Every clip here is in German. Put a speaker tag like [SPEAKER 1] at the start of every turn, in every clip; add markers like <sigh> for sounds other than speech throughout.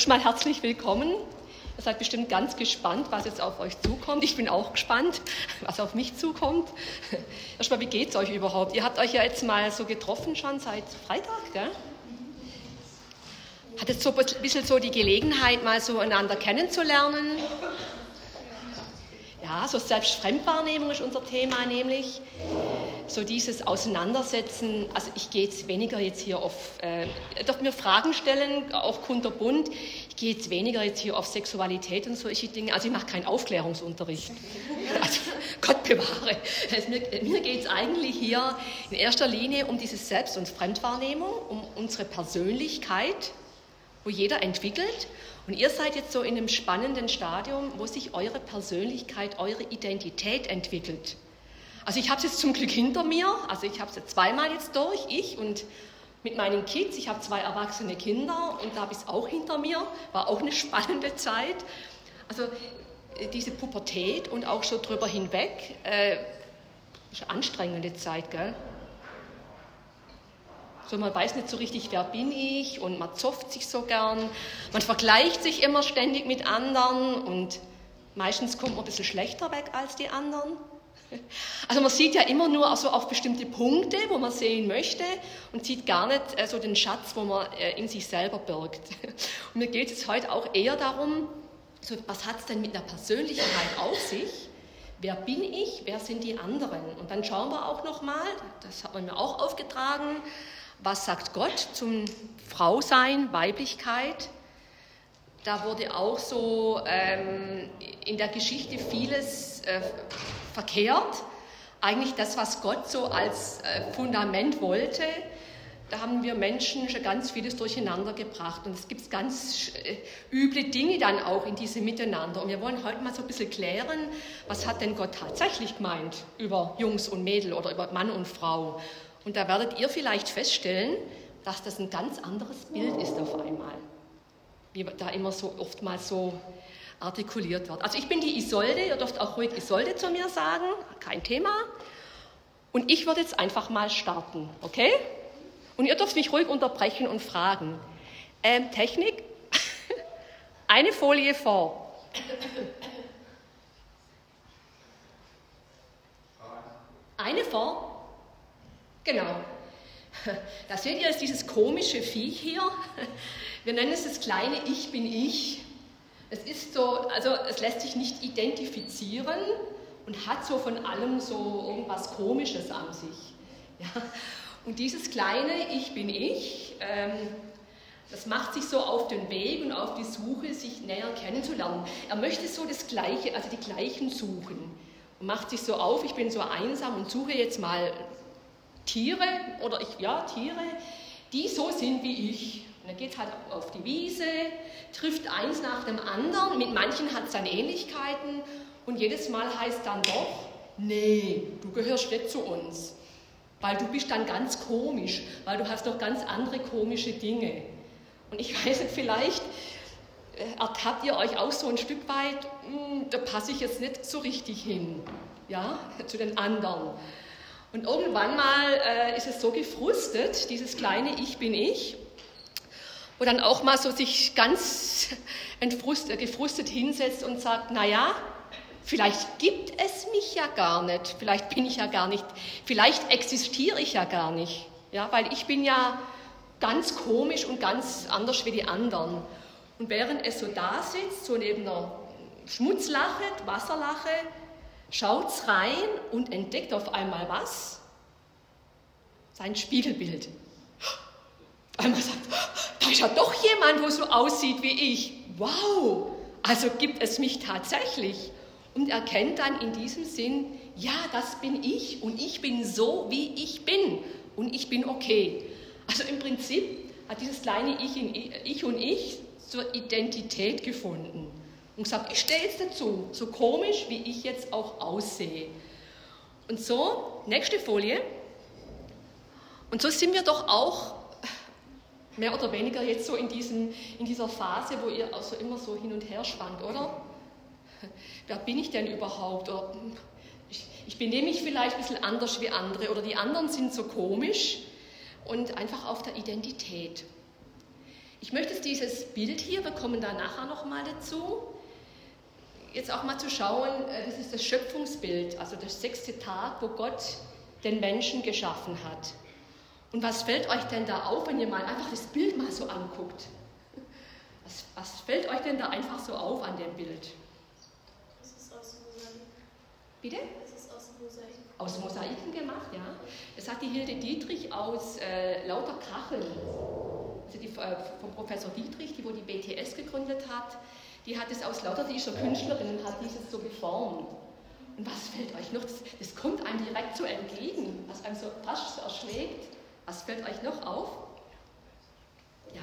[SPEAKER 1] Erstmal herzlich willkommen. Ihr seid bestimmt ganz gespannt, was jetzt auf euch zukommt. Ich bin auch gespannt, was auf mich zukommt. Erstmal, wie geht es euch überhaupt? Ihr habt euch ja jetzt mal so getroffen schon seit Freitag, gell? Hattet so ein bisschen so die Gelegenheit, mal so einander kennenzulernen. Ja, so Selbstfremdwahrnehmung ist unser Thema nämlich. So dieses Auseinandersetzen, also ich gehe jetzt weniger jetzt hier auf, äh, doch mir Fragen stellen, auch kunterbunt, ich gehe jetzt weniger jetzt hier auf Sexualität und solche Dinge, also ich mache keinen Aufklärungsunterricht. <laughs> Also, Gott bewahre. Also mir mir geht es eigentlich hier in erster Linie um diese Selbst- und Fremdwahrnehmung, um unsere Persönlichkeit, wo jeder entwickelt und ihr seid jetzt so in einem spannenden Stadium, wo sich eure Persönlichkeit, eure Identität entwickelt. Also ich habe es jetzt zum Glück hinter mir, also ich habe es jetzt zweimal jetzt durch, ich und mit meinen Kids. Ich habe zwei erwachsene Kinder und da habe ich es auch hinter mir, war auch eine <laughs> spannende Zeit. Also äh, diese Pubertät und auch so drüber hinweg, äh, ist eine anstrengende Zeit, gell? So, man weiß nicht so richtig, wer bin ich und man zofft sich so gern. Man vergleicht sich immer ständig mit anderen und meistens kommt man ein bisschen schlechter weg als die anderen. Also man sieht ja immer nur also auf bestimmte Punkte, wo man sehen möchte und sieht gar nicht äh, so den Schatz, wo man äh, in sich selber birgt. Und mir geht es heute auch eher darum, so, was hat es denn mit der Persönlichkeit auf sich? Wer bin ich? Wer sind die anderen? Und dann schauen wir auch nochmal, das hat man mir auch aufgetragen, was sagt Gott zum Frausein, Weiblichkeit? Da wurde auch so ähm, in der Geschichte vieles äh, verkehrt. Eigentlich das, was Gott so als äh, Fundament wollte, da haben wir Menschen schon ganz vieles durcheinander gebracht. Und es gibt ganz äh, üble Dinge dann auch in diesem Miteinander. Und wir wollen heute mal so ein bisschen klären, was hat denn Gott tatsächlich gemeint über Jungs und Mädel oder über Mann und Frau. Und da werdet ihr vielleicht feststellen, dass das ein ganz anderes Bild ist auf einmal, wie da immer so oftmals so artikuliert wird. Also ich bin die Isolde, ihr dürft auch ruhig Isolde zu mir sagen, kein Thema. Und ich würde jetzt einfach mal starten, okay? Und ihr dürft mich ruhig unterbrechen und fragen. Ähm, Technik, <laughs> eine Folie vor. Eine vor. Genau. Da seht ihr jetzt dieses komische Viech hier. Wir nennen es das kleine Ich bin ich. Es ist so, also es lässt sich nicht identifizieren und hat so von allem so irgendwas Komisches an sich. Ja. Und dieses kleine Ich bin ich, ähm, das macht sich so auf den Weg und auf die Suche, sich näher kennenzulernen. Er möchte so das Gleiche, also die gleichen suchen und macht sich so auf, ich bin so einsam und suche jetzt mal Tiere oder ich, ja, Tiere, die so sind wie ich. Dann geht halt auf die Wiese, trifft eins nach dem anderen, mit manchen hat es dann Ähnlichkeiten und jedes Mal heißt dann doch, nee, du gehörst nicht zu uns, weil du bist dann ganz komisch, weil du hast doch ganz andere komische Dinge. Und ich <laughs> weiß nicht, vielleicht äh, ertappt ihr euch auch so ein Stück weit, hm, da passe ich jetzt nicht so richtig hin, ja, <laughs> zu den anderen. Und irgendwann mal äh, ist es so gefrustet, dieses kleine Ich bin ich, wo dann auch mal so sich ganz gefrustet hinsetzt und sagt, naja, vielleicht gibt es mich ja gar nicht, vielleicht bin ich ja gar nicht, vielleicht existiere ich ja gar nicht, ja, weil ich bin ja ganz komisch und ganz anders wie die anderen. Und während es so da sitzt, so neben einer Schmutzlache, Wasserlache, schaut rein und entdeckt auf einmal was? Sein Spiegelbild. Einmal sagt, da ja doch jemand, wo so aussieht wie ich. Wow, also gibt es mich tatsächlich. Und erkennt dann in diesem Sinn, ja, das bin ich und ich bin so, wie ich bin und ich bin okay. Also im Prinzip hat dieses kleine Ich, in ich und ich zur Identität gefunden und gesagt, ich stehe jetzt dazu, so komisch, wie ich jetzt auch aussehe. Und so, nächste Folie. Und so sind wir doch auch mehr oder weniger jetzt so in, diesem, in dieser Phase, wo ihr also immer so hin und her schwankt, oder? Wer bin ich denn überhaupt? Oder ich, ich benehme mich vielleicht ein bisschen anders wie andere oder die anderen sind so komisch und einfach auf der Identität. Ich möchte dieses Bild hier, wir kommen da nachher nochmal dazu, jetzt auch mal zu schauen, äh, das ist das Schöpfungsbild, also das sechste Tag, wo Gott den Menschen geschaffen hat. Und was fällt euch denn da auf, wenn ihr mal einfach das Bild mal so anguckt? Was, was fällt euch denn da einfach so auf an dem Bild?
[SPEAKER 2] Das ist aus Mosaik.
[SPEAKER 1] Bitte?
[SPEAKER 2] Das ist aus Mosaik.
[SPEAKER 1] Aus Mosaiken gemacht, ja. Das hat die Hilde Dietrich aus äh, lauter Kacheln, also die äh, vom Professor Dietrich, die wo die BTS gegründet hat, die hat es aus lauter dieser Künstlerin und hat dieses so geformt. Und was fällt euch noch? Das, das kommt einem direkt so entgegen, was einem so fast so erschlägt. Was fällt euch noch auf? Ja?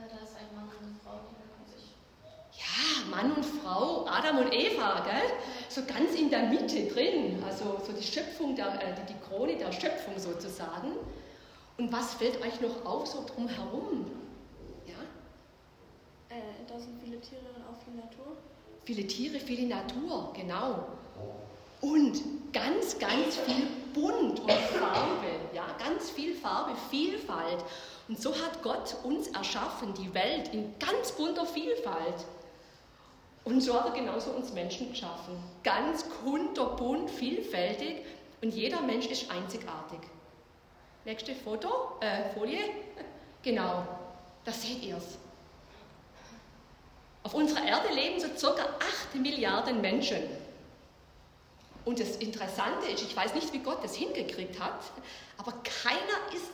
[SPEAKER 2] Äh, da ist ein Mann und eine Frau, die sich.
[SPEAKER 1] Ja, Mann und Frau, Adam und Eva, gell? So ganz in der Mitte drin, also so die Schöpfung, der, äh, die, die Krone der Schöpfung sozusagen. Und was fällt euch noch auf so drumherum? Ja?
[SPEAKER 2] Äh, da sind viele Tiere und auch viel Natur.
[SPEAKER 1] Viele Tiere, viele Natur, genau. Und ganz, ganz viel Bunt und Farbe, ja, ganz viel Farbe, Vielfalt. Und so hat Gott uns erschaffen, die Welt in ganz bunter Vielfalt. Und so hat er genauso uns Menschen geschaffen. Ganz kunterbunt, vielfältig und jeder Mensch ist einzigartig. Nächste Foto, äh, Folie. <laughs> Genau, da seht ihr es. Auf unserer Erde leben so circa 8 Milliarden Menschen. Und das Interessante ist, ich weiß nicht, wie Gott das hingekriegt hat, aber keiner ist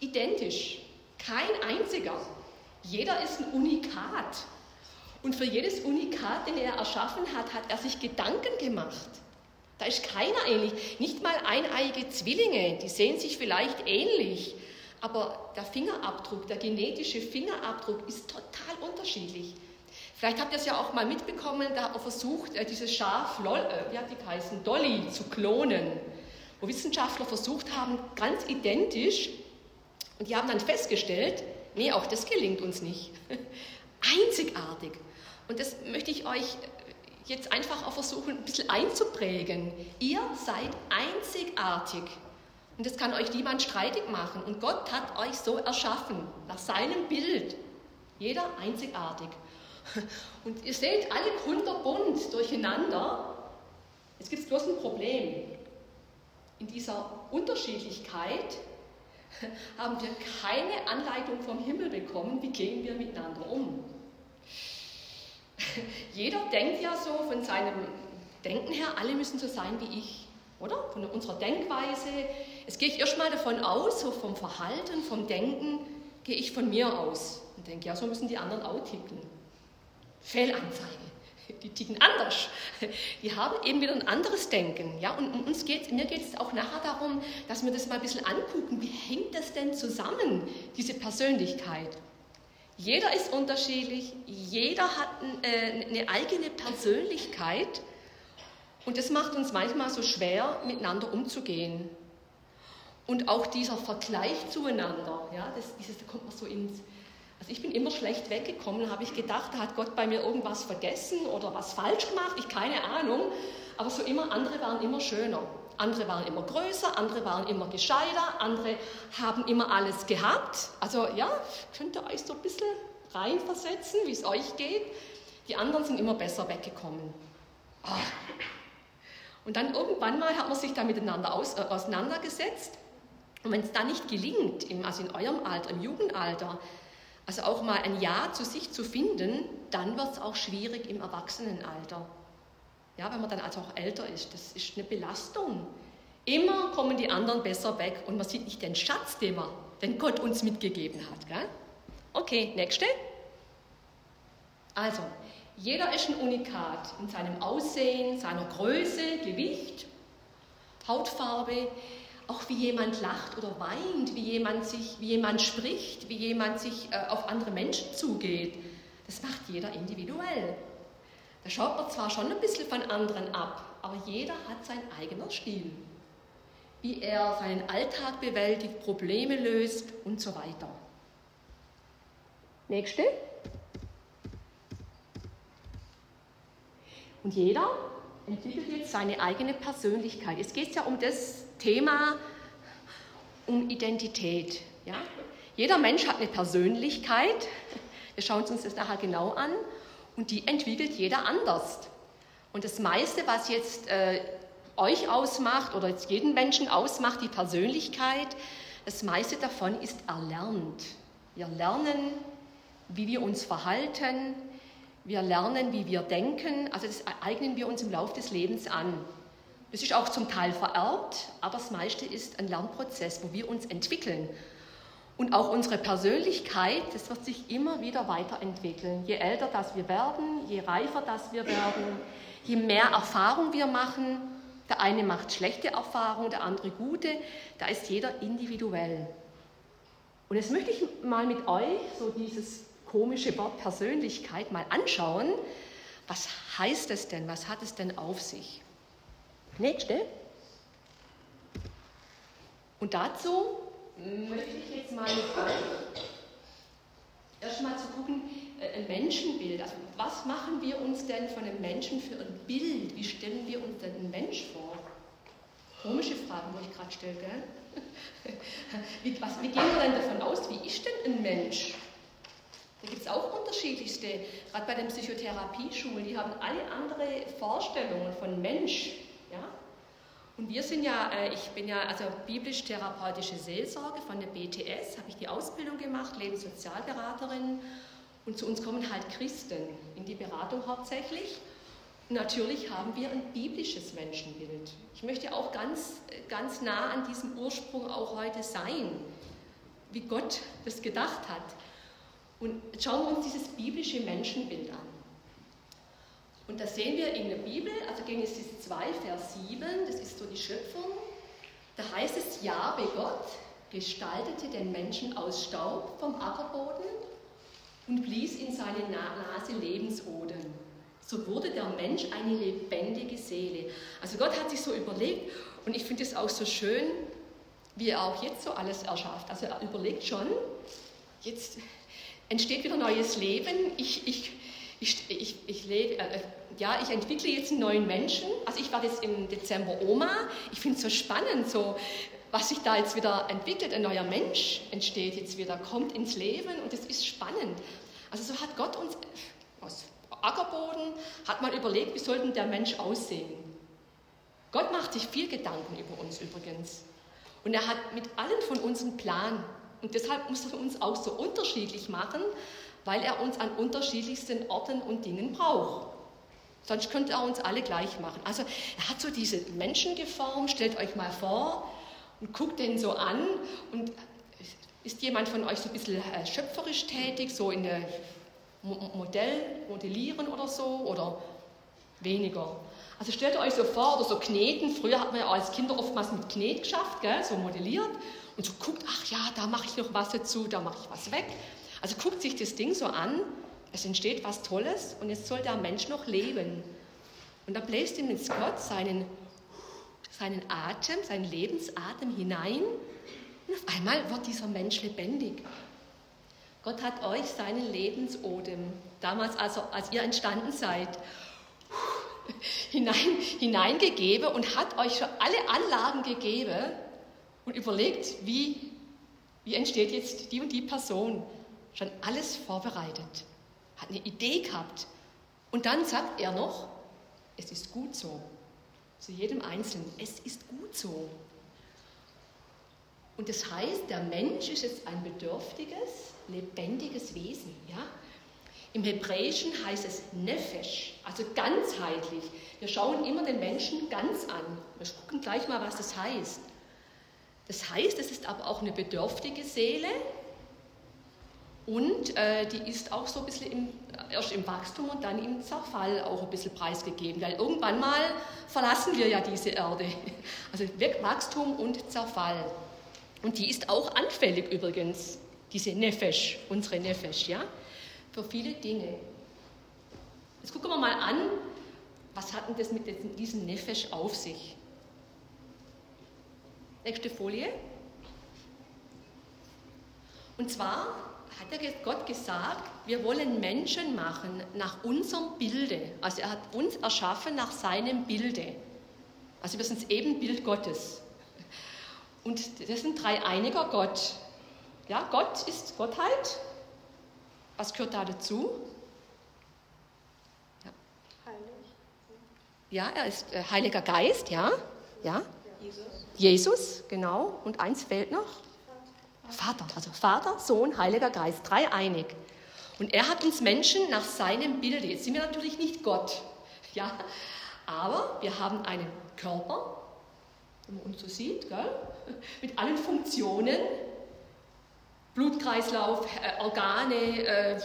[SPEAKER 1] identisch. Kein einziger. Jeder ist ein Unikat. Und für jedes Unikat, den er erschaffen hat, hat er sich Gedanken gemacht. Da ist keiner ähnlich. Nicht mal eineiige Zwillinge, die sehen sich vielleicht ähnlich. Aber der Fingerabdruck, der genetische Fingerabdruck ist total unterschiedlich. Vielleicht habt ihr es ja auch mal mitbekommen, da hat man versucht, äh, dieses Schaf, äh, wie hat die geheißen, Dolly zu klonen. Wo Wissenschaftler versucht haben, ganz identisch, und die haben dann festgestellt, nee, auch das gelingt uns nicht. <laughs> Einzigartig. Und das möchte ich euch jetzt einfach auch versuchen, ein bisschen einzuprägen. Ihr seid einzigartig. Und das kann euch niemand streitig machen. Und Gott hat euch so erschaffen, nach seinem Bild. Jeder einzigartig. Und ihr seht alle kunterbunt durcheinander. Jetzt gibt es bloß ein Problem. In dieser Unterschiedlichkeit haben wir keine Anleitung vom Himmel bekommen, wie gehen wir miteinander um. Jeder denkt ja so von seinem Denken her, alle müssen so sein wie ich, oder? Von unserer Denkweise. Es gehe ich erstmal davon aus, so vom Verhalten, vom Denken, gehe ich von mir aus und denke, ja, so müssen die anderen auch ticken. Fehlanzeige. Die ticken anders. Die haben eben wieder ein anderes Denken. Ja? Und uns geht's, mir geht es auch nachher darum, dass wir das mal ein bisschen angucken. Wie hängt das denn zusammen, diese Persönlichkeit? Jeder ist unterschiedlich, jeder hat äh, eine eigene Persönlichkeit und das macht uns manchmal so schwer, miteinander umzugehen. Und auch dieser Vergleich zueinander, ja, das, dieses, da kommt man so ins, also ich bin immer schlecht weggekommen, habe ich gedacht, da hat Gott bei mir irgendwas vergessen oder was falsch gemacht, ich keine Ahnung. Aber so immer, andere waren immer schöner. Andere waren immer größer, andere waren immer gescheiter, andere haben immer alles gehabt. Also ja, könnt ihr euch so ein bisschen reinversetzen, wie es euch geht. Die anderen sind immer besser weggekommen. Ah. Und dann irgendwann mal hat man sich da miteinander aus, äh, auseinandergesetzt. Und wenn es dann nicht gelingt, im, also in eurem Alter, im Jugendalter, also auch mal ein Ja zu sich zu finden, dann wird es auch schwierig im Erwachsenenalter. Ja, wenn man dann also auch älter ist, das ist eine Belastung. Immer kommen die anderen besser weg und man sieht nicht den Schatz, den, wir, den Gott uns mitgegeben hat. Gell? Okay, nächste. Also, jeder ist ein Unikat in seinem Aussehen, seiner Größe, Gewicht, Hautfarbe, auch wie jemand lacht oder weint, wie jemand, sich, wie jemand spricht, wie jemand sich äh, auf andere Menschen zugeht. Das macht jeder individuell. Da schaut man zwar schon ein bisschen von anderen ab, aber jeder hat seinen eigenen Stil. Wie er seinen Alltag bewältigt, Probleme löst und so weiter. Nächste. Und jeder entwickelt jetzt seine eigene Persönlichkeit. Es geht ja um das Thema, um Identität. Ja? Jeder Mensch hat eine Persönlichkeit. Wir schauen uns das nachher genau an. Und die entwickelt jeder anders. Und das meiste, was jetzt äh, euch ausmacht oder jetzt jeden Menschen ausmacht, die Persönlichkeit, das meiste davon ist erlernt. Wir lernen, wie wir uns verhalten, wir lernen, wie wir denken, also das eignen wir uns im Laufe des Lebens an. Das ist auch zum Teil vererbt, aber das meiste ist ein Lernprozess, wo wir uns entwickeln. Und auch unsere Persönlichkeit, das wird sich immer wieder weiterentwickeln. Je älter das wir werden, je reifer das wir werden, je mehr Erfahrung wir machen, der eine macht schlechte Erfahrungen, der andere gute, da ist jeder individuell. Und jetzt möchte ich mal mit euch so dieses komische Wort Persönlichkeit mal anschauen. Was heißt es denn? Was hat es denn auf sich? Nächste. Und dazu möchte ich jetzt mal mit euch erstmal zu gucken, äh, ein Menschenbild. Also was machen wir uns denn von einem Menschen für ein Bild? Wie stellen wir uns denn einen Mensch vor? Komische Fragen, wo ich gerade stelle, gell? <laughs> Wie, was, wie gehen wir denn davon aus, wie ist denn ein Mensch? Da gibt es auch unterschiedlichste, gerade bei den Psychotherapieschulen, die haben alle andere Vorstellungen von Mensch. Und wir sind ja, äh, ich bin ja also biblisch-therapeutische Seelsorge von der BTS, habe ich die Ausbildung gemacht, Lebenssozialberaterin. Und zu uns kommen halt Christen in die Beratung hauptsächlich. Natürlich haben wir ein biblisches Menschenbild. Ich möchte auch ganz, ganz nah an diesem Ursprung auch heute sein, wie Gott das gedacht hat. Und schauen wir uns dieses biblische Menschenbild an. Und das sehen wir in der Bibel, also Genesis 2, Vers 7, das ist so die Schöpfung. Da heißt es, Jahwe Gott gestaltete den Menschen aus Staub vom Ackerboden und blies in seine Nase Lebensodem. So wurde der Mensch eine lebendige Seele. Also Gott hat sich so überlegt und ich finde es auch so schön, wie er auch jetzt so alles erschafft. Also er überlegt schon, jetzt entsteht wieder neues Leben. Ich, ich, ich, ich, ich lebe, äh, ja, ich entwickle jetzt einen neuen Menschen. Also ich werde jetzt im Dezember Oma. Ich finde es so spannend, so was sich da jetzt wieder entwickelt. Ein neuer Mensch entsteht jetzt wieder, kommt ins Leben und es ist spannend. Also so hat Gott uns aus Ackerboden, hat mal überlegt, wie sollte der Mensch aussehen. Gott macht sich viel Gedanken über uns übrigens. Und er hat mit allen von uns einen Plan. Und deshalb muss er uns auch so unterschiedlich machen, weil er uns an unterschiedlichsten Orten und Dingen braucht. Sonst könnte er uns alle gleich machen. Also er hat so diese Menschen geformt, stellt euch mal vor, und guckt den so an und ist jemand von euch so ein bisschen äh, schöpferisch tätig, so in der Modell, Modellieren oder so oder weniger? Also stellt euch so vor, oder so kneten. Früher hat man ja als Kinder oftmals mit Knet geschafft, gell? so modelliert. Und so guckt, ach ja, da mache ich noch was dazu, da mache ich was weg. Also guckt sich das Ding so an, es entsteht was Tolles und jetzt soll der Mensch noch leben. Und da bläst ihm jetzt Gott seinen seinen Atem, seinen Lebensatem hinein und auf einmal wird dieser Mensch lebendig. Gott hat euch seinen Lebensodem, damals also, als ihr entstanden seid, <laughs> hinein, hineingegeben und hat euch schon alle Anlagen gegeben und überlegt, wie, wie entsteht jetzt die und die Person. Schon alles vorbereitet, hat eine Idee gehabt. Und dann sagt er noch, es ist gut so zu jedem Einzelnen. Es ist gut so. Und das heißt, der Mensch ist jetzt ein bedürftiges, lebendiges Wesen. Ja? Im Hebräischen heißt es Nefesh, also ganzheitlich. Wir schauen immer den Menschen ganz an. Wir gucken gleich mal, was das heißt. Das heißt, es ist aber auch eine bedürftige Seele, und äh, die ist auch so ein bisschen im, erst im Wachstum und dann im Zerfall auch ein bisschen preisgegeben, weil irgendwann mal verlassen wir ja diese Erde. <laughs> Also Wachstum und Zerfall. Und die ist auch anfällig übrigens, diese Nefesh, unsere Nefesh, ja, für viele Dinge. Jetzt gucken wir mal an, was hat denn das mit diesem Nefesh auf sich? Nächste Folie. Und zwar hat er Gott gesagt, wir wollen Menschen machen nach unserem Bilde. Also er hat uns erschaffen nach seinem Bilde. Also wir sind das Ebenbild Gottes. Und das ist ein dreieiniger Gott. Ja, Gott ist Gottheit. Was gehört da dazu?
[SPEAKER 2] Ja. Heilig.
[SPEAKER 1] Ja, er ist äh, Heiliger Geist, ja. Ja.
[SPEAKER 2] Jesus.
[SPEAKER 1] Jesus, genau. Und eins fehlt noch. Vater, also Vater, Sohn, Heiliger Geist, dreieinig. Und er hat uns Menschen nach seinem Bilde. Jetzt sind wir natürlich nicht Gott, <laughs> ja, aber wir haben einen Körper, wenn man uns so sieht, gell? <laughs> mit allen Funktionen, Blutkreislauf, äh, Organe, äh,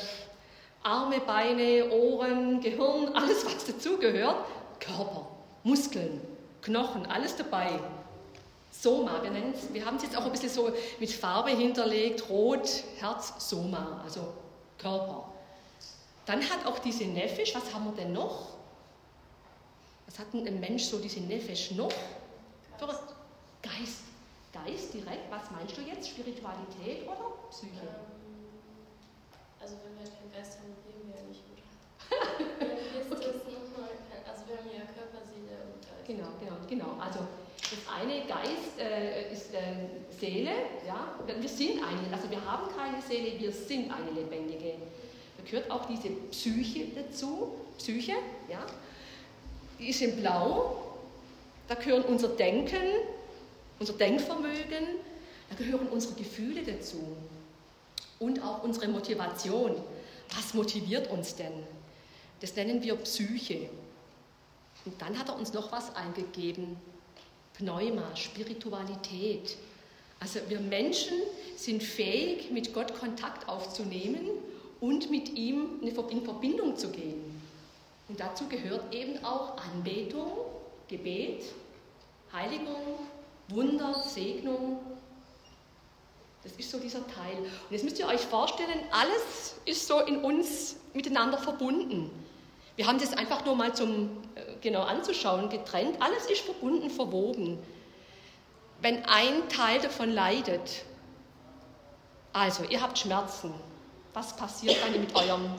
[SPEAKER 1] Arme, Beine, Ohren, Gehirn, <laughs> alles was dazugehört, Körper, Muskeln, Knochen, alles dabei. Soma, wir, wir haben es jetzt auch ein bisschen so mit Farbe hinterlegt, Rot, Herz, Soma, also Körper. Dann hat auch diese Nefesh, was haben wir denn noch? Was hat denn ein Mensch so diese Nefesh noch? Geist. Geist. Geist direkt, was meinst du jetzt? Spiritualität oder Psyche? Ähm,
[SPEAKER 2] also wenn wir keinen Geist haben, leben wir ja nicht, oder? <laughs> okay. also wir haben ja Körper, Seele und Geist.
[SPEAKER 1] Genau, genau, genau. Also das eine Geist äh, ist äh, Seele, ja. Wir sind eine, also wir haben keine Seele, wir sind eine lebendige. Da gehört auch diese Psyche dazu, Psyche, ja. Die ist in Blau. Da gehören unser Denken, unser Denkvermögen, da gehören unsere Gefühle dazu und auch unsere Motivation. Was motiviert uns denn? Das nennen wir Psyche. Und dann hat er uns noch was eingegeben, Pneuma, Spiritualität. Also wir Menschen sind fähig, mit Gott Kontakt aufzunehmen und mit ihm in Verbindung zu gehen. Und dazu gehört eben auch Anbetung, Gebet, Heiligung, Wunder, Segnung. Das ist so dieser Teil. Und jetzt müsst ihr euch vorstellen, alles ist so in uns miteinander verbunden. Wir haben das einfach nur mal zum genau anzuschauen getrennt. Alles ist verbunden, verwoben. Wenn ein Teil davon leidet, also ihr habt Schmerzen, was passiert dann mit eurem,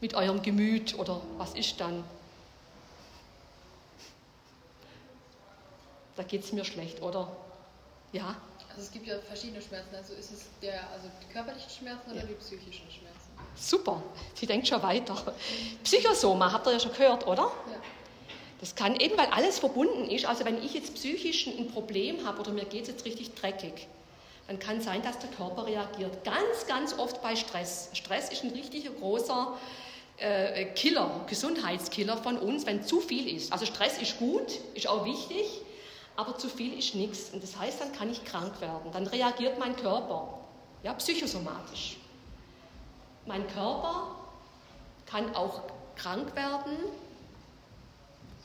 [SPEAKER 1] mit eurem Gemüt oder was ist dann? Da geht es mir schlecht, oder? Ja?
[SPEAKER 3] Also es gibt ja verschiedene Schmerzen. Also ist es der, also die körperlichen Schmerzen oder ja. die psychischen Schmerzen?
[SPEAKER 1] Super, sie denkt schon weiter. Psychosoma, habt ihr ja schon gehört, oder? Ja. Das kann eben, weil alles verbunden ist. Also wenn ich jetzt psychisch ein Problem habe oder mir geht es jetzt richtig dreckig, dann kann sein, dass der Körper reagiert. Ganz, ganz oft bei Stress. Stress ist ein richtiger großer äh, Killer, Gesundheitskiller von uns, wenn zu viel ist. Also Stress ist gut, ist auch wichtig, aber zu viel ist nichts. Und das heißt, dann kann ich krank werden. Dann reagiert mein Körper, ja, psychosomatisch. Mein Körper kann auch krank werden.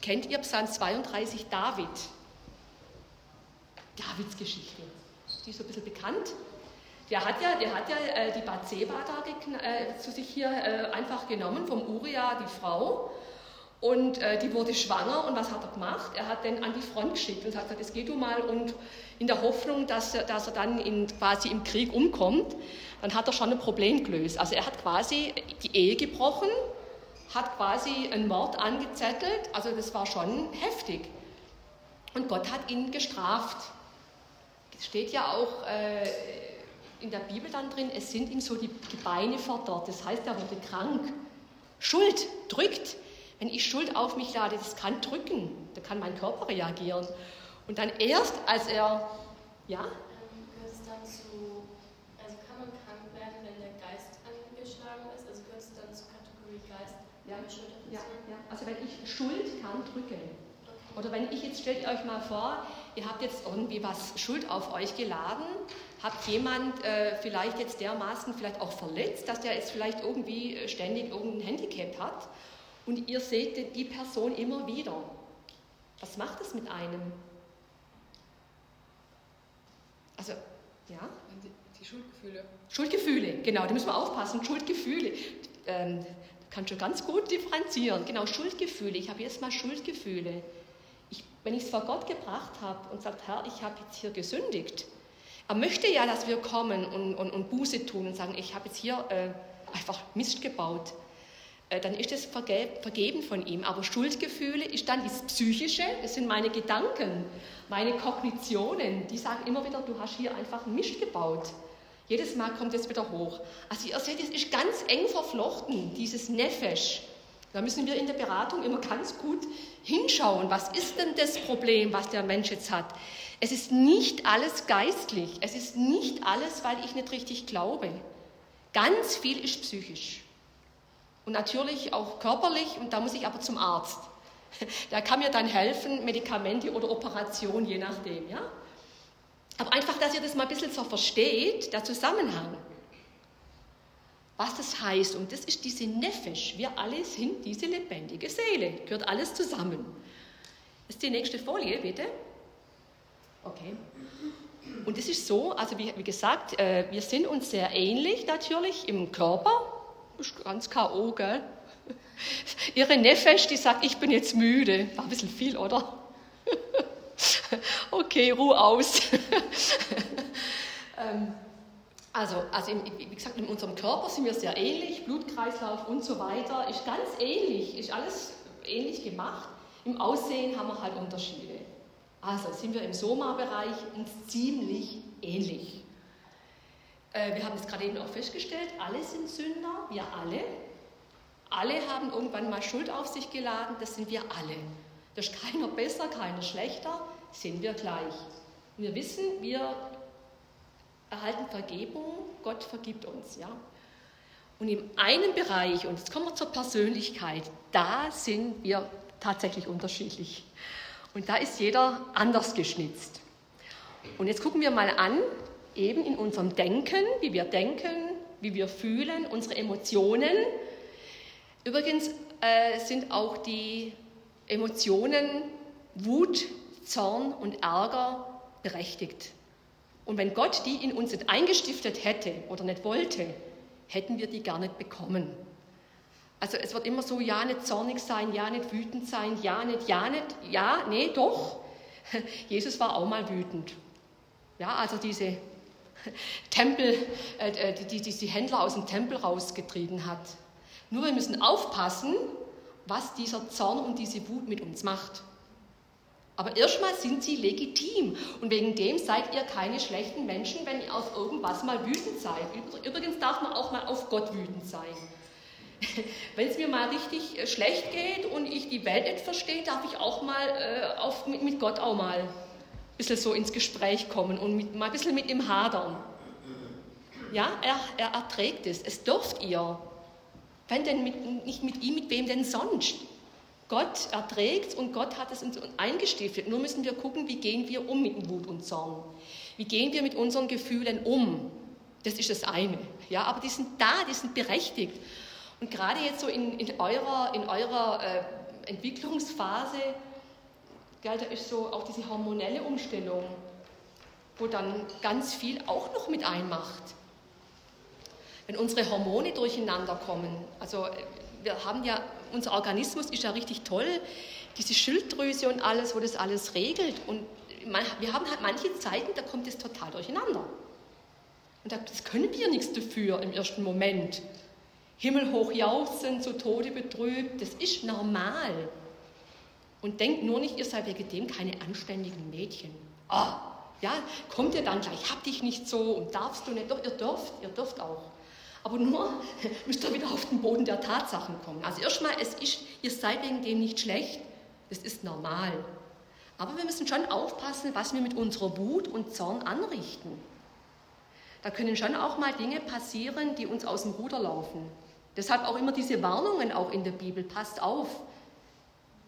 [SPEAKER 1] Kennt ihr Psalm 32 David? Davids Geschichte. Die ist so ein bisschen bekannt. Der hat ja, der hat ja äh, die Bathseba da äh, zu sich hier äh, einfach genommen, vom Uriah, die Frau. Und äh, die wurde schwanger und was hat er gemacht? Er hat den an die Front geschickt und hat gesagt, jetzt geh du mal und in der Hoffnung, dass, dass er dann in, quasi im Krieg umkommt dann hat er schon ein Problem gelöst. Also er hat quasi die Ehe gebrochen, hat quasi einen Mord angezettelt, also das war schon heftig. Und Gott hat ihn gestraft. Es steht ja auch äh, in der Bibel dann drin, es sind ihm so die Beine verdorrt. Das heißt, er wurde krank. Schuld drückt. Wenn ich Schuld auf mich lade, das kann drücken. Da kann mein Körper reagieren. Und dann erst, als er, Ja, Also wenn ich Schuld kann drücken. Oder wenn ich jetzt, stellt euch mal vor, ihr habt jetzt irgendwie was Schuld auf euch geladen, habt jemand äh, vielleicht jetzt dermaßen vielleicht auch verletzt, dass der jetzt vielleicht irgendwie äh, ständig irgendein Handicap hat und ihr seht die Person immer wieder. Was macht das mit einem? Also, ja?
[SPEAKER 3] Die, die Schuldgefühle.
[SPEAKER 1] Schuldgefühle, genau, da müssen wir aufpassen. Schuldgefühle. Ähm, kann schon ganz gut differenzieren. Genau, Schuldgefühle. Ich habe jetzt mal Schuldgefühle. Ich, wenn ich es vor Gott gebracht habe und sagt, Herr, ich habe jetzt hier gesündigt. Er möchte ja, dass wir kommen und, und, und Buße tun und sagen, ich habe jetzt hier äh, einfach Mist gebaut. äh, dann ist es vergeben von ihm. Aber Schuldgefühle ist dann das Psychische, das sind meine Gedanken, meine Kognitionen, die sagen immer wieder, du hast hier einfach Mist gebaut. Jedes Mal kommt es wieder hoch. Also ihr seht, es ist ganz eng verflochten, dieses Nefesh. Da müssen wir in der Beratung immer ganz gut hinschauen. Was ist denn das Problem, was der Mensch jetzt hat? Es ist nicht alles geistlich. Es ist nicht alles, weil ich nicht richtig glaube. Ganz viel ist psychisch. Und natürlich auch körperlich. Und da muss ich aber zum Arzt. <laughs> Der kann mir dann helfen, Medikamente oder Operation, je nachdem. Ja? Aber einfach, dass ihr das mal ein bisschen so versteht, der Zusammenhang. Was das heißt, und das ist diese Nefesh. Wir alle sind diese lebendige Seele. Gehört alles zusammen. Das ist die nächste Folie, bitte. Okay. Und es ist so, also wie, wie gesagt, äh, wir sind uns sehr ähnlich natürlich im Körper. Ist ganz K.O., gell? <laughs> Ihre Nefesh, die sagt, ich bin jetzt müde. War ein bisschen viel, oder? Okay, ruh aus. <laughs> ähm, also, also im, wie gesagt, in unserem Körper sind wir sehr ähnlich, Blutkreislauf und so weiter ist ganz ähnlich, ist alles ähnlich gemacht. Im Aussehen haben wir halt Unterschiede. Also sind wir im Soma-Bereich uns ziemlich ähnlich. Äh, wir haben es gerade eben auch festgestellt, alle sind Sünder, wir alle. Alle haben irgendwann mal Schuld auf sich geladen, das sind wir alle. Da ist keiner besser, keiner schlechter, sind wir gleich. Und wir wissen, wir erhalten Vergebung, Gott vergibt uns. Ja? Und in einem Bereich, und jetzt kommen wir zur Persönlichkeit, da sind wir tatsächlich unterschiedlich. Und da ist jeder anders geschnitzt. Und jetzt gucken wir mal an, eben in unserem Denken, wie wir denken, wie wir fühlen, unsere Emotionen. Übrigens äh, sind auch die Emotionen Wut, Zorn und Ärger berechtigt. Und wenn Gott die in uns nicht eingestiftet hätte oder nicht wollte, hätten wir die gar nicht bekommen. Also es wird immer so, ja, nicht zornig sein, ja, nicht wütend sein, ja, nicht, ja, nicht, ja, nee, doch. <laughs> Jesus war auch mal wütend. Ja, also diese <laughs> Tempel, äh, die, die die Händler aus dem Tempel rausgetrieben hat. Nur wir müssen aufpassen, was dieser Zorn und diese Wut mit uns macht. Aber erstmal sind sie legitim und wegen dem seid ihr keine schlechten Menschen, wenn ihr auf irgendwas mal wütend seid. Übrigens darf man auch mal auf Gott wütend sein. <laughs> Wenn es mir mal richtig äh, schlecht geht und ich die Welt nicht verstehe, darf ich auch mal äh, auf, mit, Gott auch mal ein bisschen so ins Gespräch kommen und mit, mal ein bisschen mit ihm hadern. Ja, er, er erträgt es. Es dürft ihr. Wenn denn mit, nicht mit ihm, mit wem denn sonst? Gott erträgt und Gott hat es uns eingestiftet. Nur müssen wir gucken, wie gehen wir um mit Wut und Zorn. Wie gehen wir mit unseren Gefühlen um? Das ist das eine. Ja, aber die sind da, die sind berechtigt. Und gerade jetzt so in, in eurer, in eurer äh, Entwicklungsphase, gell, da ist so auch diese hormonelle Umstellung, wo dann ganz viel auch noch mit einmacht. Wenn unsere Hormone durcheinander kommen, also wir haben ja unser Organismus ist ja richtig toll, diese Schilddrüse und alles, wo das alles regelt. Und man, wir haben halt manche Zeiten, da kommt es total durcheinander. Und das können wir nichts dafür im ersten Moment. Himmelhoch jauchzen, zu Tode betrübt, das ist normal. Und denkt nur nicht, ihr seid wegen dem keine anständigen Mädchen. Ah, ja, kommt ihr dann gleich, hab dich nicht so und darfst du nicht. Doch, ihr dürft, ihr dürft auch. Aber nur <laughs> müsst ihr wieder auf den Boden der Tatsachen kommen. Also erstmal, es ist, ihr seid wegen dem nicht schlecht, das ist normal. Aber wir müssen schon aufpassen, was wir mit unserer Wut und Zorn anrichten. Da können schon auch mal Dinge passieren, die uns aus dem Ruder laufen. Deshalb auch immer diese Warnungen auch in der Bibel, passt auf.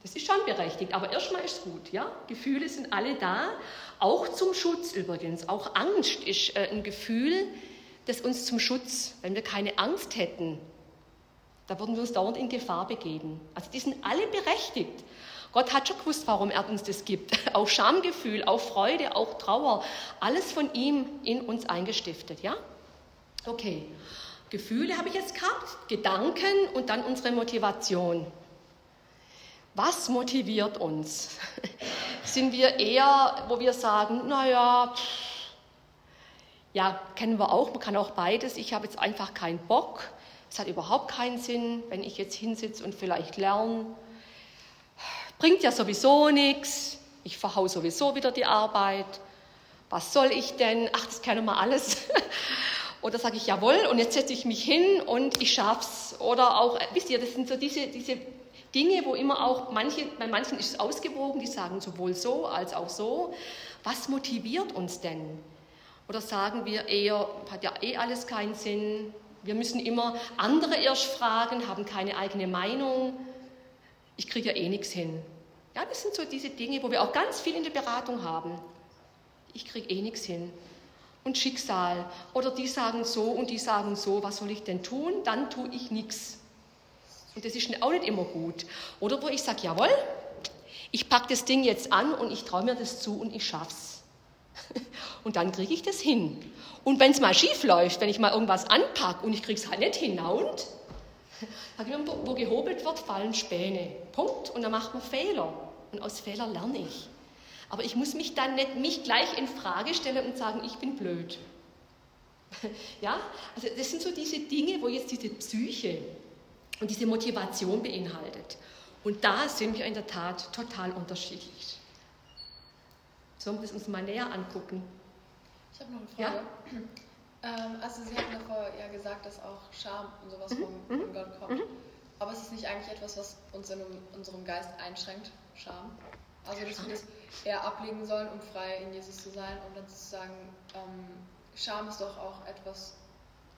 [SPEAKER 1] Das ist schon berechtigt, aber erstmal ist es gut. Ja? Gefühle sind alle da, auch zum Schutz übrigens. Auch Angst ist äh, ein Gefühl, das uns zum Schutz, wenn wir keine Angst hätten, da würden wir uns dauernd in Gefahr begeben. Also die sind alle berechtigt. Gott hat schon gewusst, warum er uns das gibt. <laughs> Auch Schamgefühl, auch Freude, auch Trauer, alles von ihm in uns eingestiftet, ja? Okay. Gefühle habe ich jetzt gehabt, Gedanken und dann unsere Motivation. Was motiviert uns? <laughs> Sind wir eher, wo wir sagen, naja, ja, kennen wir auch, man kann auch beides. Ich habe jetzt einfach keinen Bock. Es hat überhaupt keinen Sinn, wenn ich jetzt hinsitze und vielleicht lerne. Bringt ja sowieso nichts. Ich verhau sowieso wieder die Arbeit. Was soll ich denn? Ach, das kann mal alles. <laughs> Oder sage ich, jawohl, und jetzt setze ich mich hin und ich schaff's. Oder auch, wisst ihr, das sind so diese, diese Dinge, wo immer auch manche, bei manchen ist es ausgewogen, die sagen sowohl so als auch so. Was motiviert uns denn? Oder sagen wir eher, hat ja eh alles keinen Sinn, wir müssen immer andere erst fragen, haben keine eigene Meinung, ich kriege ja eh nichts hin. Ja, das sind so diese Dinge, wo wir auch ganz viel in der Beratung haben. Ich kriege eh nichts hin. Und Schicksal. Oder die sagen so und die sagen so, was soll ich denn tun? Dann tue ich nichts. Und das ist auch nicht immer gut. Oder wo ich sage, jawohl, ich packe das Ding jetzt an und ich traue mir das zu und ich schaff's. <laughs> Und dann kriege ich das hin. Und wenn es mal schief läuft, wenn ich mal irgendwas anpacke und ich kriege es halt nicht hinaus, <laughs> wo gehobelt wird, fallen Späne. Punkt. Und dann macht man Fehler. Und aus Fehlern lerne ich. Aber ich muss mich dann nicht mich gleich in Frage stellen und sagen, ich bin blöd. <laughs> Ja, also das sind so diese Dinge, wo jetzt diese Psyche und diese Motivation beinhaltet. Und da sind wir in der Tat total unterschiedlich. Sollen wir das uns mal näher angucken?
[SPEAKER 3] Ich habe noch eine Frage. Ja? Ähm, also Sie hatten davor ja gesagt, dass auch Scham und sowas mhm. von, von Gott kommt. Mhm. Aber ist es nicht eigentlich etwas, was uns in unserem Geist einschränkt, Scham? Also dass wir das eher ablegen sollen, um frei in Jesus zu sein und dann zu sagen, ähm, Scham ist doch auch etwas,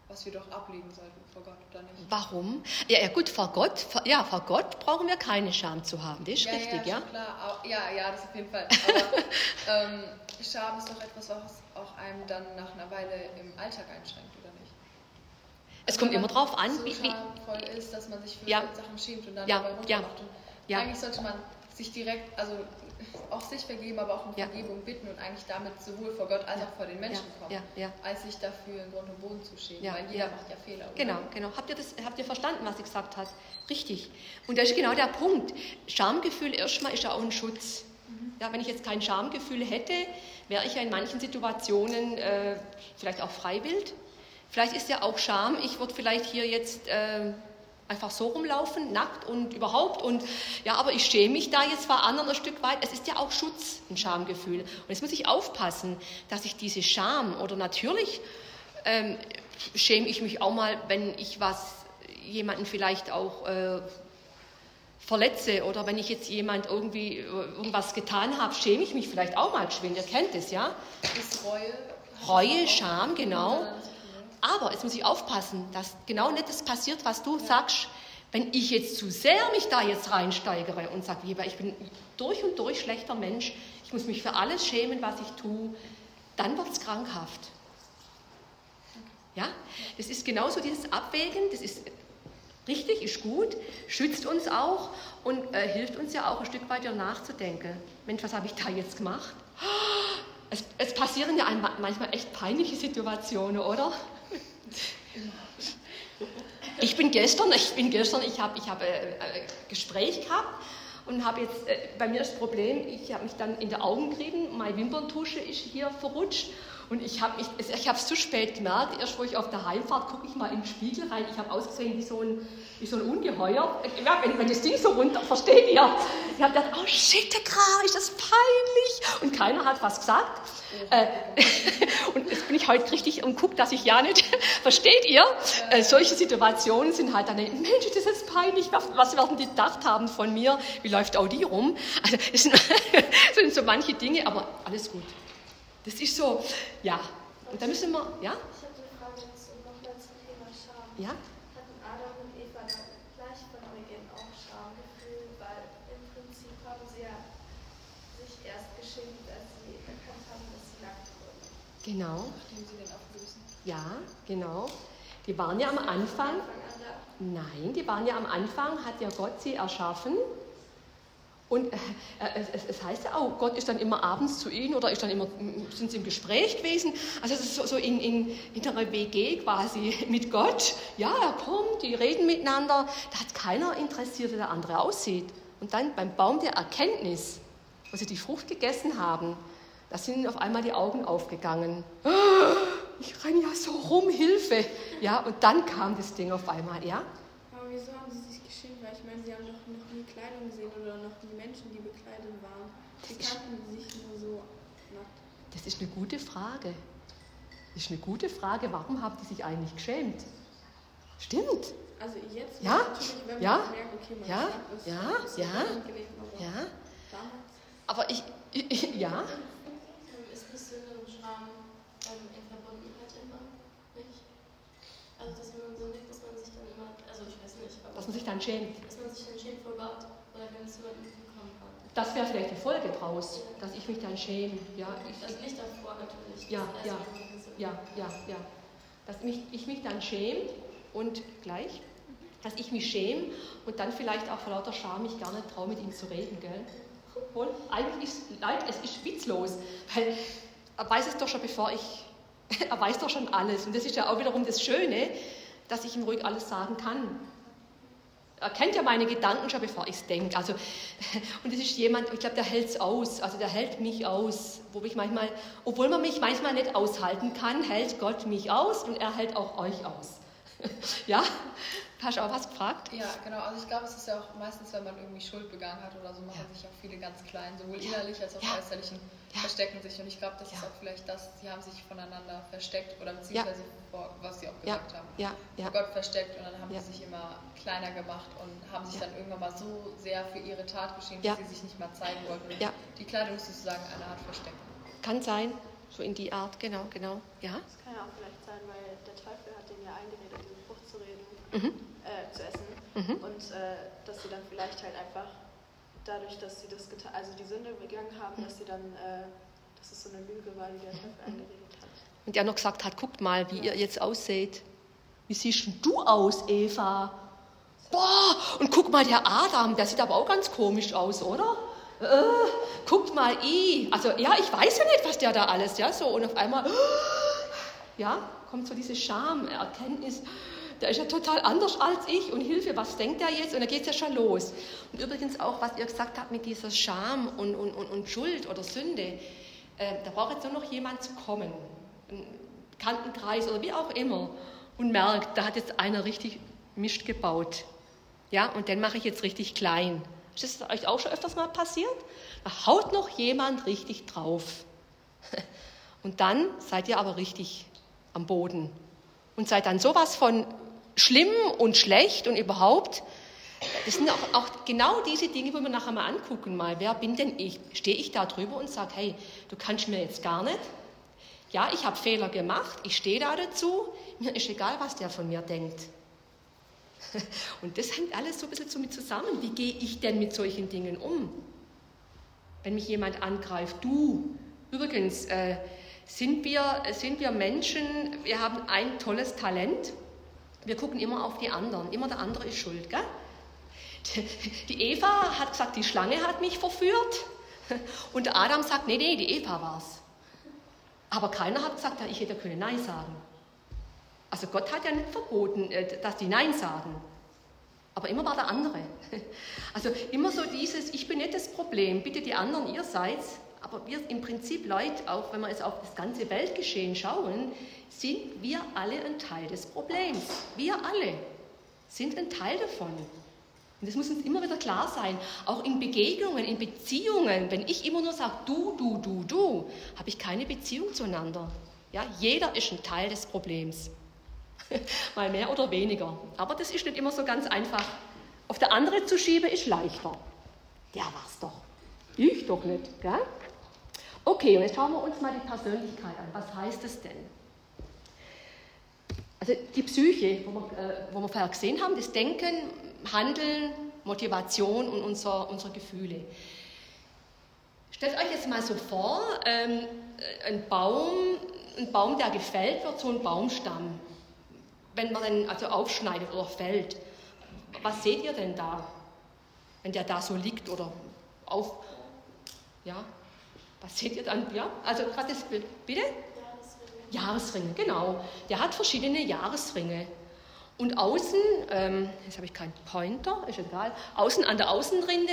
[SPEAKER 3] was wir doch ablegen sollten vor Gott, oder nicht?
[SPEAKER 1] Warum? Ja, ja gut, vor Gott, vor, ja, vor Gott brauchen wir keine Scham zu haben, das ist
[SPEAKER 3] ja,
[SPEAKER 1] richtig,
[SPEAKER 3] ja?
[SPEAKER 1] Ja,
[SPEAKER 3] klar. ja, ja, das auf jeden Fall. <laughs> Aber ähm, Scham ist doch etwas, was auch einem dann nach einer Weile im Alltag einschränkt, oder nicht?
[SPEAKER 1] Es kommt immer drauf an,
[SPEAKER 3] so wie, schamvoll ist, dass man sich für
[SPEAKER 1] ja.
[SPEAKER 3] Sachen schämt und dann
[SPEAKER 1] ja,
[SPEAKER 3] dabei runtermacht.
[SPEAKER 1] Ja.
[SPEAKER 3] Eigentlich sollte man sich direkt, also auch sich vergeben, aber auch um ja. Vergebung bitten und eigentlich damit sowohl vor Gott als auch vor den Menschen kommen, als sich dafür in Grund und Boden zu schämen, weil jeder macht ja Fehler. Oder?
[SPEAKER 1] Genau, genau. Habt ihr, das, habt ihr verstanden, was ich gesagt habe? Richtig. Und das ist genau der Punkt. Schamgefühl erstmal ist ja auch ein Schutz. Mhm. Ja, wenn ich jetzt kein Schamgefühl hätte, wäre ich ja in manchen Situationen äh, vielleicht auch freiwillig. Vielleicht ist ja auch Scham, ich würde vielleicht hier jetzt... Äh, einfach so rumlaufen, nackt und überhaupt. Und ja, aber ich schäme mich da jetzt vor anderen ein Stück weit. Es ist ja auch Schutz, ein Schamgefühl. Und jetzt muss ich aufpassen, dass ich diese Scham oder natürlich ähm, schäme ich mich auch mal, wenn ich was jemanden vielleicht auch äh, verletze oder wenn ich jetzt jemand irgendwie äh, irgendwas getan habe, schäme ich mich vielleicht auch mal geschwind. Ihr kennt es, ja?
[SPEAKER 3] Ist Reue.
[SPEAKER 1] Reue, Scham, genau. Aber jetzt muss ich aufpassen, dass genau nicht das passiert, was du sagst. Wenn ich jetzt zu sehr mich da jetzt reinsteigere und sage, ich bin durch und durch schlechter Mensch, ich muss mich für alles schämen, was ich tue, dann wird es krankhaft. Ja, das ist genauso dieses Abwägen, das ist richtig, ist gut, schützt uns auch und äh, hilft uns ja auch ein Stück weiter nachzudenken. Mensch, was habe ich da jetzt gemacht? <gasps> Es, es passieren ja manchmal echt peinliche Situationen, oder? Ich bin gestern, ich bin gestern, ich habe ich hab, äh, ein Gespräch gehabt und habe jetzt, äh, bei mir das Problem, ich habe mich dann in die Augen gerieben, meine Wimperntusche ist hier verrutscht und ich habe es zu spät gemerkt, erst wo ich auf der Heimfahrt gucke ich mal in den Spiegel rein, ich habe ausgesehen wie so ein, wie so ein Ungeheuer. Ja, wenn, wenn das Ding so runter, versteht ihr? Ich habe gedacht, oh shit, ist das peinlich. Und keiner hat was gesagt. Äh, <laughs> und jetzt bin ich heute richtig und gucke, dass ich ja nicht, <laughs> versteht ihr? Äh, solche Situationen sind halt dann, Mensch, das ist peinlich, was, werden die gedacht haben von mir? Wie läuft Audi rum? Also, das sind, <laughs> das sind so manche Dinge, aber alles gut. Das ist so, ja. Und da müssen wir, ja?
[SPEAKER 2] Ich habe eine Frage jetzt nochmal zum Thema Scham.
[SPEAKER 1] Ja?
[SPEAKER 2] Hatten Adam und Eva gleich von Beginn auch Schamgefühl, weil im Prinzip haben sie ja sich erst geschämt, als sie erkannt haben, dass sie nackt wurden.
[SPEAKER 1] Genau.
[SPEAKER 3] Nachdem sie den aufgelöst
[SPEAKER 1] Ja, genau. Die waren ja am Anfang. Nein, die waren ja am Anfang, hat ja Gott sie erschaffen und äh, äh, es, heißt ja auch, Gott ist dann immer abends zu ihnen oder ist dann immer, sind sie im Gespräch gewesen. Also es ist so, so in, in, in einer WG quasi <laughs> mit Gott. Ja, er kommt, die reden miteinander. Da hat keiner interessiert, wie der andere aussieht. Und dann beim Baum der Erkenntnis, wo sie die Frucht gegessen haben, da sind ihnen auf einmal die Augen aufgegangen. <gasps> ich renne ja so rum, Hilfe. Ja, und dann kam das Ding auf einmal, ja.
[SPEAKER 2] Aber wieso haben Sie sich geschämt? Weil ich meine, Sie haben doch noch nie Kleidung gesehen oder noch nie Menschen, die bekleidet waren. Sie kannten sich nur so nackt.
[SPEAKER 1] Das ist eine gute Frage. Das ist eine gute Frage. Warum haben die sich eigentlich geschämt? Stimmt.
[SPEAKER 2] Also jetzt
[SPEAKER 1] ja?
[SPEAKER 2] natürlich, wenn
[SPEAKER 1] ja?
[SPEAKER 2] man merkt, okay, man
[SPEAKER 1] ja?
[SPEAKER 2] ist,
[SPEAKER 1] ja?
[SPEAKER 2] ist
[SPEAKER 1] ja?
[SPEAKER 2] Aber
[SPEAKER 1] ja?
[SPEAKER 2] damals.
[SPEAKER 1] Aber ich, ich ja?
[SPEAKER 4] Ist und Scham ähm, in Verbundenheit immer, nicht? Also, dass man sündigt, dass man sich dann immer, also ich weiß nicht, aber
[SPEAKER 1] Dass man sich dann schämt.
[SPEAKER 4] dass man sich dann schämt vor Gott oder wenn es jemanden bekommen hat.
[SPEAKER 1] Das wäre vielleicht die Folge draus, dass ich mich dann schäme. Ja, ich,
[SPEAKER 4] Das nicht davor natürlich.
[SPEAKER 1] Ja, ja. ja, ja, ja. Dass mich, ich mich dann schäme und gleich, dass ich mich schäme und dann vielleicht auch vor lauter Scham mich gar nicht traue, mit ihm zu reden, gell? Obwohl, eigentlich ist leid, es ist witzlos, weil er weiß es doch schon, bevor ich, <laughs> er weiß doch schon alles. Und das ist ja auch wiederum das Schöne, dass ich ihm ruhig alles sagen kann. Er kennt ja meine Gedanken schon, bevor ich es denke. Also, <laughs> und es ist jemand, ich glaube, der hält es aus. Also der hält mich aus. Wo ich manchmal, obwohl man mich manchmal nicht aushalten kann, hält Gott mich aus und er hält auch euch aus. <laughs> ja? Hast du auch was gefragt?
[SPEAKER 3] Ja, genau. Also ich glaube, es ist ja auch meistens, wenn man irgendwie Schuld begangen hat oder so, machen
[SPEAKER 1] Ja.
[SPEAKER 3] sich auch viele ganz klein, sowohl
[SPEAKER 1] Ja.
[SPEAKER 3] innerlich als auch
[SPEAKER 1] Ja.
[SPEAKER 3] äußerlichen,
[SPEAKER 1] Ja.
[SPEAKER 3] verstecken sich. Und ich glaube, das ist auch vielleicht das, sie haben sich voneinander versteckt oder beziehungsweise vor, was sie auch
[SPEAKER 1] Ja,
[SPEAKER 3] gesagt haben.
[SPEAKER 1] ja, ja.
[SPEAKER 3] Vor Gott versteckt und dann haben
[SPEAKER 1] Ja.
[SPEAKER 3] sie sich immer kleiner gemacht und haben sich
[SPEAKER 1] Ja.
[SPEAKER 3] dann irgendwann mal so sehr für ihre Tat geschämt,
[SPEAKER 1] Ja.
[SPEAKER 3] dass sie sich nicht mal zeigen wollten. Und
[SPEAKER 1] Ja.
[SPEAKER 3] Die Kleidung ist sozusagen eine Art Verstecken.
[SPEAKER 1] Kann sein. So in die Art, genau, genau. Ja?
[SPEAKER 5] Das kann ja auch vielleicht sein, weil der Teufel hat denen ja eingeredet, diese Frucht zu reden,
[SPEAKER 1] Mhm.
[SPEAKER 5] Äh, zu essen.
[SPEAKER 1] Mhm.
[SPEAKER 5] Und äh, dass sie dann vielleicht halt einfach dadurch, dass sie das getan, also die Sünde begangen haben, dass sie dann, äh, dass es so eine Lüge war, die der Teufel eingeredet hat.
[SPEAKER 1] Und der noch gesagt hat, guckt mal, wie ihr jetzt ausseht. Wie siehst du aus, Eva? Boah, und guck mal, der Adam, der sieht aber auch ganz komisch aus, oder? Äh, guckt mal, i. Also, ja, ich weiß ja nicht, was der da alles, ja, so. Und auf einmal, <gasps> ja, kommt so diese Scham, Erkenntnis, der ist ja total anders als ich und Hilfe, was denkt er jetzt? Und da geht es ja schon los. Und übrigens auch, was ihr gesagt habt mit dieser Scham und, und, und, und Schuld oder Sünde, äh, da braucht jetzt nur noch jemand zu kommen, ein Kantenkreis oder wie auch immer, und merkt, da hat jetzt einer richtig Mist gebaut. Ja, und den mache ich jetzt richtig klein. Ist das euch auch schon öfters mal passiert? Da haut noch jemand richtig drauf. <laughs> Und dann seid ihr aber richtig am Boden und seid dann sowas von schlimm und schlecht und überhaupt. Das sind auch, auch genau diese Dinge, wo wir nachher mal angucken, mal, wer bin denn ich? Stehe ich da drüber und sage, hey, du kannst mir jetzt gar nicht. Ja, ich habe Fehler gemacht, ich stehe da dazu, mir ist egal, was der von mir denkt. <laughs> Und das hängt alles so ein bisschen so mit zusammen. Wie gehe ich denn mit solchen Dingen um? Wenn mich jemand angreift, du, übrigens, äh, sind, wir, sind wir Menschen, wir haben ein tolles Talent, wir gucken immer auf die anderen, immer der andere ist schuld. Gell? <laughs> Die Eva hat gesagt, die Schlange hat mich verführt <laughs> und der Adam sagt, nee, nee, die Eva war's. Aber keiner hat gesagt, ich hätte können Nein sagen. Also Gott hat ja nicht verboten, äh, dass die Nein sagen. Aber immer war der andere. <laughs> Also immer so dieses, ich bin nicht das Problem, bitte die anderen, ihr seid's. Aber wir im Prinzip, Leute, auch wenn wir jetzt auf das ganze Weltgeschehen schauen, sind wir alle ein Teil des Problems. Wir alle sind ein Teil davon. Und das muss uns immer wieder klar sein. Auch in Begegnungen, in Beziehungen. Wenn ich immer nur sage, du, du, du, du, habe ich keine Beziehung zueinander. Ja, jeder ist ein Teil des Problems. <laughs> Mal mehr oder weniger. Aber das ist nicht immer so ganz einfach. Auf der andere zu schieben ist leichter. Der war's doch. Ich doch nicht, gell? Okay, und jetzt schauen wir uns mal die Persönlichkeit an. Was heißt es denn? Also die Psyche, wo wir, äh, wo wir vorher gesehen haben, das Denken, Handeln, Motivation und unser, unsere Gefühle. Stellt euch jetzt mal so vor, ähm, ein Baum, ein Baum, der gefällt wird, so ein Baumstamm. Wenn man den also aufschneidet oder fällt, was seht ihr denn da? Wenn der da so liegt oder auf, ja, was seht ihr dann? Ja, also gerade das Bild, bitte? Jahresringe, genau. Der hat verschiedene Jahresringe. Und außen, ähm, jetzt habe ich keinen Pointer, ist egal, außen an der Außenrinde,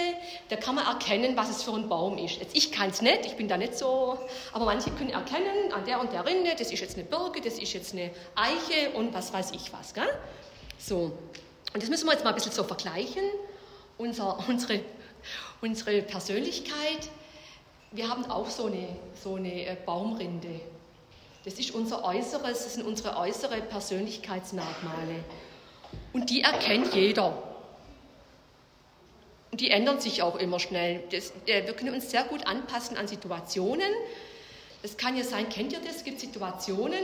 [SPEAKER 1] da kann man erkennen, was es für ein Baum ist. Jetzt, ich kann es nicht, ich bin da nicht so, aber manche können erkennen, an der und der Rinde, das ist jetzt eine Birke, das ist jetzt eine Eiche und was weiß ich was. Gell? So, und das müssen wir jetzt mal ein bisschen so vergleichen. Unser, <laughs> unsere, unsere Persönlichkeit, wir haben auch so eine, so eine äh, Baumrinde. Das ist unser Äußeres, das sind unsere äußere Persönlichkeitsmerkmale. Und die erkennt jeder. Und die ändern sich auch immer schnell. Das, äh, wir können uns sehr gut anpassen an Situationen. Es kann ja sein, kennt ihr das? Es gibt Situationen,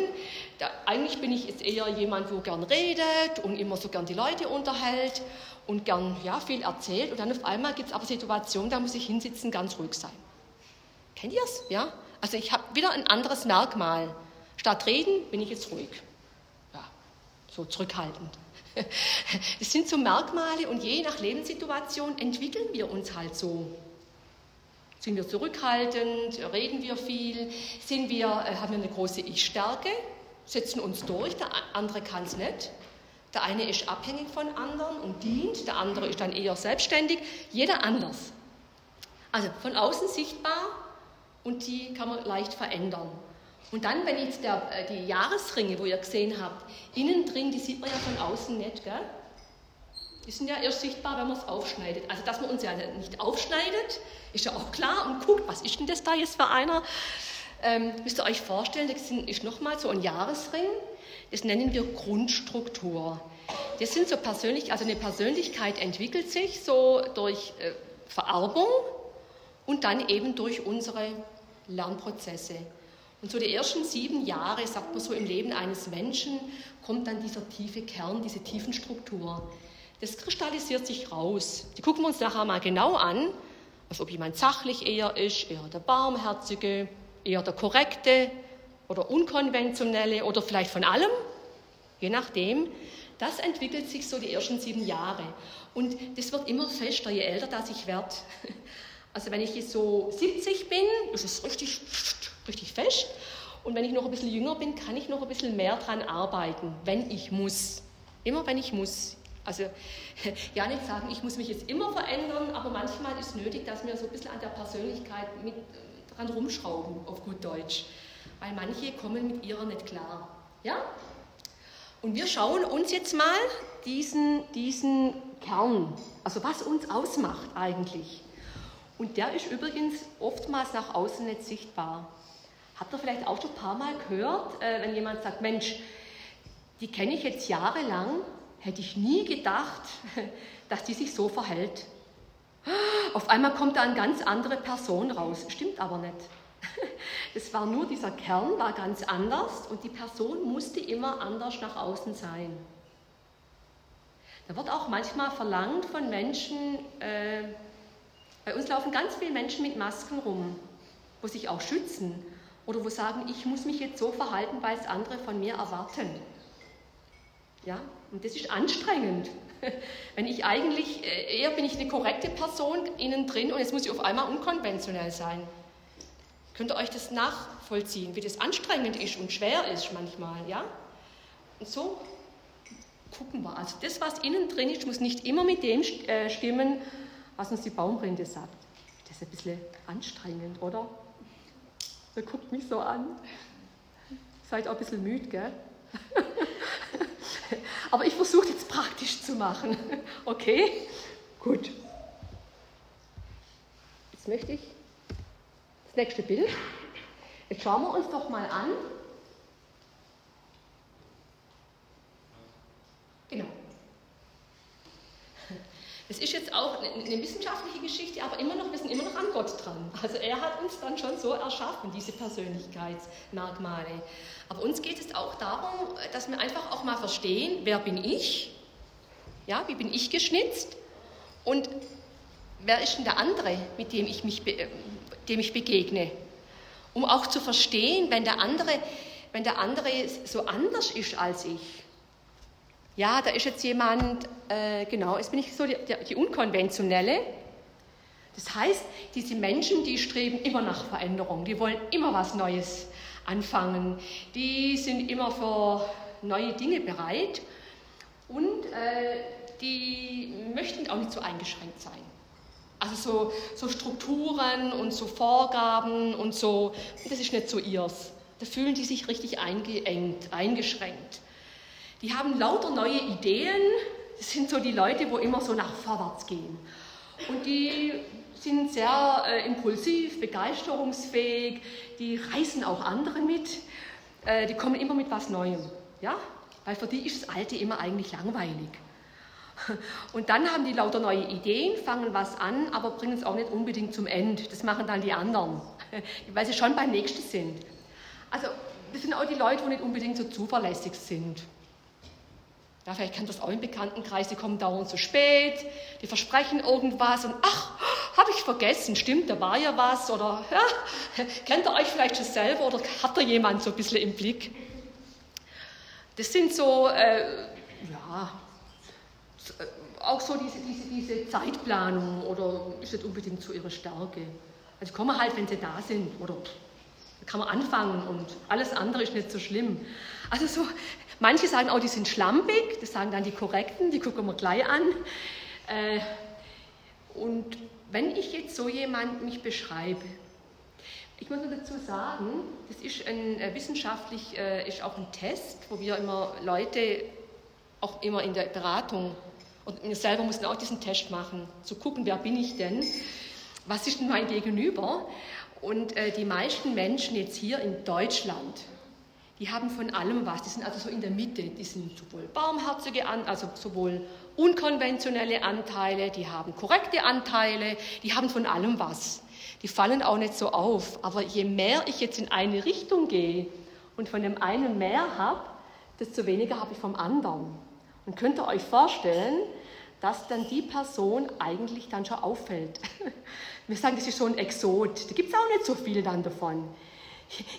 [SPEAKER 1] da, eigentlich bin ich jetzt eher jemand, wo gern redet und immer so gern die Leute unterhält und gern ja, viel erzählt. Und dann auf einmal gibt es aber Situationen, da muss ich hinsitzen, ganz ruhig sein. Kennt ihr es? Ja? Also ich habe wieder ein anderes Merkmal. Statt reden bin ich jetzt ruhig. Ja, so zurückhaltend. <laughs> Das sind so Merkmale und je nach Lebenssituation entwickeln wir uns halt so. Sind wir zurückhaltend? Reden wir viel? Sind wir, äh, haben wir eine große Ich-Stärke? Setzen uns durch? Der andere kann es nicht. Der eine ist abhängig von anderen und dient, der andere ist dann eher selbstständig. Jeder anders. Also von außen sichtbar und die kann man leicht verändern. Und dann, wenn jetzt der, äh, die Jahresringe, wo ihr gesehen habt, innen drin, die sieht man ja von außen nicht, gell? Die sind ja erst sichtbar, wenn man es aufschneidet. Also, dass man uns ja nicht aufschneidet, ist ja auch klar und guckt, was ist denn das da jetzt für einer? Ähm, müsst ihr euch vorstellen, das ist nochmal so ein Jahresring, das nennen wir Grundstruktur. Das sind so persönlich, also eine Persönlichkeit entwickelt sich so durch äh, Vererbung und dann eben durch unsere Lernprozesse. Und so die ersten sieben Jahre, sagt man so, im Leben eines Menschen kommt dann dieser tiefe Kern, diese tiefen Struktur. Das kristallisiert sich raus. Die gucken wir uns nachher mal genau an, als ob jemand sachlich eher ist, eher der Barmherzige, eher der Korrekte oder Unkonventionelle oder vielleicht von allem, je nachdem. Das entwickelt sich so die ersten sieben Jahre. Und das wird immer fester, je älter das ich werde. Also wenn ich jetzt so 70 bin, ist es richtig richtig fest. Und wenn ich noch ein bisschen jünger bin, kann ich noch ein bisschen mehr daran arbeiten, wenn ich muss. Immer wenn ich muss. Also <laughs> ja nicht sagen, ich muss mich jetzt immer verändern, aber manchmal ist nötig, dass wir so ein bisschen an der Persönlichkeit mit äh, dran rumschrauben, auf gut Deutsch. Weil manche kommen mit ihrer nicht klar. Ja? Und wir schauen uns jetzt mal diesen, diesen Kern, also was uns ausmacht eigentlich. Und der ist übrigens oftmals nach außen nicht sichtbar. Habt ihr vielleicht auch schon ein paar Mal gehört, äh, wenn jemand sagt, Mensch, die kenne ich jetzt jahrelang, hätte ich nie gedacht, <laughs> dass die sich so verhält. Auf einmal kommt da eine ganz andere Person raus. Stimmt aber nicht. <laughs> Es war nur dieser Kern, war ganz anders und die Person musste immer anders nach außen sein. Da wird auch manchmal verlangt von Menschen, äh, bei uns laufen ganz viele Menschen mit Masken rum, wo sich auch schützen oder wo sagen, ich muss mich jetzt so verhalten, weil es andere von mir erwarten. Ja, und das ist anstrengend. <laughs> Wenn ich eigentlich, äh, eher bin ich eine korrekte Person innen drin und jetzt muss ich auf einmal unkonventionell sein. Könnt ihr euch das nachvollziehen, wie das anstrengend ist und schwer ist manchmal, ja? Und so gucken wir. Also das, was innen drin ist, muss nicht immer mit dem äh, stimmen, was uns die Baumrinde sagt. Das ist ein bisschen anstrengend, oder? Er guckt mich so an. Seid auch ein bisschen müde, gell? <laughs> Aber ich versuche jetzt praktisch zu machen. Okay? Gut. Jetzt möchte ich das nächste Bild. Jetzt schauen wir uns doch mal an. Genau. Es ist jetzt auch eine wissenschaftliche Geschichte, aber immer noch, wir sind immer noch an Gott dran. Also er hat uns dann schon so erschaffen, diese Persönlichkeitsmerkmale. Aber uns geht es auch darum, dass wir einfach auch mal verstehen, wer bin ich? Ja, wie bin ich geschnitzt? Und wer ist denn der andere, mit dem ich, mich, dem ich begegne? Um auch zu verstehen, wenn der andere, wenn der andere so anders ist als ich, ja, da ist jetzt jemand, äh, genau, jetzt bin ich so die, die unkonventionelle. Das heißt, diese Menschen, die streben immer nach Veränderung, die wollen immer was Neues anfangen, die sind immer für neue Dinge bereit. Und äh, die möchten auch nicht so eingeschränkt sein. Also so, so Strukturen und so Vorgaben und so, das ist nicht so ihrs. Da fühlen die sich richtig eingeengt, eingeschränkt. Die haben lauter neue Ideen. Das sind so die Leute, wo immer so nach vorwärts gehen. Und die sind sehr äh, impulsiv, begeisterungsfähig. Die reißen auch andere mit. Äh, die kommen immer mit was Neuem. Ja? Weil für die ist das Alte immer eigentlich langweilig. <laughs> Und dann haben die lauter neue Ideen, fangen was an, aber bringen es auch nicht unbedingt zum Ende. Das machen dann die anderen, <laughs> weil sie schon beim Nächsten sind. Also das sind auch die Leute, die nicht unbedingt so zuverlässig sind. Ja, vielleicht kennt das auch im Bekanntenkreis, die kommen dauernd zu spät, die versprechen irgendwas und ach, habe ich vergessen, stimmt, da war ja was oder ja, <laughs> kennt ihr euch vielleicht schon selber oder hat da jemand so ein bisschen im Blick? Das sind so, äh, ja, auch so diese, diese, diese Zeitplanung oder ist nicht unbedingt so ihre Stärke. Also kommen halt, wenn sie da sind oder kann man anfangen und alles andere ist nicht so schlimm. Also so, manche sagen auch, die sind schlampig, das sagen dann die Korrekten, die gucken wir gleich an. Äh, und wenn ich jetzt so jemand mich beschreibe, ich muss nur dazu sagen, das ist ein, äh, wissenschaftlich äh, ist auch ein Test, wo wir immer Leute auch immer in der Beratung und wir selber mussten auch diesen Test machen, zu gucken, wer bin ich denn, was ist denn mein Gegenüber. Und die meisten Menschen jetzt hier in Deutschland, die haben von allem was. Die sind also so in der Mitte. Die sind sowohl barmherzige, also sowohl unkonventionelle Anteile, die haben korrekte Anteile, die haben von allem was. Die fallen auch nicht so auf. Aber je mehr ich jetzt in eine Richtung gehe und von dem einen mehr habe, desto weniger habe ich vom anderen. Und könnt ihr euch vorstellen, dass dann die Person eigentlich dann schon auffällt. <laughs> Wir sagen, das ist so ein Exot. Da gibt es auch nicht so viel dann davon.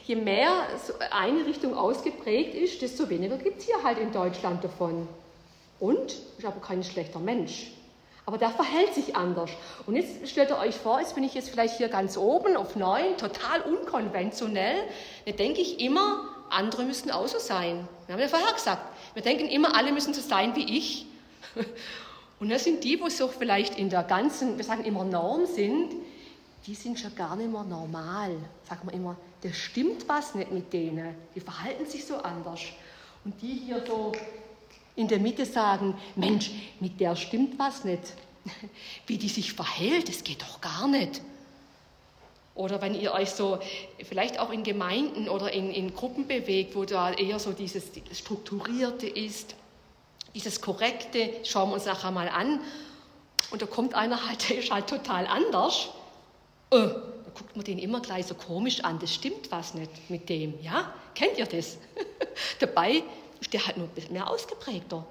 [SPEAKER 1] Je mehr eine Richtung ausgeprägt ist, desto weniger gibt es hier halt in Deutschland davon. Und ist aber kein schlechter Mensch. Aber der verhält sich anders. Und jetzt stellt ihr euch vor, jetzt bin ich jetzt vielleicht hier ganz oben auf neun, total unkonventionell. Da denke ich immer, andere müssen auch so sein. Wir haben ja vorher gesagt, wir denken immer, alle müssen so sein wie ich. <laughs> Und das sind die, wo so vielleicht in der ganzen, wir sagen immer Norm sind, die sind schon gar nicht mehr normal. Sagen wir immer, da stimmt was nicht mit denen. Die verhalten sich so anders. Und die hier so in der Mitte sagen, Mensch, mit der stimmt was nicht. <laughs> Wie die sich verhält, das geht doch gar nicht. Oder wenn ihr euch so vielleicht auch in Gemeinden oder in, in Gruppen bewegt, wo da eher so dieses Strukturierte ist, dieses Korrekte, schauen wir uns nachher mal an. Und da kommt einer halt, <laughs> der ist halt total anders. Da guckt man den immer gleich so komisch an, das stimmt was nicht mit dem, ja? Kennt ihr das? <laughs> Dabei ist der halt nur ein bisschen mehr ausgeprägter.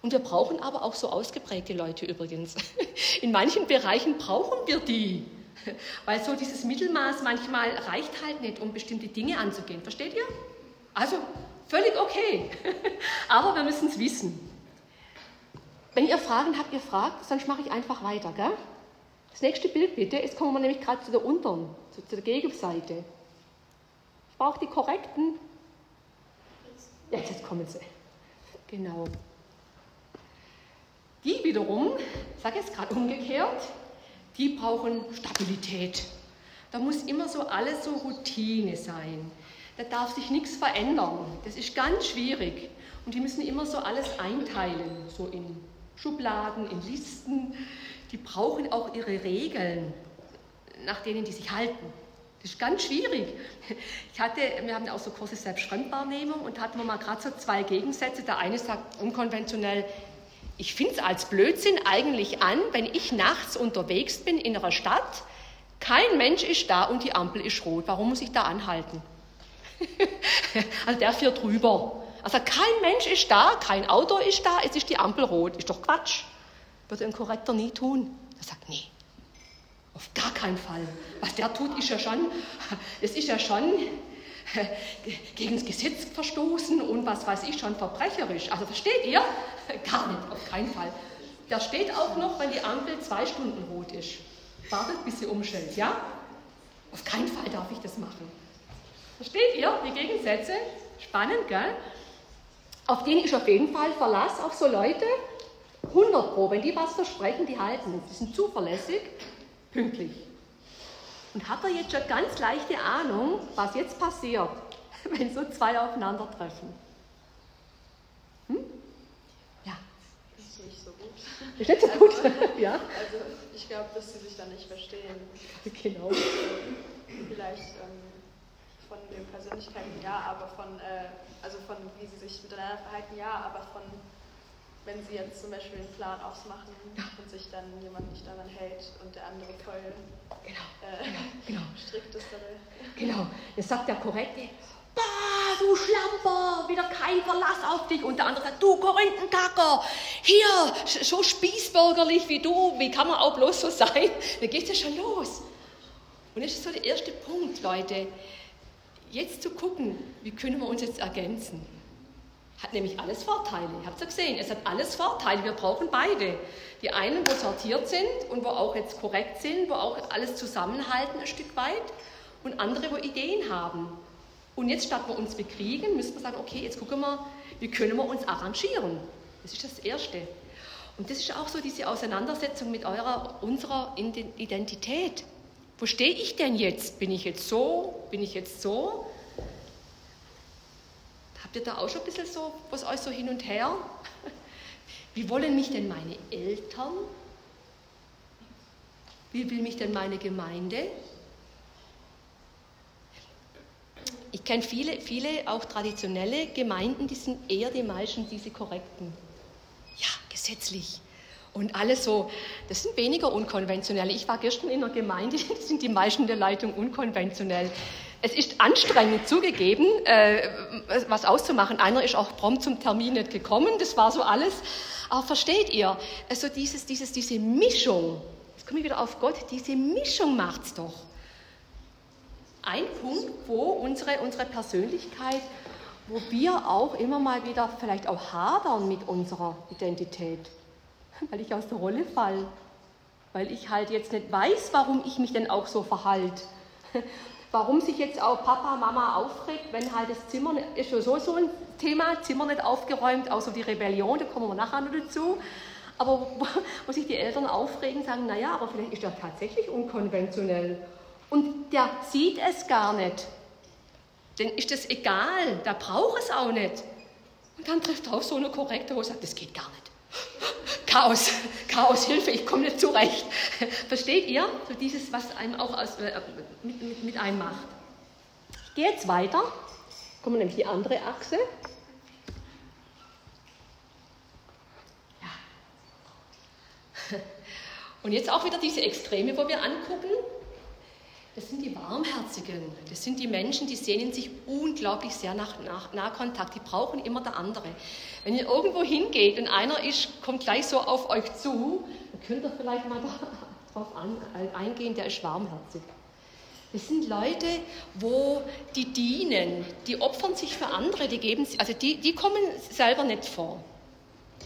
[SPEAKER 1] Und wir brauchen aber auch so ausgeprägte Leute übrigens. <laughs> In manchen Bereichen brauchen wir die. <laughs> Weil so dieses Mittelmaß manchmal reicht halt nicht, um bestimmte Dinge anzugehen. Versteht ihr? Also völlig okay. Aber wir müssen es wissen. Wenn ihr Fragen habt, ihr fragt, sonst mache ich einfach weiter. Gell? Das nächste Bild bitte. Jetzt kommen wir nämlich gerade zu der unteren, zu, zu der Gegenseite. Ich brauche die korrekten. Jetzt, jetzt kommen sie. Genau. Die wiederum, ich sage jetzt gerade umgekehrt, die brauchen Stabilität. Da muss immer so alles so Routine sein. Da darf sich nichts verändern. Das ist ganz schwierig. Und die müssen immer so alles einteilen, so in Schubladen, in Listen. Die brauchen auch ihre Regeln, nach denen die sich halten. Das ist ganz schwierig. Ich hatte, wir haben auch so Kurse Selbstfremdwahrnehmung und hatten wir mal gerade so zwei Gegensätze. Der eine sagt unkonventionell, ich finde es als Blödsinn eigentlich an, wenn ich nachts unterwegs bin in einer Stadt, kein Mensch ist da und die Ampel ist rot. Warum muss ich da anhalten? <laughs> also der fährt drüber. Also kein Mensch ist da, kein Auto ist da, jetzt ist die Ampel rot. Ist doch Quatsch. Würde ein Korrekter nie tun. Er sagt, nee, auf gar keinen Fall. Was der tut, ist ja schon, <laughs> es ist ja schon <laughs> gegen das Gesetz verstoßen und was weiß ich schon verbrecherisch. Also versteht ihr? <laughs> Gar nicht, auf keinen Fall. Der steht auch noch, wenn die Ampel zwei Stunden rot ist. Wartet, bis sie umstellt, ja? Auf keinen Fall darf ich das machen. Versteht ihr die Gegensätze? Spannend, gell? Auf den ist auf jeden Fall Verlass auf so Leute. 100 Pro, wenn die was versprechen, die halten es. Die sind zuverlässig, pünktlich. Und hat er jetzt schon ganz leichte Ahnung, was jetzt passiert, <laughs> wenn so zwei aufeinandertreffen? Hm? Ja.
[SPEAKER 5] Das ist nicht so gut.
[SPEAKER 1] Ist nicht so gut, <laughs> ja?
[SPEAKER 5] Also ich glaube, dass sie sich da nicht verstehen.
[SPEAKER 1] Genau.
[SPEAKER 5] Vielleicht ähm, von den Persönlichkeiten ja, aber von, äh, also von wie sie sich miteinander verhalten ja, aber von wenn sie jetzt zum Beispiel einen Plan ausmachen und sich dann jemand nicht daran hält und der andere voll
[SPEAKER 1] Genau,
[SPEAKER 5] äh,
[SPEAKER 1] genau, genau.
[SPEAKER 5] strikt ist dabei.
[SPEAKER 1] Genau. Jetzt sagt der Korrekte, Bah, du Schlamper, wieder kein Verlass auf dich. Und der andere sagt, du Korinthenkacker, hier, so spießbürgerlich wie du, wie kann man auch bloß so sein? Da geht es ja schon los. Und das ist so der erste Punkt, Leute. Jetzt zu gucken, wie können wir uns jetzt ergänzen. Hat nämlich alles Vorteile. Ihr habt es ja gesehen, es hat alles Vorteile. Wir brauchen beide. Die einen, wo sortiert sind und wo auch jetzt korrekt sind, wo auch alles zusammenhalten ein Stück weit. Und andere, wo Ideen haben. Und jetzt, statt wir uns bekriegen, müssen wir sagen, okay, jetzt gucken wir, wie können wir uns arrangieren. Das ist das Erste. Und das ist auch so diese Auseinandersetzung mit eurer, unserer Identität. Wo stehe ich denn jetzt? Bin ich jetzt so? Bin ich jetzt so? Habt ihr da auch schon ein bisschen so, was euch so hin und her? Wie wollen mich denn meine Eltern? Wie will mich denn meine Gemeinde? Ich kenne viele, viele auch traditionelle Gemeinden, die sind eher die meisten diese korrekten. Ja, gesetzlich. Und alles so, das sind weniger unkonventionelle. Ich war gestern in einer Gemeinde, <laughs> die sind die meisten der Leitung unkonventionell. Es ist anstrengend zugegeben, äh, was auszumachen. Einer ist auch prompt zum Termin nicht gekommen, das war so alles. Aber versteht ihr, also dieses, dieses, diese Mischung, jetzt komme ich wieder auf Gott, diese Mischung macht es doch. Ein Punkt, wo unsere, unsere Persönlichkeit, wo wir auch immer mal wieder vielleicht auch hadern mit unserer Identität, weil ich aus der Rolle fall, weil ich halt jetzt nicht weiß, warum ich mich denn auch so verhalte Warum sich jetzt auch Papa, Mama aufregt, wenn halt das Zimmer, ist ja so, so ein Thema, Zimmer nicht aufgeräumt, außer die Rebellion, da kommen wir nachher noch dazu. Aber wo, wo sich die Eltern aufregen, sagen, naja, aber vielleicht ist er tatsächlich unkonventionell. Und der sieht es gar nicht. Denn ist das egal, der braucht es auch nicht. Und dann trifft er auf so eine Korrekte, wo er sagt, das geht gar nicht. Chaos, Chaos, Hilfe, ich komme nicht zurecht. Versteht ihr? So dieses, was einem auch aus, äh, mit, mit, mit einem macht. Ich gehe jetzt weiter, kommen nämlich die andere Achse. Ja. Und jetzt auch wieder diese Extreme, wo wir angucken. Das sind die Warmherzigen. Das sind die Menschen, die sehnen sich unglaublich sehr nach, nach Nahkontakt. Die brauchen immer der andere. Wenn ihr irgendwo hingeht und einer ist, kommt gleich so auf euch zu, dann könnt ihr vielleicht mal <laughs> darauf eingehen, der ist warmherzig. Das sind Leute, wo die dienen, die opfern sich für andere, die geben, also die, die kommen selber nicht vor.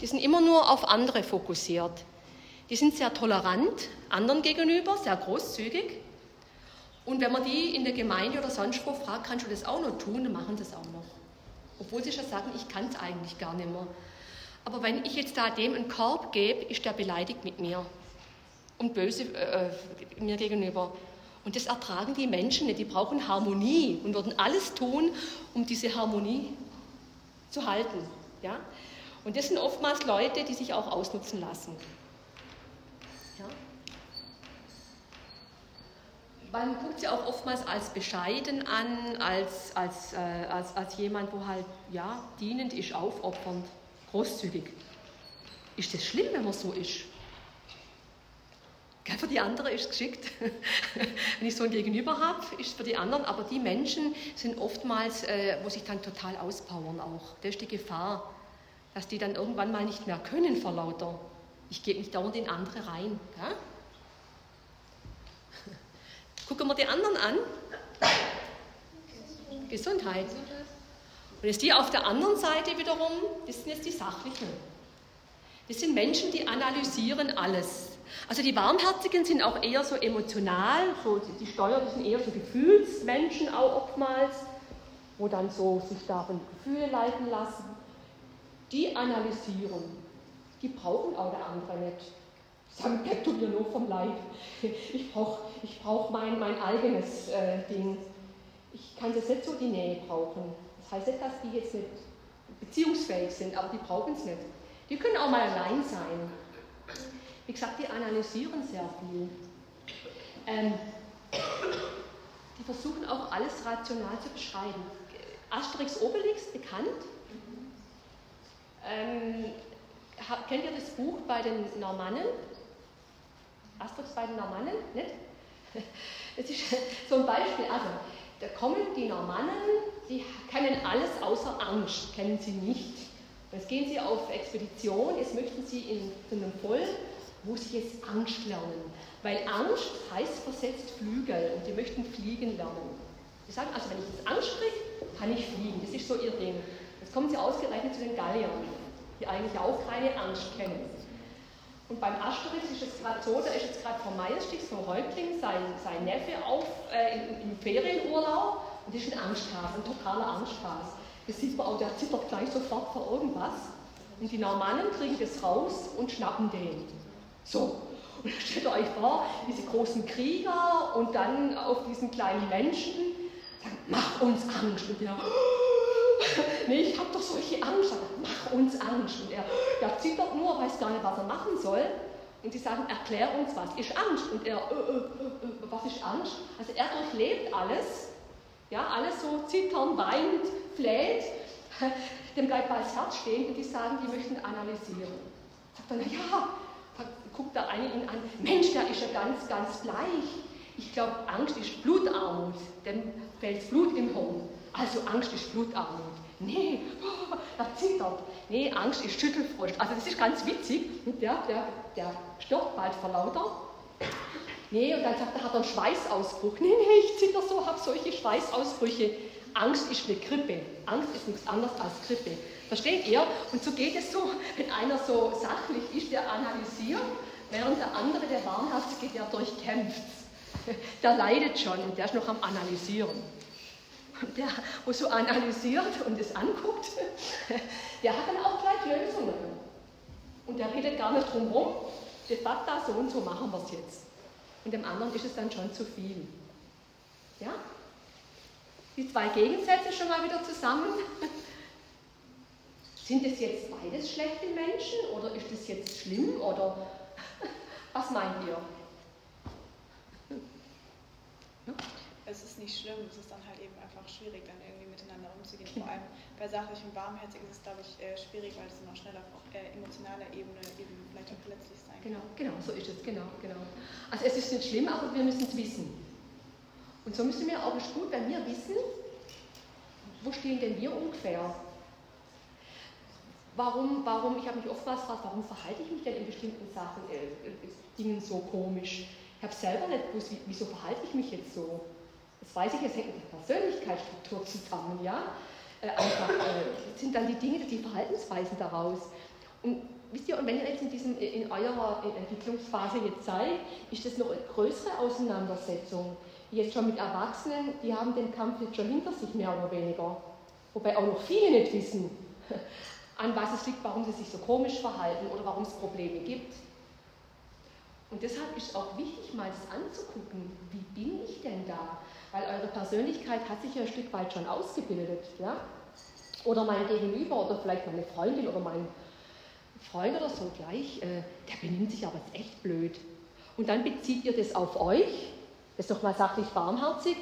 [SPEAKER 1] Die sind immer nur auf andere fokussiert. Die sind sehr tolerant anderen gegenüber, sehr großzügig. Und wenn man die in der Gemeinde oder sonst wo fragt, kannst du das auch noch tun, dann machen es auch noch. Obwohl sie schon sagen, ich kann es eigentlich gar nicht mehr. Aber wenn ich jetzt da dem einen Korb gebe, ist der beleidigt mit mir und böse äh, mir gegenüber. Und das ertragen die Menschen nicht. Die brauchen Harmonie und würden alles tun, um diese Harmonie zu halten. Ja? Und das sind oftmals Leute, die sich auch ausnutzen lassen. Weil man guckt sie auch oftmals als bescheiden an, als, als, äh, als, als jemand, wo halt ja, dienend ist, aufopfernd, großzügig. Ist das schlimm, wenn man so ist? Für die andere ist es geschickt. <laughs> Wenn ich so ein Gegenüber habe, ist es für die anderen. Aber die Menschen sind oftmals, äh, wo sich dann total auspowern auch. Das ist die Gefahr, dass die dann irgendwann mal nicht mehr können vor lauter. Ich gebe mich dauernd in andere rein. Ja? Gucken wir die anderen an. Gesundheit. Und jetzt die auf der anderen Seite wiederum, das sind jetzt die Sachlichen. Das sind Menschen, die analysieren alles. Also die Warmherzigen sind auch eher so emotional, so die Steuer, die sind eher so Gefühlsmenschen auch oftmals, wo dann so sich davon Gefühle leiten lassen. die analysieren. Die brauchen auch der andere nicht. Sagen, tut mir nur vom Leib. Ich brauche ich brauch mein, mein eigenes äh, Ding. Ich kann das nicht so die Nähe brauchen. Das heißt nicht, dass die jetzt nicht beziehungsfähig sind, aber die brauchen es nicht. Die können auch mal allein sein. Wie gesagt, die analysieren sehr viel. Ähm, die versuchen auch alles rational zu beschreiben. Asterix Obelix, bekannt. Ähm, kennt ihr das Buch bei den Normannen? Asterix bei den Normannen, nicht? <laughs> Das ist so ein Beispiel. Also, da kommen die Normannen, die kennen alles außer Angst, kennen sie nicht. Jetzt gehen sie auf Expedition, jetzt möchten sie in, in einem Volk, wo sie jetzt Angst lernen. Weil Angst heißt versetzt Flügel und die möchten fliegen lernen. Sie sagen, also wenn ich jetzt Angst kriege, kann ich fliegen. Das ist so ihr Ding. Jetzt kommen sie ausgerechnet zu den Galliern, die eigentlich auch keine Angst kennen. Und beim Asterix ist es gerade so, da ist jetzt gerade vom Meisterstich so ein Häuptling, sein, sein Neffe auf, äh, im, Ferienurlaub und ist ein Angsthase, ein totaler Angsthase. Das sieht man auch, der zittert gleich sofort vor irgendwas. Und die Normannen kriegen das raus und schnappen den. So. Und stellt ihr euch vor, diese großen Krieger und dann auf diesen kleinen Menschen, sagen, mach uns Angst. Und der, <laughs> nee, ich habe doch solche Angst. Mach uns Angst. Und er, der zittert nur, weiß gar nicht, was er machen soll. Und sie sagen, erklär uns, was ist Angst? Und er, äh, äh, äh, äh, was ist Angst? Also er durchlebt alles, ja, alles so zittern, weinend, fläht, <laughs> dem bleibt mal das Herz stehen und die sagen, die möchten analysieren. Sagt er, na ja, guckt der eine ihn an, Mensch, der ist ja ganz, ganz bleich. Ich glaube, Angst ist Blutarmut, dem fällt Blut im Hirn. Also Angst ist Blutarmut. Nee, oh, er zittert. Nee, Angst ist Schüttelfrost. Also das ist ganz witzig. Der, der, der stirbt bald vor lauter. Nee, und dann sagt er, hat er einen Schweißausbruch. Nee, nee, ich zitter so, habe solche Schweißausbrüche. Angst ist eine Grippe. Angst ist nichts anderes als Grippe. Versteht ihr? Und so geht es so, wenn einer so sachlich ist, der analysiert, während der andere, der Warmherzige, der durchkämpft. Der leidet schon und der ist noch am Analysieren. Der, wo so analysiert und es anguckt, der hat dann auch gleich Lösungen. Und der redet gar nicht drum rum, passt da so und so machen wir es jetzt. Und dem anderen ist es dann schon zu viel. Ja? Die zwei Gegensätze schon mal wieder zusammen. Sind es jetzt beides schlechte Menschen oder ist es jetzt schlimm oder was meint ihr?
[SPEAKER 5] Es ist nicht schlimm, es ist dann einfach schwierig, dann irgendwie miteinander umzugehen. Vor allem bei sachlich und ist es, glaube ich, äh, schwierig, weil es dann auch schneller auf äh, emotionaler Ebene eben vielleicht auch verletzlich sein
[SPEAKER 1] kann. Genau, genau, so ist es, genau, genau. Also es ist nicht schlimm, aber wir müssen es wissen. Und so müssen wir auch gut, wenn wir wissen, wo stehen denn wir ungefähr? Warum, warum ich habe mich oftmals gefragt, warum verhalte ich mich denn in bestimmten Sachen, äh, äh Dingen so komisch? Ich habe selber nicht gewusst, wieso verhalte ich mich jetzt so? Das weiß ich, es hängt mit der Persönlichkeitsstruktur zusammen, ja? Äh, einfach äh, sind dann die Dinge, die Verhaltensweisen daraus. Und wisst ihr, und wenn ihr jetzt in, diesem, in eurer Entwicklungsphase jetzt seid, ist das noch eine größere Auseinandersetzung. Jetzt schon mit Erwachsenen, die haben den Kampf jetzt schon hinter sich, mehr oder weniger. Wobei auch noch viele nicht wissen, <laughs> an was es liegt, warum sie sich so komisch verhalten oder warum es Probleme gibt. Und deshalb ist es auch wichtig, mal das anzugucken, wie bin ich denn da? Weil eure Persönlichkeit hat sich ja ein Stück weit schon ausgebildet. Ja? Oder mein Gegenüber oder vielleicht meine Freundin oder mein Freund oder so gleich, äh, der benimmt sich aber echt blöd. Und dann bezieht ihr das auf euch, das ist doch mal sachlich barmherzig.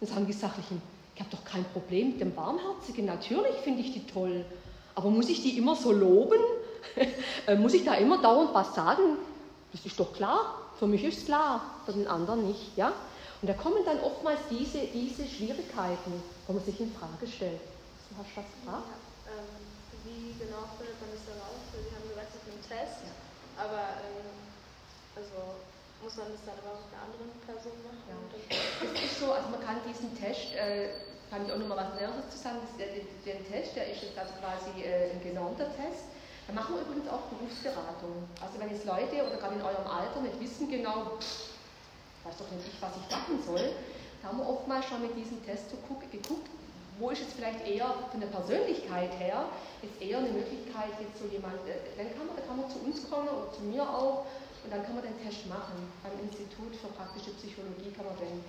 [SPEAKER 1] Und sagen die Sachlichen, ich habe doch kein Problem mit dem Barmherzigen, natürlich finde ich die toll. Aber muss ich die immer so loben? <laughs> Äh, muss ich da immer dauernd was sagen? Das ist doch klar. Für mich ist es klar, für den anderen nicht. Ja? Und da kommen dann oftmals diese, diese Schwierigkeiten, wo man sich in Frage stellt. Du hast was gefragt?
[SPEAKER 5] Ja, ähm, wie genau findet man das heraus? Sie haben gesagt, es ist ein Test, ja. aber ähm, also muss man das dann aber mit einer anderen Person machen? Ja.
[SPEAKER 1] Es ist so, also man kann diesen Test, äh, kann ich auch noch mal was Näheres zu sagen, das, den Test, der ist jetzt also quasi äh, ein genormter Test. Da machen wir übrigens auch Berufsberatung. Also wenn jetzt Leute oder gerade in eurem Alter nicht wissen genau, weiß doch nicht ich, was ich machen soll, da haben wir oftmals schon mit diesem Test geguckt, wo ist es vielleicht eher von der Persönlichkeit her, ist eher eine Möglichkeit, jetzt so jemand, äh, dann kann man, dann kann man zu uns kommen oder zu mir auch und dann kann man den Test machen. Beim Institut für praktische Psychologie kann man den.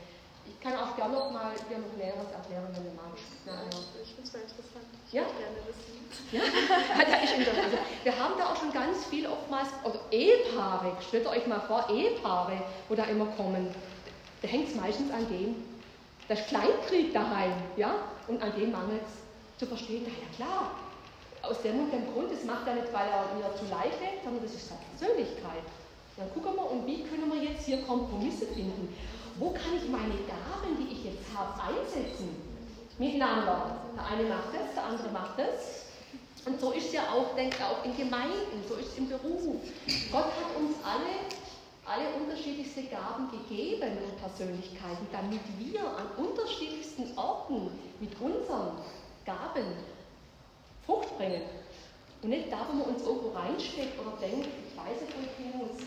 [SPEAKER 1] Ich kann auch gerne noch mal dir noch Näheres erklären, wenn du magst.
[SPEAKER 5] Na, ja. Ich finde es mal interessant. Ich
[SPEAKER 1] Ja?
[SPEAKER 5] gerne wissen.
[SPEAKER 1] Ja, <laughs> ja interessant. Also, wir haben da auch schon ganz viel oftmals, oder Ehepaare, stellt euch mal vor, Ehepaare, wo da immer kommen. Da hängt es meistens an dem, da ist Kleinkrieg daheim, ja, und an dem mangelt es zu verstehen, na ja klar, aus dem und dem Grund, das macht er nicht, weil er mir zu leicht ist, sondern das ist seine Persönlichkeit. Dann gucken wir, und wie können wir jetzt hier Kompromisse finden? Wo kann ich meine Gaben, die ich jetzt habe, einsetzen? Miteinander. Der eine macht das, der andere macht das. Und so ist es ja auch, denke ich, auch in Gemeinden, so ist es im Beruf. Gott hat uns alle, alle unterschiedlichste Gaben gegeben und Persönlichkeiten, damit wir an unterschiedlichsten Orten mit unseren Gaben Frucht bringen. Und nicht da, wo man uns irgendwo reinsteckt oder denkt, ich weiß es, wo ich hin muss.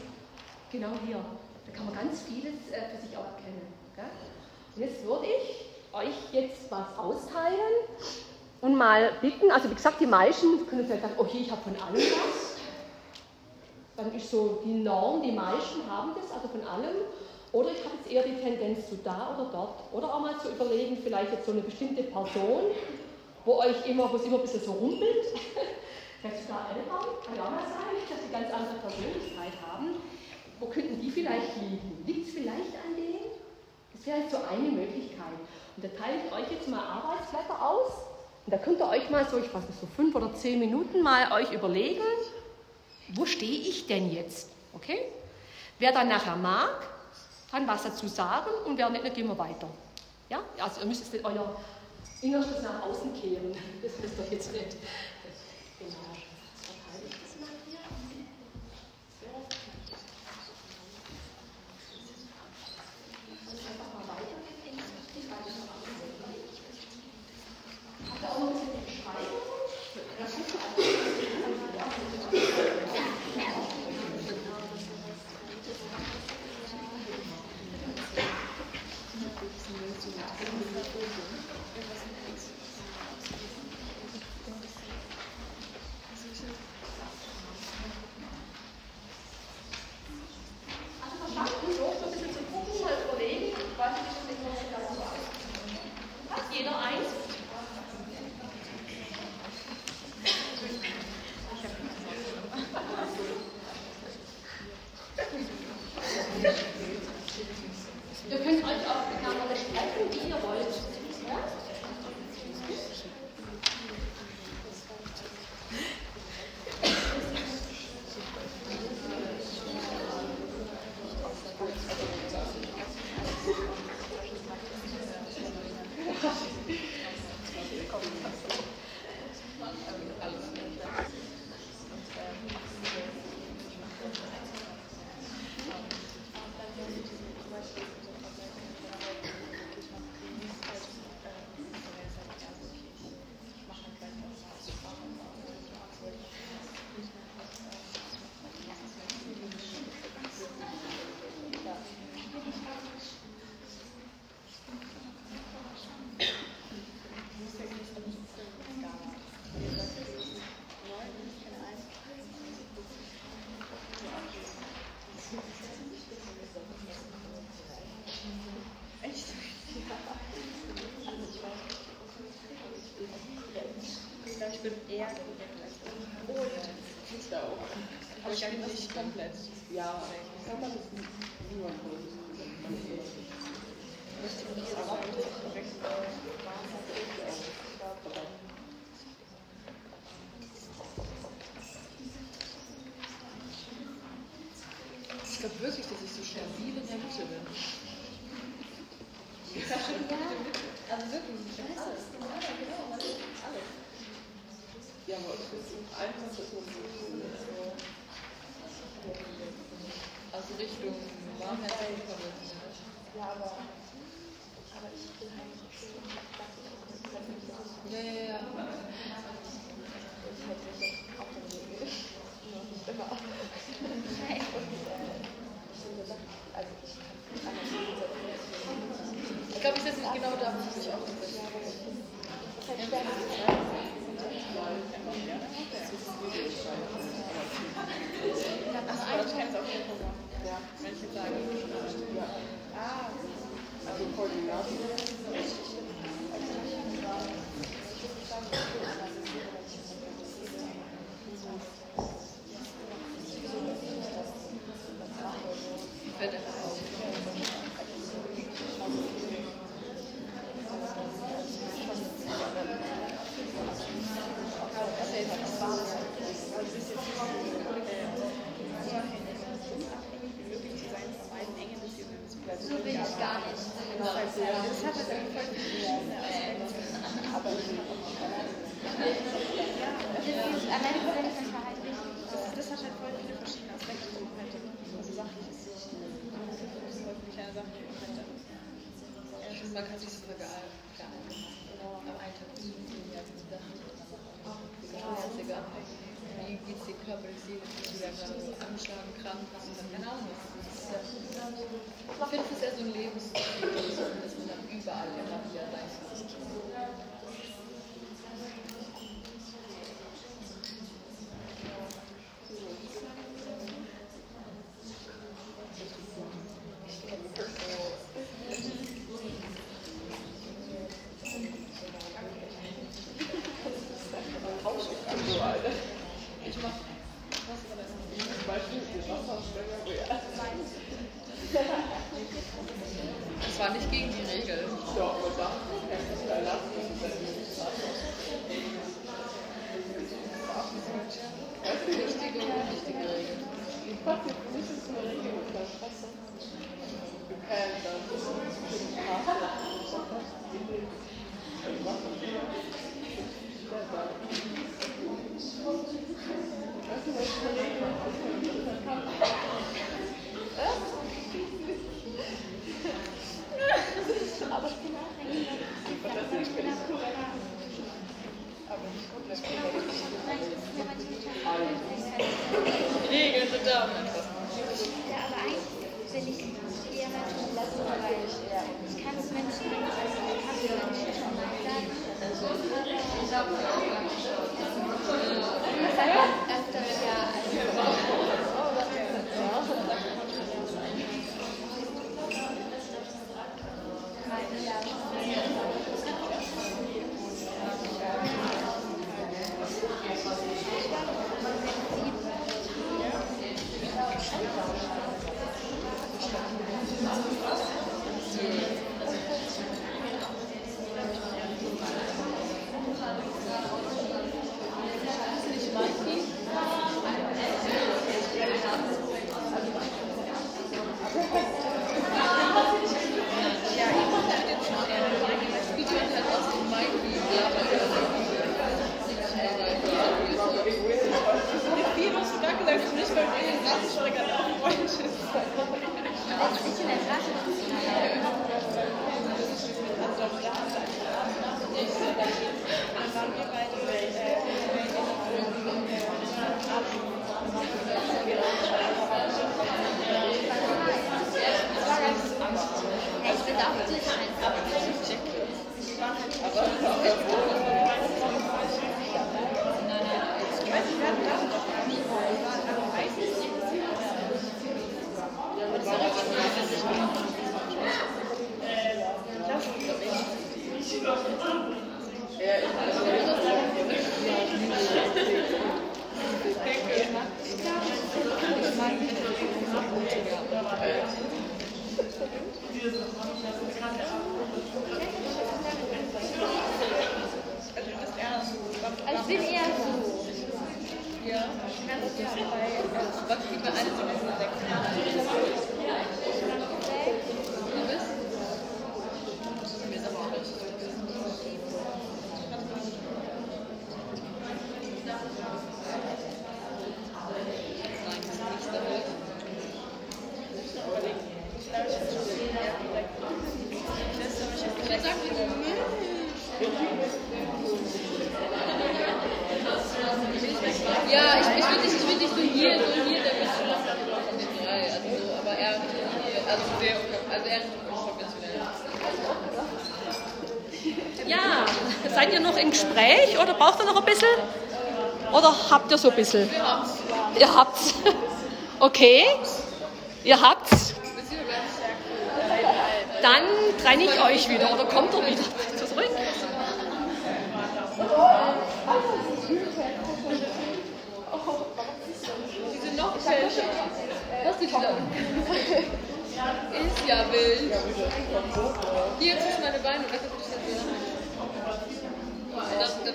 [SPEAKER 1] Genau hier. Da kann man ganz vieles äh, für sich auch erkennen. Gell? Und jetzt würde ich euch jetzt was austeilen und mal bitten, also wie gesagt, die meisten können vielleicht sagen, okay, ich habe von allem was. Dann ist so die Norm, die meisten haben das, also von allem. Oder ich habe jetzt eher die Tendenz zu da oder dort. Oder auch mal zu überlegen, vielleicht jetzt so eine bestimmte Person, wo euch immer, wo es immer ein bisschen so rumpelt. <laughs> Vielleicht sogar Eltern, kann ja auch mal sein, dass sie ganz andere Persönlichkeit haben. Wo könnten die vielleicht liegen? Liegt es vielleicht an denen? Das wäre jetzt so eine Möglichkeit. Und da teile ich euch jetzt mal Arbeitsblätter aus. Und da könnt ihr euch mal so, ich weiß nicht, so fünf oder zehn Minuten mal euch überlegen, wo stehe ich denn jetzt? Okay? Wer dann nachher mag, kann was dazu sagen und wer nicht, dann gehen wir weiter. Ja? Also ihr müsst jetzt nicht euer Innerstes nach außen kehren. Das ist doch jetzt nicht. Ich so ein bisschen? Ihr habt's. Okay, ihr habt's. Dann trenne ich euch wieder oder kommt ihr wieder <laughs> zurück?
[SPEAKER 3] Die sind noch fälscher. Was ist? Ist ja wild. Hier zwischen meine Beine, besser würde ich das sehen. Das, das,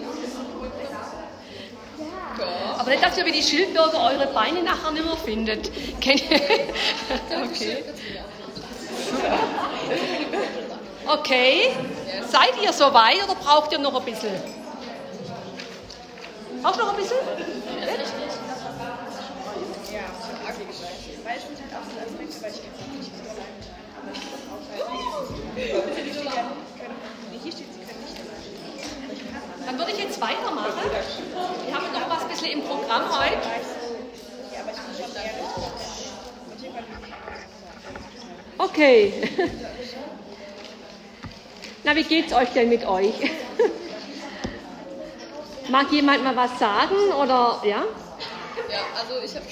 [SPEAKER 3] ja.
[SPEAKER 1] Aber nicht, dass ihr wie die Schildbürger eure Beine nachher nicht mehr findet. Okay. <laughs> Okay. Seid ihr soweit oder braucht ihr noch ein bisschen? Braucht noch ein bisschen?
[SPEAKER 5] Ja, weil
[SPEAKER 1] Dann würde ich jetzt weitermachen. Wir haben noch was ein bisschen im Programm heute. Okay. <laughs> Na, wie geht's euch denn mit euch? <laughs> Mag jemand mal was sagen oder ja?
[SPEAKER 3] Ja, also ich habe.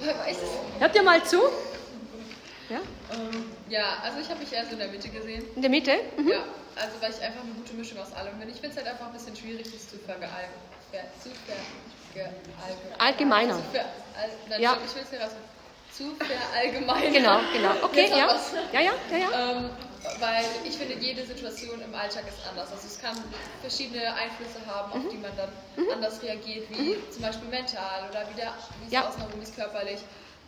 [SPEAKER 3] <laughs>
[SPEAKER 1] Hört ihr mal zu? Ja?
[SPEAKER 3] Ähm, ja, also ich habe mich eher so in der Mitte gesehen.
[SPEAKER 1] In der Mitte? Mhm.
[SPEAKER 3] Ja, also weil ich einfach eine gute Mischung aus allem bin. Ich finde es halt einfach ein bisschen schwierig, das zu verallgemeinern. Zu verallgemeinern.
[SPEAKER 1] Allgemeiner.
[SPEAKER 3] Zu ver, nein,
[SPEAKER 1] Ja.
[SPEAKER 3] Ich will es nicht raus. Zu verallgemeinern.
[SPEAKER 1] Genau, genau. Okay, ja. Ja, ja, ja, ja.
[SPEAKER 3] Ähm, weil ich finde, jede Situation im Alltag ist anders. Also es kann verschiedene Einflüsse haben,
[SPEAKER 1] Mhm.
[SPEAKER 3] auf die man dann anders reagiert, wie zum Beispiel mental oder wie der- wie es
[SPEAKER 1] Ja.
[SPEAKER 3] außenrum ist körperlich.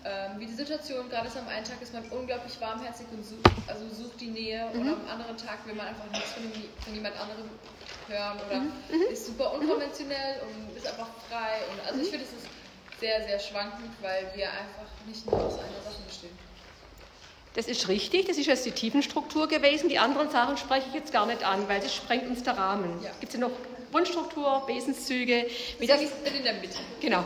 [SPEAKER 3] Ähm, wie die Situation, gerade ist am einen Tag ist man unglaublich warmherzig und sucht, also sucht die Nähe
[SPEAKER 1] Mhm.
[SPEAKER 3] und am anderen Tag will man einfach nichts von, von jemand anderem hören oder
[SPEAKER 1] Mhm.
[SPEAKER 3] ist super unkonventionell und ist einfach frei. Und also ich finde, es ist sehr, sehr schwankend, weil wir einfach nicht nur aus einer Sache bestehen.
[SPEAKER 1] Das ist richtig, das ist jetzt die Tiefenstruktur gewesen. Die anderen Sachen spreche ich jetzt gar nicht an, weil das sprengt uns der Rahmen.
[SPEAKER 3] Ja.
[SPEAKER 1] Gibt es ja noch Grundstruktur, Wesenszüge, wie das,
[SPEAKER 3] ich in der Mitte.
[SPEAKER 1] genau,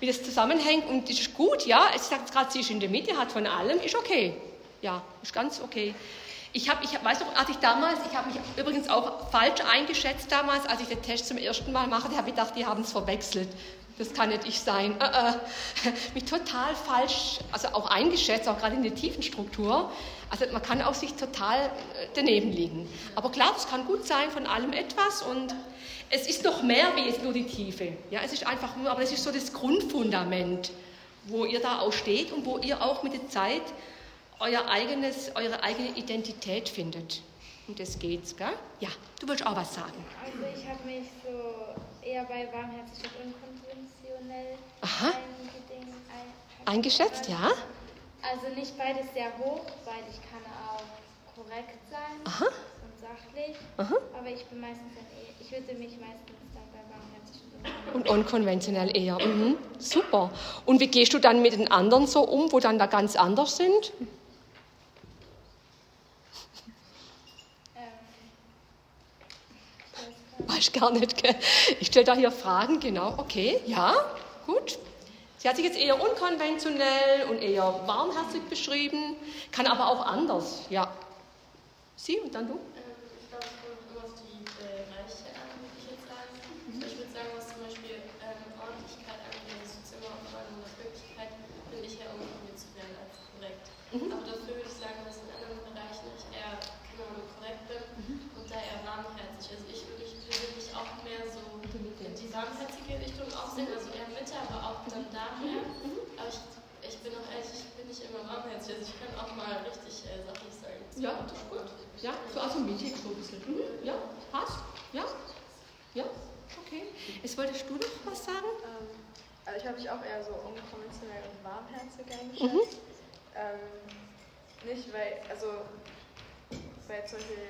[SPEAKER 1] wie das zusammenhängt. Und ist gut, ja. Sage jetzt gerade, sie ist in der Mitte, hat von allem, ist okay. Ja, ist ganz okay. Ich, hab, ich hab, weiß noch, als ich damals, ich habe mich übrigens auch falsch eingeschätzt damals, als ich den Test zum ersten Mal machte, habe ich gedacht, die haben es verwechselt. Das kann nicht ich sein. Äh, äh. <laughs> Mich total falsch, also auch eingeschätzt, auch gerade in der tiefen Struktur. Also man kann auch sich total äh, daneben liegen. Aber klar, es kann gut sein, von allem etwas und es ist noch mehr wie jetzt nur die Tiefe. Ja, es ist einfach nur, aber es ist so das Grundfundament, wo ihr da auch steht und wo ihr auch mit der Zeit euer eigenes, eure eigene Identität findet. Und das geht's, gell? Ja, du willst auch was sagen.
[SPEAKER 2] Also ich habe mich so eher bei warmherzig und unkonventionell
[SPEAKER 1] Aha.
[SPEAKER 2] ein-
[SPEAKER 1] Eingeschätzt, ja?
[SPEAKER 2] Also nicht beides sehr hoch, weil ich kann auch korrekt sein
[SPEAKER 1] Aha.
[SPEAKER 2] Sachlich,
[SPEAKER 1] Aha.
[SPEAKER 2] aber ich bin meistens dann eh, ich würde mich meistens dann bei warmherzig und
[SPEAKER 1] Und unkonventionell eher. Mhm. Super. Und wie gehst du dann mit den anderen so um, wo dann da ganz anders sind?
[SPEAKER 2] ähm, ich weiß gar nicht.
[SPEAKER 1] Weiß gar nicht, gell? Ich stelle da hier Fragen, genau. Okay, ja, gut. Sie hat sich jetzt eher unkonventionell und eher warmherzig beschrieben, kann aber auch anders, ja. Sie und dann du?
[SPEAKER 4] Ähm, ich glaube, es kommt immer auf die Bereiche an, würde ich jetzt sagen. Ich würde sagen, was zum Beispiel ähm, Ordentlichkeit angeht, also Zimmeraufräumen und Wirklichkeit, bin ich eher unkonventionell als korrekt. Aber dafür würde ich sagen, dass in anderen Bereichen ich eher, keine Ahnung, korrekt bin und da eher warmherzig. Also ich würde mich persönlich auch mehr so in die warmherzige Richtung aufsehen, also eher Mitte, aber auch dann daher. Aber ich, ich bin auch ehrlich, ich bin nicht immer warmherzig, also ich kann auch mal richtig äh, sachlich sein.
[SPEAKER 1] Ja, das ist gut. Ja, so also mittig so ein bisschen. Mhm. Ja, passt? Ja? Ja? Okay. Jetzt wolltest du noch was sagen?
[SPEAKER 5] Ähm, also ich habe mich auch eher so unkonventionell und warmherzig eingeschätzt. Ähm, nicht, weil, also, weil zum Beispiel,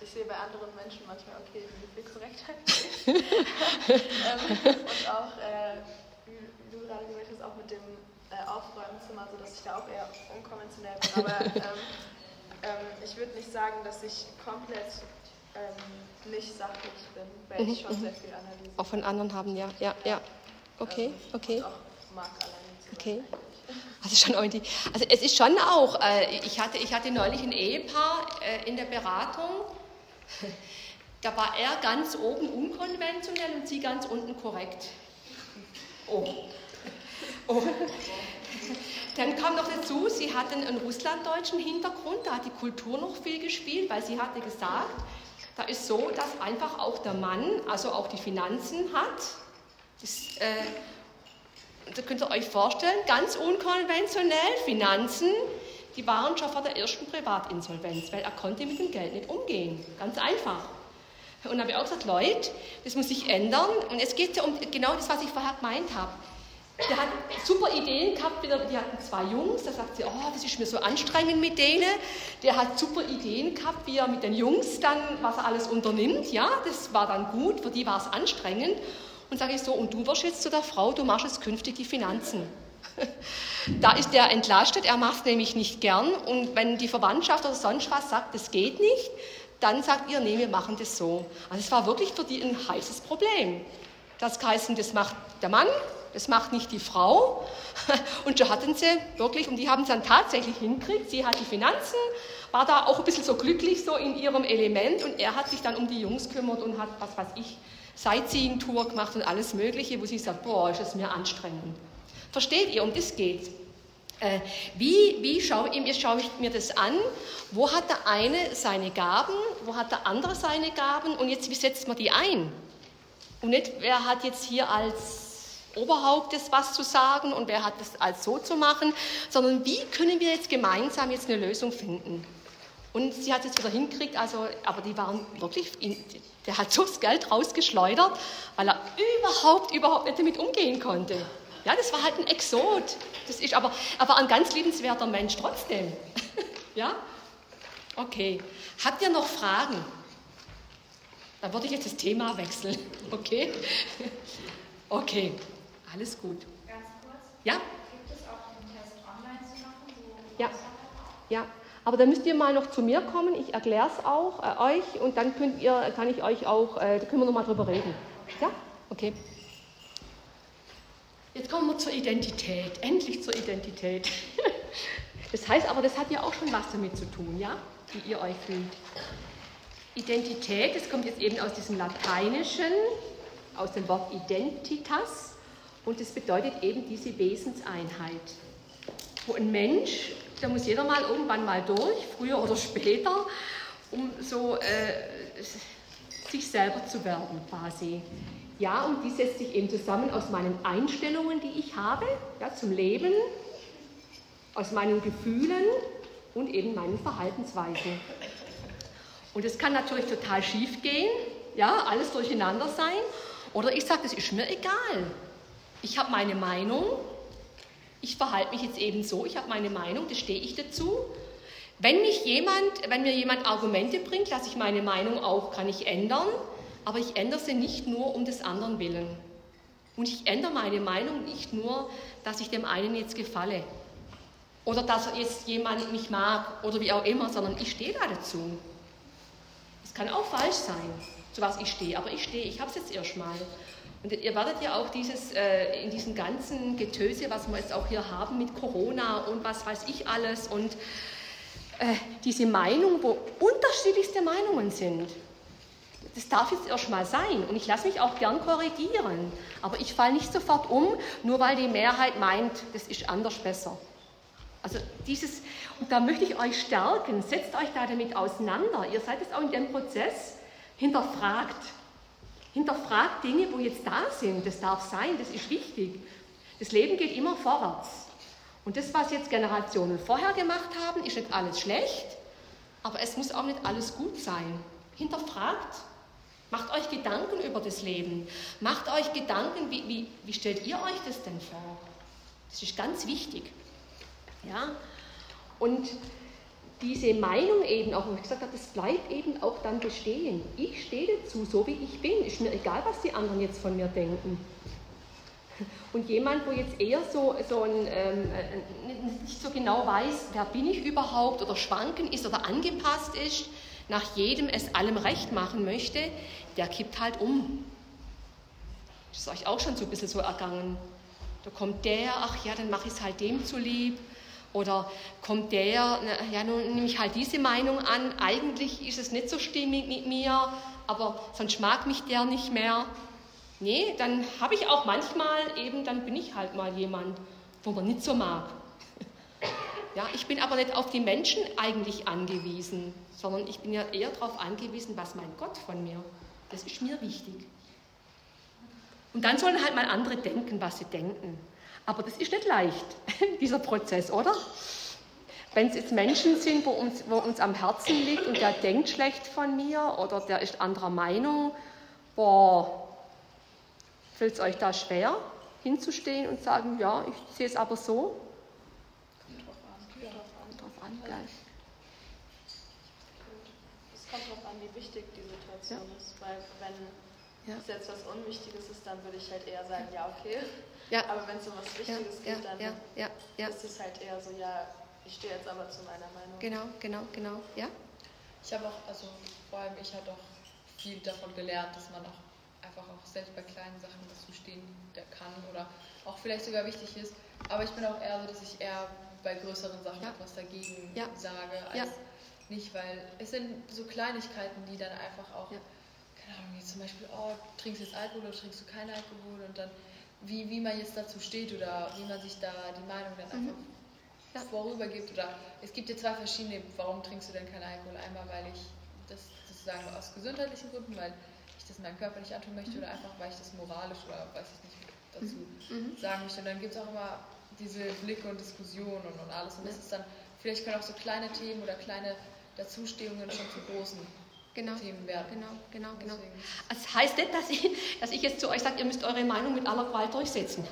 [SPEAKER 5] ich sehe bei anderen Menschen manchmal, okay, wie viel Korrektheit. <laughs> ähm, und auch, äh, wie, du gerade gesagt hast, auch mit dem äh, Aufräumzimmer, so dass ich da auch eher unkonventionell bin. Aber <laughs> ähm, ähm, ich würde nicht sagen, dass ich komplett ähm, nicht sachlich bin, weil ich schon sehr viel analysiere.
[SPEAKER 1] Auch von anderen haben, ja, ja, ja. Okay, okay.
[SPEAKER 5] Sein
[SPEAKER 1] Okay.
[SPEAKER 5] eigentlich.
[SPEAKER 1] Also schon irgendwie. Also es ist schon auch. Äh, ich hatte, ich hatte neulich ein Ehepaar äh, in der Beratung. Da war er ganz oben unkonventionell und sie ganz unten korrekt. Oh. oh. Dann kam noch dazu, sie hatten einen russlanddeutschen Hintergrund, da hat die Kultur noch viel gespielt, weil sie hatte gesagt, da ist so, dass einfach auch der Mann, also auch die Finanzen hat. Das, äh, da könnt ihr euch vorstellen, ganz unkonventionell, Finanzen, die waren schon vor der ersten Privatinsolvenz, weil er konnte mit dem Geld nicht umgehen. Ganz einfach. Und habe ich auch gesagt, Leute, das muss sich ändern. Und es geht ja um genau das, was ich vorher gemeint habe. Der hat super Ideen gehabt, die hatten zwei Jungs, da sagt sie, oh, das ist mir so anstrengend mit denen. Der hat super Ideen gehabt, wie er mit den Jungs dann, was er alles unternimmt. Ja, das war dann gut, für die war es anstrengend. Und sage ich so, und du wirst jetzt zu der Frau, du machst jetzt künftig die Finanzen. <laughs> Da ist der entlastet, er macht es nämlich nicht gern. Und wenn die Verwandtschaft oder sonst was sagt, das geht nicht, dann sagt ihr, nee, wir machen das so. Also es war wirklich für die ein heißes Problem. Das heißt, das macht der Mann, das macht nicht die Frau. <laughs> Und so hatten sie wirklich, und die haben es dann tatsächlich hinkriegt. Sie hat die Finanzen, war da auch ein bisschen so glücklich so in ihrem Element und er hat sich dann um die Jungs kümmert und hat, was weiß ich, Sightseeing-Tour gemacht und alles Mögliche, wo sie sagt, boah, ist das mir anstrengend. Versteht ihr, um das geht äh, wie, wie schaue, ich, schaue ich mir das an? Wo hat der eine seine Gaben? Wo hat der andere seine Gaben? Und jetzt, wie setzt man die ein? Und nicht, wer hat jetzt hier als Oberhauptes was zu sagen und wer hat das als so zu machen, sondern wie können wir jetzt gemeinsam jetzt eine Lösung finden? Und sie hat es wieder hinkriegt, also, aber die waren wirklich, der hat so das Geld rausgeschleudert, weil er überhaupt, überhaupt nicht damit umgehen konnte. Ja, das war halt ein Exot. Das ist aber, aber ein ganz liebenswerter Mensch trotzdem. <laughs> ja? Okay. Habt ihr noch Fragen? Dann würde ich jetzt das Thema wechseln. <laughs> Okay? okay. Alles gut.
[SPEAKER 2] Ganz kurz.
[SPEAKER 1] Ja?
[SPEAKER 2] Gibt es auch den Test online zu machen? Wo
[SPEAKER 1] ja. Ja. Aber dann müsst ihr mal noch zu mir kommen. Ich erkläre es auch äh, euch und dann könnt ihr, kann ich euch auch, äh, da können wir noch mal drüber reden. Ja? Okay. Jetzt kommen wir zur Identität. Endlich zur Identität. <laughs> Das heißt aber, das hat ja auch schon was damit zu tun, ja? Wie ihr euch fühlt. Identität, das kommt jetzt eben aus diesem Lateinischen, aus dem Wort identitas. Und das bedeutet eben diese Wesenseinheit. Wo ein Mensch, da muss jeder mal irgendwann mal durch, früher oder später, um so äh, sich selber zu werden quasi. Ja, und die setzt sich eben zusammen aus meinen Einstellungen, die ich habe ja, zum Leben, aus meinen Gefühlen und eben meinen Verhaltensweisen. Und es kann natürlich total schief gehen, ja, alles durcheinander sein. Oder ich sage, das ist mir egal. Ich habe meine Meinung, ich verhalte mich jetzt eben so, ich habe meine Meinung, das stehe ich dazu. Wenn mich jemand, wenn mir jemand Argumente bringt, lasse ich meine Meinung auch, kann ich ändern, aber ich ändere sie nicht nur um des anderen willen. Und ich ändere meine Meinung nicht nur, dass ich dem einen jetzt gefalle oder dass jetzt jemand mich mag oder wie auch immer, sondern ich stehe da dazu. Es kann auch falsch sein, zu was ich stehe, aber ich stehe, ich habe es jetzt erstmal. Und ihr werdet ja auch dieses, äh, in diesem ganzen Getöse, was wir jetzt auch hier haben mit Corona und was weiß ich alles und äh, diese Meinung, wo unterschiedlichste Meinungen sind. Das darf jetzt erstmal sein und ich lasse mich auch gern korrigieren. Aber ich falle nicht sofort um, nur weil die Mehrheit meint, das ist anders besser. Also dieses, und da möchte ich euch stärken, setzt euch da damit auseinander. Ihr seid jetzt auch in dem Prozess, hinterfragt. Hinterfragt Dinge, wo jetzt da sind. Das darf sein, das ist wichtig. Das Leben geht immer vorwärts. Und das, was jetzt Generationen vorher gemacht haben, ist nicht alles schlecht, aber es muss auch nicht alles gut sein. Hinterfragt. Macht euch Gedanken über das Leben. Macht euch Gedanken, wie, wie, wie stellt ihr euch das denn vor? Das ist ganz wichtig. Ja? Und diese Meinung eben, auch wo ich gesagt habe, das bleibt eben auch dann bestehen. Ich stehe dazu, so wie ich bin. Ist mir egal, was die anderen jetzt von mir denken. Und jemand, wo jetzt eher so, so ein, ähm, äh, nicht so genau weiß, wer bin ich überhaupt oder schwanken ist oder angepasst ist, nach jedem es allem recht machen möchte, der kippt halt um. Das ist euch auch schon so ein bisschen so ergangen. Da kommt der, ach ja, dann mache ich es halt dem zu lieb Oder kommt der, ja, nun nehme ich halt diese Meinung an, eigentlich ist es nicht so stimmig mit mir, aber sonst mag mich der nicht mehr. Nee, dann habe ich auch manchmal eben, dann bin ich halt mal jemand, wo man nicht so mag. Ja, ich bin aber nicht auf die Menschen eigentlich angewiesen, sondern ich bin ja eher darauf angewiesen, was mein Gott von mir. Das ist mir wichtig. Und dann sollen halt mal andere denken, was sie denken. Aber das ist nicht leicht, <laughs> dieser Prozess, oder? Wenn es jetzt Menschen sind, wo uns, wo uns am Herzen liegt und der denkt schlecht von mir oder der ist anderer Meinung, boah, fällt es euch da schwer, hinzustehen und sagen, ja, ich sehe es aber so?
[SPEAKER 5] Kommt drauf an. Ja.
[SPEAKER 1] Drauf an, gleich.
[SPEAKER 5] Es kommt darauf an, wie wichtig die Situation
[SPEAKER 1] Ja.
[SPEAKER 5] ist, weil wenn
[SPEAKER 1] Ja.
[SPEAKER 5] es jetzt was Unwichtiges ist, dann würde ich halt eher sagen, ja, okay.
[SPEAKER 1] Ja.
[SPEAKER 5] Aber wenn es um was Wichtiges
[SPEAKER 1] ja,
[SPEAKER 5] geht, dann
[SPEAKER 1] ja, ja, ja.
[SPEAKER 5] ist es halt eher so, ja, ich stehe jetzt aber zu meiner Meinung.
[SPEAKER 1] Genau, genau, genau. Ja?
[SPEAKER 3] Ich habe auch, also vor allem ich habe auch viel davon gelernt, dass man auch einfach auch selbst bei kleinen Sachen dazu stehen der kann oder auch vielleicht sogar wichtig ist. Aber ich bin auch eher so, dass ich eher bei größeren Sachen
[SPEAKER 1] Ja.
[SPEAKER 3] etwas dagegen
[SPEAKER 1] Ja.
[SPEAKER 3] sage, als
[SPEAKER 1] Ja.
[SPEAKER 3] nicht, weil es sind so Kleinigkeiten, die dann einfach auch,
[SPEAKER 1] Ja.
[SPEAKER 3] Keine Ahnung, wie zum Beispiel, oh, trinkst du jetzt Alkohol oder trinkst du keinen Alkohol und dann wie, wie man jetzt dazu steht oder wie man sich da die Meinung dann
[SPEAKER 1] Mhm.
[SPEAKER 3] einfach
[SPEAKER 1] Ja.
[SPEAKER 3] vorübergibt. Oder es gibt ja zwei verschiedene, warum trinkst du denn keinen Alkohol? Einmal, weil ich das sozusagen aus gesundheitlichen Gründen, weil ich das meinem Körper nicht antun möchte oder einfach, weil ich das moralisch oder weiß ich nicht dazu
[SPEAKER 1] Mhm.
[SPEAKER 3] sagen möchte. Und dann gibt es auch immer diese Blicke und Diskussionen und, und alles. Und das ist dann, vielleicht können auch so kleine Themen oder kleine Dazustehungen schon zu großen
[SPEAKER 1] Genau.
[SPEAKER 3] Themen werden.
[SPEAKER 1] Genau, genau, genau. Das heißt nicht, dass ich, dass ich jetzt zu euch sage, ihr müsst eure Meinung mit aller Gewalt durchsetzen.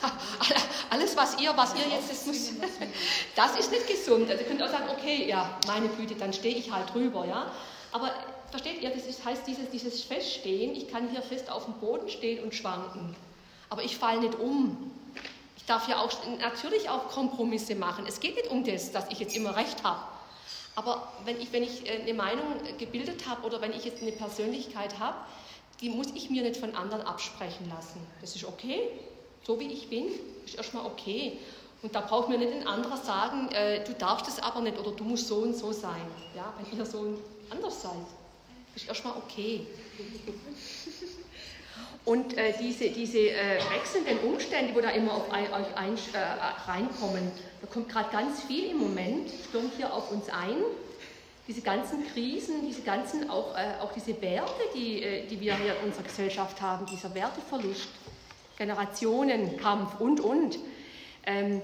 [SPEAKER 1] <laughs> Alles, was ihr, was ihr jetzt, das muss, das ist nicht gesund. Also ihr könnt auch sagen, okay, ja, meine Güte, dann stehe ich halt drüber, ja. Aber versteht ihr, das ist, heißt dieses, dieses Feststehen, ich kann hier fest auf dem Boden stehen und schwanken. Aber ich falle nicht um. Ich darf ja auch natürlich auch Kompromisse machen. Es geht nicht um das, dass ich jetzt immer recht habe. Aber wenn ich, wenn ich äh, eine Meinung gebildet habe oder wenn ich jetzt eine Persönlichkeit habe, die muss ich mir nicht von anderen absprechen lassen. Das ist okay, so wie ich bin, ist erstmal okay. Und da braucht mir nicht ein anderer sagen, äh, du darfst es aber nicht oder du musst so und so sein. Ja, wenn ihr so anders seid, ist erstmal okay. Und äh, diese, diese äh, wechselnden Umstände, wo da immer auf euch ein, äh, reinkommen, da kommt gerade ganz viel im Moment, stürmt hier auf uns ein. Diese ganzen Krisen, diese ganzen, auch, äh, auch diese Werte, die, äh, die wir hier in unserer Gesellschaft haben, dieser Werteverlust, Generationenkampf und, und. Ähm,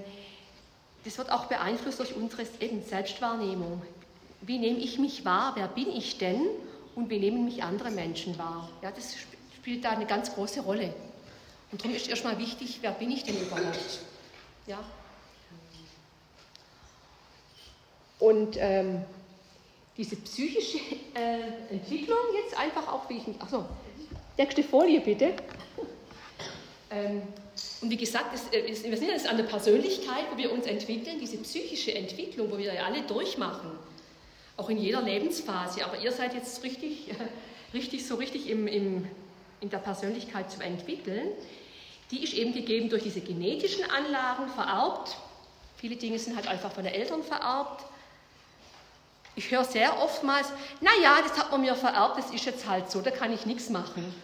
[SPEAKER 1] das wird auch beeinflusst durch unsere eben Selbstwahrnehmung. Wie nehme ich mich wahr? Wer bin ich denn? Und wie nehmen mich andere Menschen wahr? Ja, das spielt da eine ganz große Rolle. Und darum ist erstmal wichtig, wer bin ich denn überhaupt? Ja. Und ähm, diese psychische äh, Entwicklung jetzt einfach auch, wie ich mich. Achso, nächste Folie bitte. Ähm, und wie gesagt, es, äh, es, wir sind jetzt an der Persönlichkeit, wo wir uns entwickeln, diese psychische Entwicklung, wo wir ja alle durchmachen, auch in jeder Lebensphase. Aber ihr seid jetzt richtig, äh, <laughs> richtig so richtig im, im, in der Persönlichkeit zu entwickeln. Die ist eben gegeben durch diese genetischen Anlagen vererbt. Viele Dinge sind halt einfach von den Eltern vererbt. Ich höre sehr oftmals, naja, das hat man mir vererbt, das ist jetzt halt so, da kann ich nichts machen.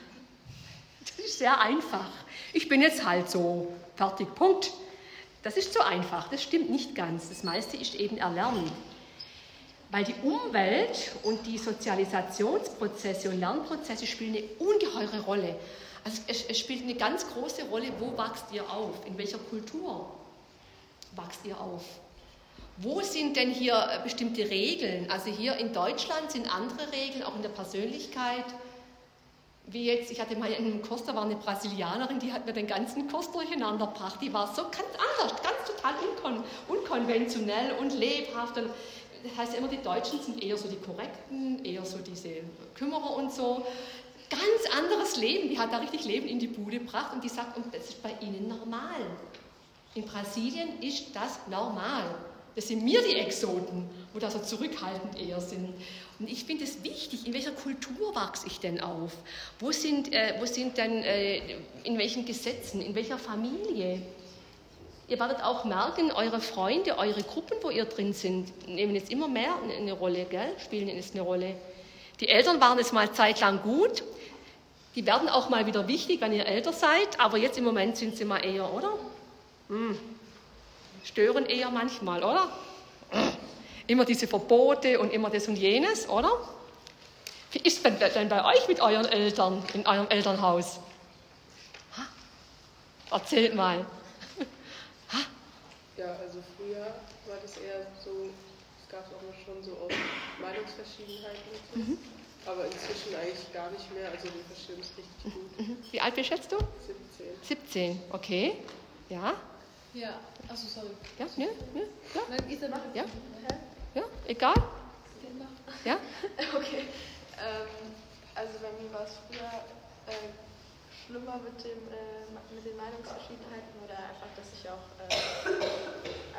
[SPEAKER 1] Das ist sehr einfach. Ich bin jetzt halt so, fertig, Punkt. Das ist zu einfach, das stimmt nicht ganz. Das meiste ist eben Erlernen. Weil die Umwelt und die Sozialisationsprozesse und Lernprozesse spielen eine ungeheure Rolle. Also es, es spielt eine ganz große Rolle, wo wachst ihr auf, in welcher Kultur wachst ihr auf. Wo sind denn hier äh, bestimmte Regeln? Also hier in Deutschland sind andere Regeln, auch in der Persönlichkeit. Wie jetzt, ich hatte mal in einem Kurs, da war eine Brasilianerin, die hat mir den ganzen Kurs durcheinander gebracht. Die war so ganz anders, ganz total unkon unkonventionell und lebhaft. Und das heißt immer, die Deutschen sind eher so die Korrekten, eher so diese Kümmerer und so. Ganz anderes Leben, die hat da richtig Leben in die Bude gebracht und die sagt, und das ist bei ihnen normal. In Brasilien ist das normal. Das sind mir die Exoten, wo da so zurückhaltend eher sind. Und ich finde es wichtig, in welcher Kultur wachse ich denn auf? Wo sind, äh, wo sind denn, äh, in welchen Gesetzen, in welcher Familie? Ihr werdet auch merken, eure Freunde, eure Gruppen, wo ihr drin sind, nehmen jetzt immer mehr eine Rolle, gell? spielen jetzt eine Rolle. Die Eltern waren jetzt mal zeitlang gut, die werden auch mal wieder wichtig, wenn ihr älter seid, aber jetzt im Moment sind sie mal eher, oder? Hm. Stören eher manchmal, oder? Immer diese Verbote und immer das und jenes, oder? Wie ist denn, denn bei euch mit euren Eltern in eurem Elternhaus? Ha? Erzählt mal.
[SPEAKER 6] Ja, also früher war das eher so, es gab auch noch schon so auch Meinungsverschiedenheiten. Mhm. Aber inzwischen eigentlich gar nicht mehr, also wir verstehen es richtig gut.
[SPEAKER 1] Mhm. Wie alt bist du?
[SPEAKER 6] 17.
[SPEAKER 1] 17, okay. Ja?
[SPEAKER 3] Ja, achso, sorry.
[SPEAKER 1] Ja, ja, ja. ja.
[SPEAKER 3] Nein, Isa, mach.
[SPEAKER 1] Ja? Ja, egal? Ja? <laughs>
[SPEAKER 5] Okay. Ähm, also bei mir war es früher äh, schlimmer mit, dem, äh, mit den Meinungsverschiedenheiten oder einfach, dass ich auch äh,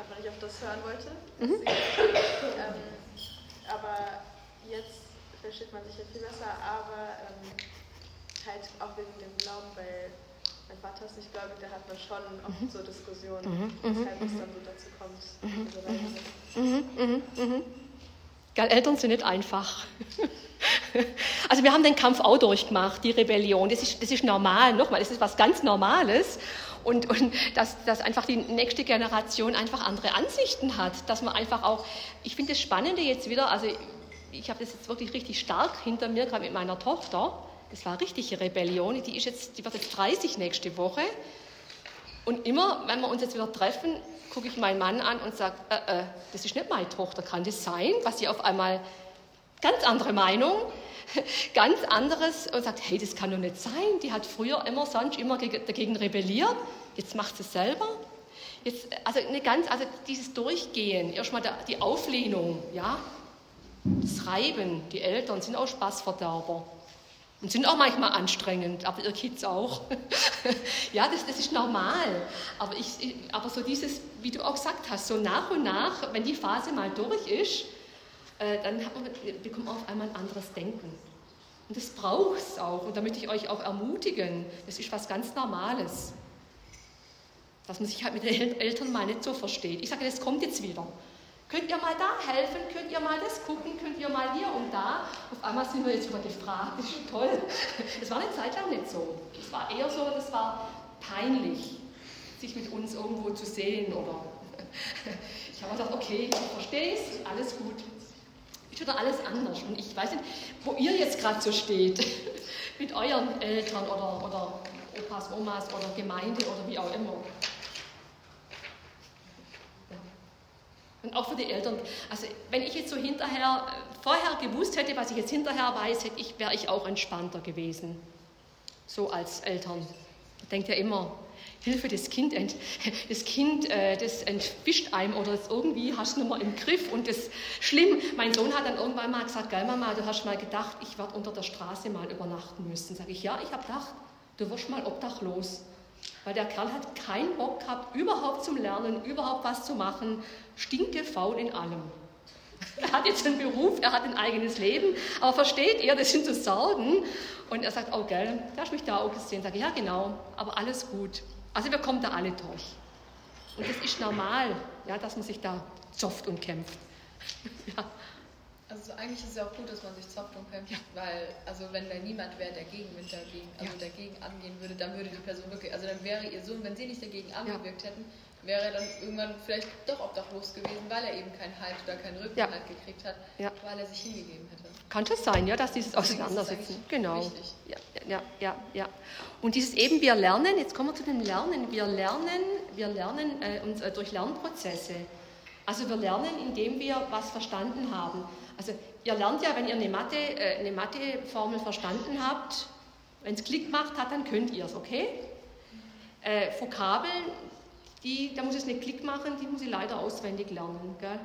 [SPEAKER 5] einfach nicht auf das hören wollte. Mhm. Ähm, aber jetzt versteht man sich ja viel besser, aber ähm, halt auch wegen dem Glauben, weil mein Vater ist nicht gläubig, da hat man schon oft mhm. so Diskussionen, mhm. weshalb es mhm. dann so dazu kommt. Mhm.
[SPEAKER 1] Mhm. Gell, Eltern sind nicht einfach. <laughs> Also wir haben den Kampf auch durchgemacht, die Rebellion. Das ist, das ist normal, nochmal, das ist was ganz Normales. Und, und dass, dass einfach die nächste Generation einfach andere Ansichten hat. Dass man einfach auch, ich finde das Spannende jetzt wieder, also ich habe das jetzt wirklich richtig stark hinter mir, gerade mit meiner Tochter. Das war richtige Rebellion. Die, ist jetzt, die wird jetzt 30 nächste Woche. Und immer, wenn wir uns jetzt wieder treffen, gucke ich meinen Mann an und sage, äh, äh, das ist nicht meine Tochter, kann das sein? Was sie auf einmal ganz andere Meinung, <laughs> ganz anderes und sagt, hey, das kann doch nicht sein. Die hat früher immer sonst immer dagegen rebelliert, jetzt macht sie es selber. Jetzt, also eine ganz, also dieses Durchgehen, erstmal die Auflehnung, ja, das Reiben, die Eltern sind auch Spaßverderber. Und sind auch manchmal anstrengend, aber ihr Kids auch. <laughs> ja, das, das ist normal. Aber, ich, aber so dieses, wie du auch gesagt hast, so nach und nach, wenn die Phase mal durch ist, äh, dann man, bekommt man auf einmal ein anderes Denken. Und das braucht es auch. Und da möchte ich euch auch ermutigen. Das ist was ganz Normales. Dass man sich halt mit den Eltern mal nicht so versteht. Ich sage, das kommt jetzt wieder. Könnt ihr mal da helfen? Könnt ihr mal das gucken? Könnt ihr mal hier und da? Auf einmal sind wir jetzt wieder gefragt. Das <laughs> ist toll. Das war eine Zeit lang nicht so. Es war eher so, das war peinlich, sich mit uns irgendwo zu sehen. Oder <laughs> ich habe gedacht, okay, ich verstehe es, alles gut ist wieder alles anders. Und ich weiß nicht, wo ihr jetzt gerade so steht, <laughs> mit euren Eltern oder, oder Opas, Omas oder Gemeinde oder wie auch immer. Und auch für die Eltern. Also wenn ich jetzt so hinterher, vorher gewusst hätte, was ich jetzt hinterher weiß, hätte ich, wäre ich auch entspannter gewesen. So als Eltern. Denkt ja immer, Hilfe, das Kind, <laughs> das, kind, äh, das entwischt einem oder das irgendwie hast du nicht mehr im Griff und das schlimm. Mein Sohn hat dann irgendwann mal gesagt, geil Mama, du hast mal gedacht, ich werde unter der Straße mal übernachten müssen. Sag ich, ja, ich habe gedacht, du wirst mal obdachlos. Weil der Kerl hat keinen Bock gehabt, überhaupt zum Lernen, überhaupt was zu machen, stinke faul in allem. Er hat jetzt einen Beruf, er hat ein eigenes Leben, aber versteht ihr, das sind so Sorgen. Und er sagt, oh gell, da hast mich da auch gesehen. Sag ich, ja genau, aber alles gut. Also wir kommen da alle durch. Und das ist normal, ja, dass man sich da zofft und kämpft. <laughs>
[SPEAKER 3] ja. Also eigentlich ist es ja auch gut, dass man sich zofft und kämpft, ja. weil also wenn da niemand wäre, der gegen dagegen, also ja. dagegen angehen würde, dann würde die Person wirklich, also dann wäre ihr Sohn, wenn sie nicht dagegen angewirkt hätten, wäre er dann irgendwann vielleicht doch obdachlos gewesen, weil er eben keinen Halt oder keinen Rückenhalt ja. gekriegt hat, ja. weil er sich hingegeben hätte.
[SPEAKER 1] Kann das sein, ja, dass dieses Auseinandersetzen, genau. Ja, ja, ja, ja. Und dieses eben, wir lernen, jetzt kommen wir zu dem Lernen, wir lernen, wir lernen äh, uns äh, durch Lernprozesse. Also wir lernen, indem wir was verstanden haben. Also ihr lernt ja, wenn ihr eine Mathe, äh, eine Mathe-Formel verstanden habt, wenn es Klick macht hat, dann könnt ihr es, okay? Äh, Vokabeln, die, da muss ich nicht Klick machen, die muss ich leider auswendig lernen. Gell?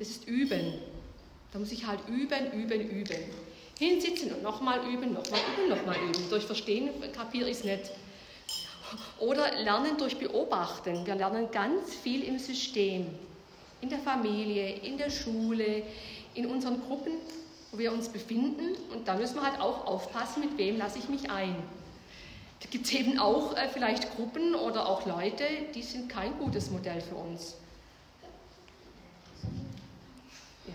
[SPEAKER 1] Das ist Üben. Da muss ich halt üben, üben, üben. Hinsitzen und nochmal üben, nochmal üben, nochmal üben. Durch Verstehen kapiere ich es nicht. Oder Lernen durch Beobachten. Wir lernen ganz viel im System. In der Familie, in der Schule, in unseren Gruppen, wo wir uns befinden. Und da müssen wir halt auch aufpassen, mit wem lasse ich mich ein. Da gibt es eben auch äh, vielleicht Gruppen oder auch Leute, die sind kein gutes Modell für uns.
[SPEAKER 5] Ja.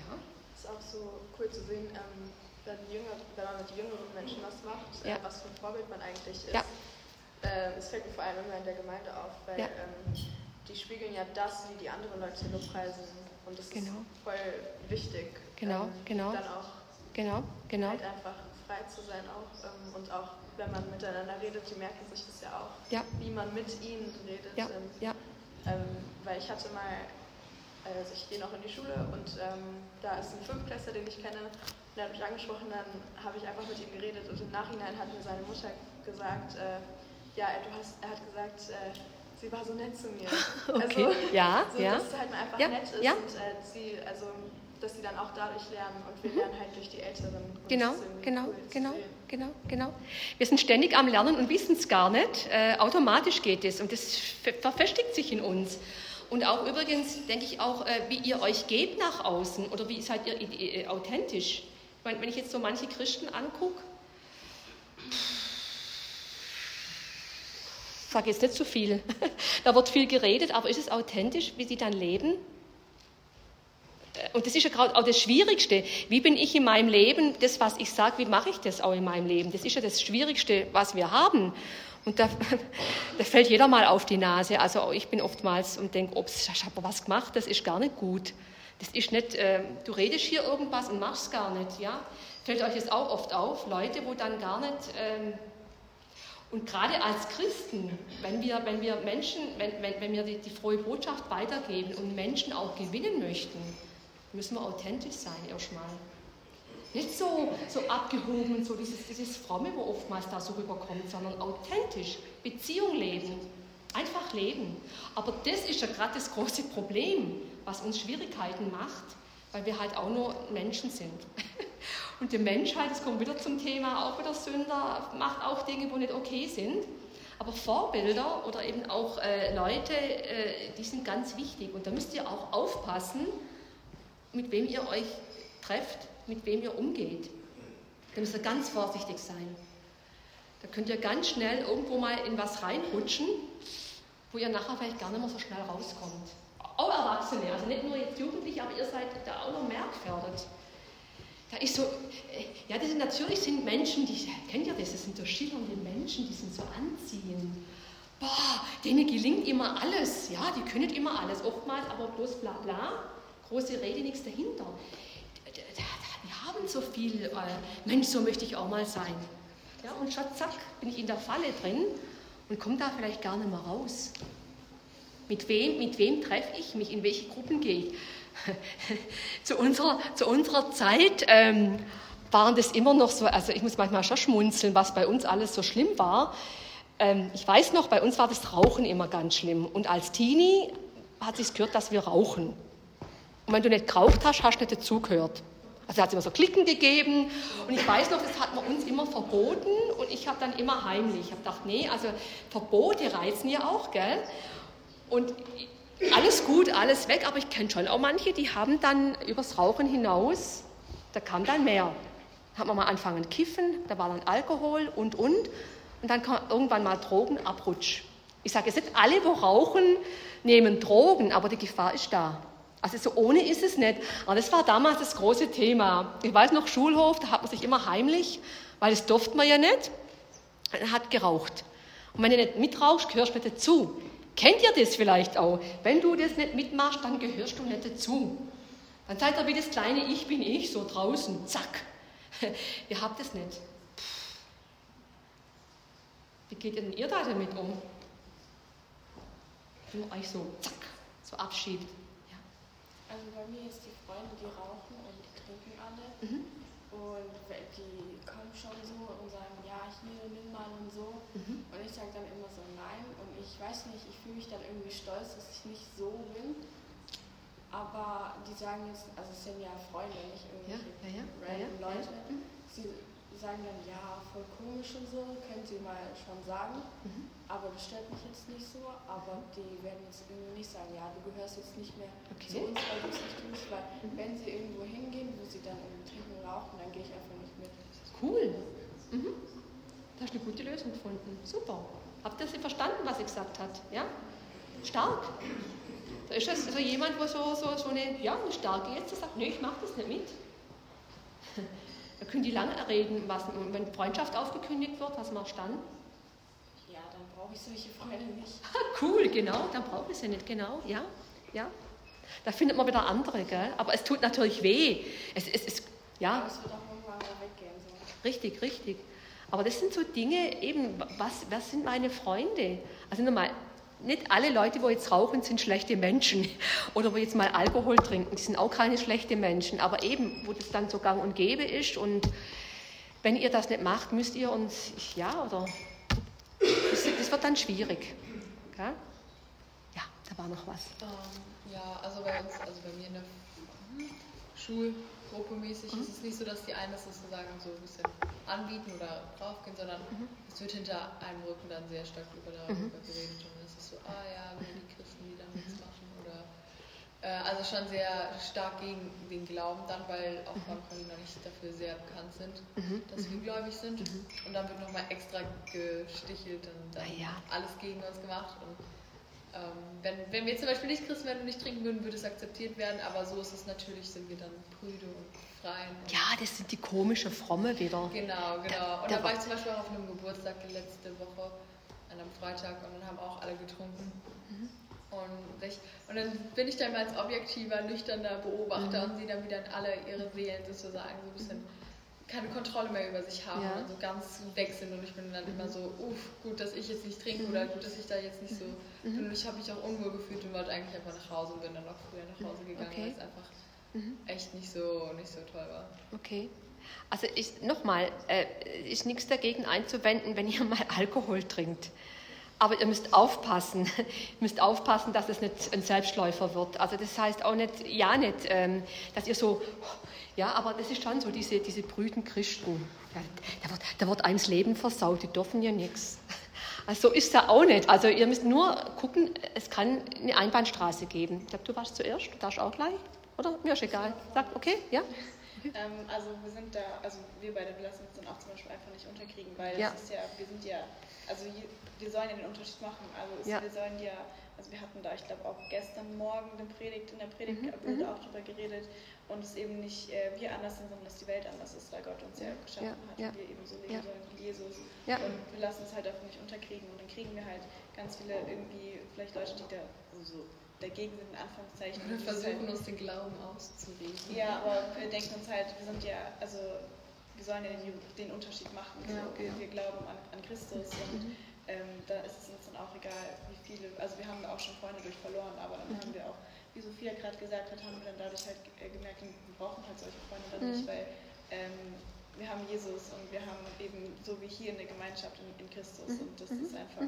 [SPEAKER 5] Es ist auch so cool zu sehen, ähm, wenn, jünger, wenn man mit jüngeren Menschen was macht, äh, ja. äh, was für ein Vorbild man eigentlich ist. Ja. Äh, es fällt mir vor allem immer in der Gemeinde auf, weil ja. ähm, die spiegeln ja das, wie die anderen Leute lobpreisen. Und das genau. ist voll wichtig.
[SPEAKER 1] Genau, ähm, genau.
[SPEAKER 5] Dann auch
[SPEAKER 1] genau, genau.
[SPEAKER 5] halt einfach frei zu sein auch. Ähm, und auch, wenn man miteinander redet, die merken sich das ja auch, ja. wie man mit ihnen redet.
[SPEAKER 1] Ja, ähm, ja.
[SPEAKER 5] Ähm, weil ich hatte mal, also ich gehe noch in die Schule und ähm, da ist ein Fünftklässler, den ich kenne, der hat mich angesprochen, dann habe ich einfach mit ihm geredet und im Nachhinein hat mir seine Mutter gesagt, äh, ja, du hast, er hat gesagt, äh, sie war so nett zu mir. <laughs>
[SPEAKER 1] Okay, also, ja,
[SPEAKER 5] so,
[SPEAKER 1] ja.
[SPEAKER 5] Dass es halt einfach
[SPEAKER 1] ja,
[SPEAKER 5] nett ist
[SPEAKER 1] ja.
[SPEAKER 5] und äh, sie, also, dass sie dann auch dadurch lernen und wir lernen halt durch die Älteren.
[SPEAKER 1] Genau, genau, cool, genau, genau, genau. Wir sind ständig am Lernen und wissen es gar nicht. Äh, automatisch geht es und das verfestigt sich in uns. Und auch übrigens denke ich auch, äh, wie ihr euch gebt nach außen oder wie seid ihr äh, authentisch. Ich meine, wenn ich jetzt so manche Christen angucke, ich sage jetzt nicht zu viel, <laughs> da wird viel geredet, aber ist es authentisch, wie sie dann leben? Und das ist ja gerade auch das Schwierigste. Wie bin ich in meinem Leben, das, was ich sage, wie mache ich das auch in meinem Leben? Das ist ja das Schwierigste, was wir haben. Und da, <laughs> da fällt jeder mal auf die Nase. Also ich bin oftmals und denke, ups, ich habe was gemacht, das ist gar nicht gut. Das ist nicht, äh, du redest hier irgendwas und machst gar nicht. Ja? Fällt euch das auch oft auf, Leute, wo dann gar nicht... Ähm, und gerade als Christen, wenn wir, wenn wir Menschen, wenn, wenn, wenn wir die, die frohe Botschaft weitergeben und Menschen auch gewinnen möchten, müssen wir authentisch sein erstmal. Nicht so, so abgehoben, so dieses, dieses Fromme, wo oftmals da so rüberkommt, sondern authentisch, Beziehung leben, einfach leben. Aber das ist ja gerade das große Problem, was uns Schwierigkeiten macht, weil wir halt auch nur Menschen sind. <laughs> Und die Menschheit, das kommt wieder zum Thema, auch wieder Sünder, macht auch Dinge, wo nicht okay sind. Aber Vorbilder oder eben auch äh, Leute, äh, die sind ganz wichtig. Und da müsst ihr auch aufpassen, mit wem ihr euch trefft, mit wem ihr umgeht. Da müsst ihr ganz vorsichtig sein. Da könnt ihr ganz schnell irgendwo mal in was reinrutschen, wo ihr nachher vielleicht gar nicht mehr so schnell rauskommt. Auch Erwachsene, also nicht nur jetzt Jugendliche, aber ihr seid da auch noch mehr gefährdet. Da ist so, äh, ja, das sind, natürlich sind Menschen, die, kennt ihr das, das sind so schillernde Menschen, die sind so anziehend. Boah, denen gelingt immer alles, ja, die können immer alles, oftmals aber bloß bla bla, große Rede, nichts dahinter. Die haben so viel, äh, Mensch, so möchte ich auch mal sein. Ja, und schon zack, bin ich in der Falle drin und komme da vielleicht gar nicht mehr raus. Mit wem, mit wem treffe ich mich, in welche Gruppen gehe ich? <laughs> zu, unserer, zu unserer Zeit ähm, waren das immer noch so, also ich muss manchmal schon schmunzeln, was bei uns alles so schlimm war. Ähm, ich weiß noch, bei uns war das Rauchen immer ganz schlimm. Und als Teenie hat sich gehört, dass wir rauchen. Und wenn du nicht geraucht hast, hast du nicht dazugehört. Also hat es immer so Klicken gegeben und ich weiß noch, das hat man uns immer verboten und ich habe dann immer heimlich. Ich habe gedacht, nee, also Verbote reizen ja auch, gell? Und alles gut, alles weg, aber ich kenne schon auch manche, die haben dann übers Rauchen hinaus, da kam dann mehr. Da hat man mal angefangen kiffen, da war dann Alkohol und und und dann kam irgendwann mal Drogenabrutsch. Ich sage jetzt nicht alle, wo rauchen, nehmen Drogen, aber die Gefahr ist da. Also so ohne ist es nicht. Aber das war damals das große Thema. Ich weiß noch, Schulhof, da hat man sich immer heimlich, weil das durfte man ja nicht, hat geraucht. Und wenn du nicht mitrauchst, gehörst du nicht dazu. Kennt ihr das vielleicht auch? Wenn du das nicht mitmachst, dann gehörst du nicht dazu. Dann seid ihr wie das kleine Ich bin ich, so draußen, zack. <laughs> ihr habt es nicht. Wie geht denn ihr da damit um? Ihr euch so, zack, so abschiebt.
[SPEAKER 4] Also bei mir ist die Freunde, die rauchen und die trinken alle. Mhm. Und die kommen schon so und sagen, ja, hier, nimm mal und so. Mhm. Und ich sage dann immer so, nein. Und ich weiß nicht, ich fühle mich dann irgendwie stolz, dass ich nicht so bin. Aber die sagen jetzt, also es sind ja Freunde, nicht irgendwelche ja, ja, ja, random Leute. Mhm. Sie sagen dann, ja, voll komisch und so, können sie mal schon sagen. Mhm. Aber das stört mich jetzt nicht so. Aber die werden jetzt irgendwie nicht sagen, ja, du gehörst jetzt nicht mehr okay. zu uns, weil du es nicht tust. Weil mhm. wenn sie irgendwo hingehen, wo sie dann irgendwie trinken und rauchen, dann gehe ich einfach nicht mit.
[SPEAKER 1] Cool. Mhm. Da, hast eine gute Lösung gefunden. Super. Habt ihr sie verstanden, was sie gesagt hat? Ja? Stark. Da ist das also jemand, wo so, so, so eine, ja, eine starke jetzt sagt, nee, ich mache das nicht mit. Da können die lange reden, was, wenn Freundschaft aufgekündigt wird, was machst du dann?
[SPEAKER 2] Ja, dann brauche ich solche Freunde nicht. <laughs>
[SPEAKER 1] cool, genau, dann brauche ich sie nicht, genau, ja, ja. Da findet man wieder andere, gell? aber es tut natürlich weh. Es, es, es, ja.
[SPEAKER 2] Aber es wird auch irgendwann wieder weggehen. So.
[SPEAKER 1] Richtig, richtig. Aber das sind so Dinge, eben, was, was sind meine Freunde? Also nochmal, nicht alle Leute, die jetzt rauchen, sind schlechte Menschen. <laughs> Oder wo jetzt mal Alkohol trinken, die sind auch keine schlechten Menschen. Aber eben, wo das dann so gang und gäbe ist. Und wenn ihr das nicht macht, müsst ihr uns, ja, oder. Das, das wird dann schwierig. Okay? Ja, da war noch was.
[SPEAKER 3] Ähm, ja, also bei uns, also bei mir in der Schulgruppe mäßig mhm. ist es nicht so, dass die einen das sozusagen so ein bisschen anbieten oder draufgehen, sondern mhm. es wird hinter einem Rücken dann sehr stark über darüber mhm. geredet so, ah ja, wenn die Christen, die da nichts mhm. machen. Oder, äh, also schon sehr stark gegen den Glauben dann, weil auch mhm. Frankreich noch nicht dafür sehr bekannt sind, mhm. dass wir gläubig sind. Und dann wird nochmal extra gestichelt und dann ah, ja. alles gegen uns gemacht. Und wenn, wenn wir zum Beispiel nicht Christen werden und nicht trinken würden, würde es akzeptiert werden, aber so ist es natürlich, sind wir dann Brüde und Freien.
[SPEAKER 1] Ja, das sind die komische Fromme wieder.
[SPEAKER 3] Genau, genau. Und da, da war ich zum Beispiel auch auf einem Geburtstag letzte Woche an einem Freitag und dann haben auch alle getrunken. Mhm. Und, ich, und dann bin ich dann mal als objektiver, nüchterner Beobachter mhm. und sehe dann, wie dann alle ihre Seelen sozusagen so ein bisschen keine Kontrolle mehr über sich haben ja. und so ganz weg sind und ich bin dann mhm. immer so, uff, gut, dass ich jetzt nicht trinke oder gut, dass ich da jetzt nicht so mhm. bin und ich habe mich auch unwohl gefühlt und wollte eigentlich einfach nach Hause und bin dann auch früher nach Hause gegangen, okay. weil es einfach mhm. echt nicht so, nicht so toll war.
[SPEAKER 1] Okay. Also ich nochmal, äh, ist nichts dagegen einzuwenden, wenn ihr <laughs> mal Alkohol trinkt. Aber ihr müsst aufpassen, ihr <laughs> müsst aufpassen, dass es nicht ein Selbstläufer wird. Also das heißt auch nicht, ja nicht, ähm, dass ihr so, ja, aber das ist schon so, diese, diese brüden Christen. Ja, da, wird, da wird einem das Leben versaut, die dürfen ja nichts. <laughs> Also so ist es auch nicht. Also ihr müsst nur gucken, es kann eine Einbahnstraße geben. Ich glaube, du warst zuerst, du darfst auch gleich, oder? Mir ist egal. Sag, okay, ja?
[SPEAKER 7] Ähm, also wir sind da, also wir beide, wir lassen uns dann auch zum Beispiel einfach nicht unterkriegen, weil ja. es ist ja, wir sind ja, also wir sollen ja den Unterschied machen. Also es, ja. wir sollen ja, also wir hatten da, ich glaube auch gestern Morgen den Predigt, in der Predigt mhm. wurde mhm. auch darüber geredet und es eben nicht äh, wir anders sind, sondern dass die Welt anders ist, weil Gott uns ja geschaffen ja. hat ja. und wir eben so leben sollen wie Jesus. Und wir lassen uns halt davon nicht unterkriegen und dann kriegen wir halt ganz viele irgendwie, vielleicht Leute, die da so dagegen sind, in Anführungszeichen.
[SPEAKER 3] Wir versuchen halt, uns den Glauben auszureden.
[SPEAKER 7] Ja, aber wir denken uns halt, wir sind ja, also wir sollen ja den, den Unterschied machen. Ja, okay. Wir glauben an, an Christus und mhm. Ähm, da ist es uns dann auch egal, wie viele, also wir haben auch schon Freunde durch verloren, aber dann mhm. haben wir auch, wie Sophia gerade gesagt hat, haben wir dann dadurch halt äh, gemerkt, wir brauchen halt solche Freunde dann mhm. nicht, weil ähm, wir haben Jesus und wir haben eben so wie hier eine Gemeinschaft in, in Christus mhm. und das mhm. ist einfach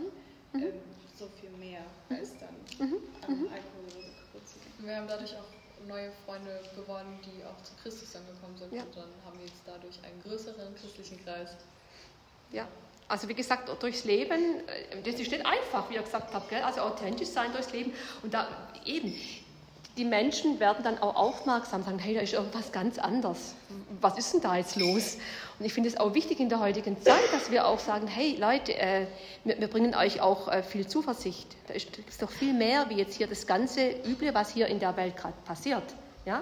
[SPEAKER 7] ähm, so viel mehr als dann mhm. an mhm. Alkohol kaputt zu gehen.
[SPEAKER 3] Wir haben dadurch auch neue Freunde gewonnen, die auch zu Christus dann gekommen sind ja. und dann haben wir jetzt dadurch einen größeren christlichen Kreis.
[SPEAKER 1] Ja, also wie gesagt, durchs Leben, äh, das ist nicht einfach, wie ihr gesagt habt, gell? also authentisch sein durchs Leben und da eben, die Menschen werden dann auch aufmerksam, sagen, hey, da ist irgendwas ganz anders. Was ist denn da jetzt los? Und ich finde es auch wichtig in der heutigen Zeit, dass wir auch sagen, hey Leute, äh, wir, wir, bringen euch auch äh, viel Zuversicht. Da ist, ist doch viel mehr wie jetzt hier das ganze Üble, was hier in der Welt gerade passiert. Ja?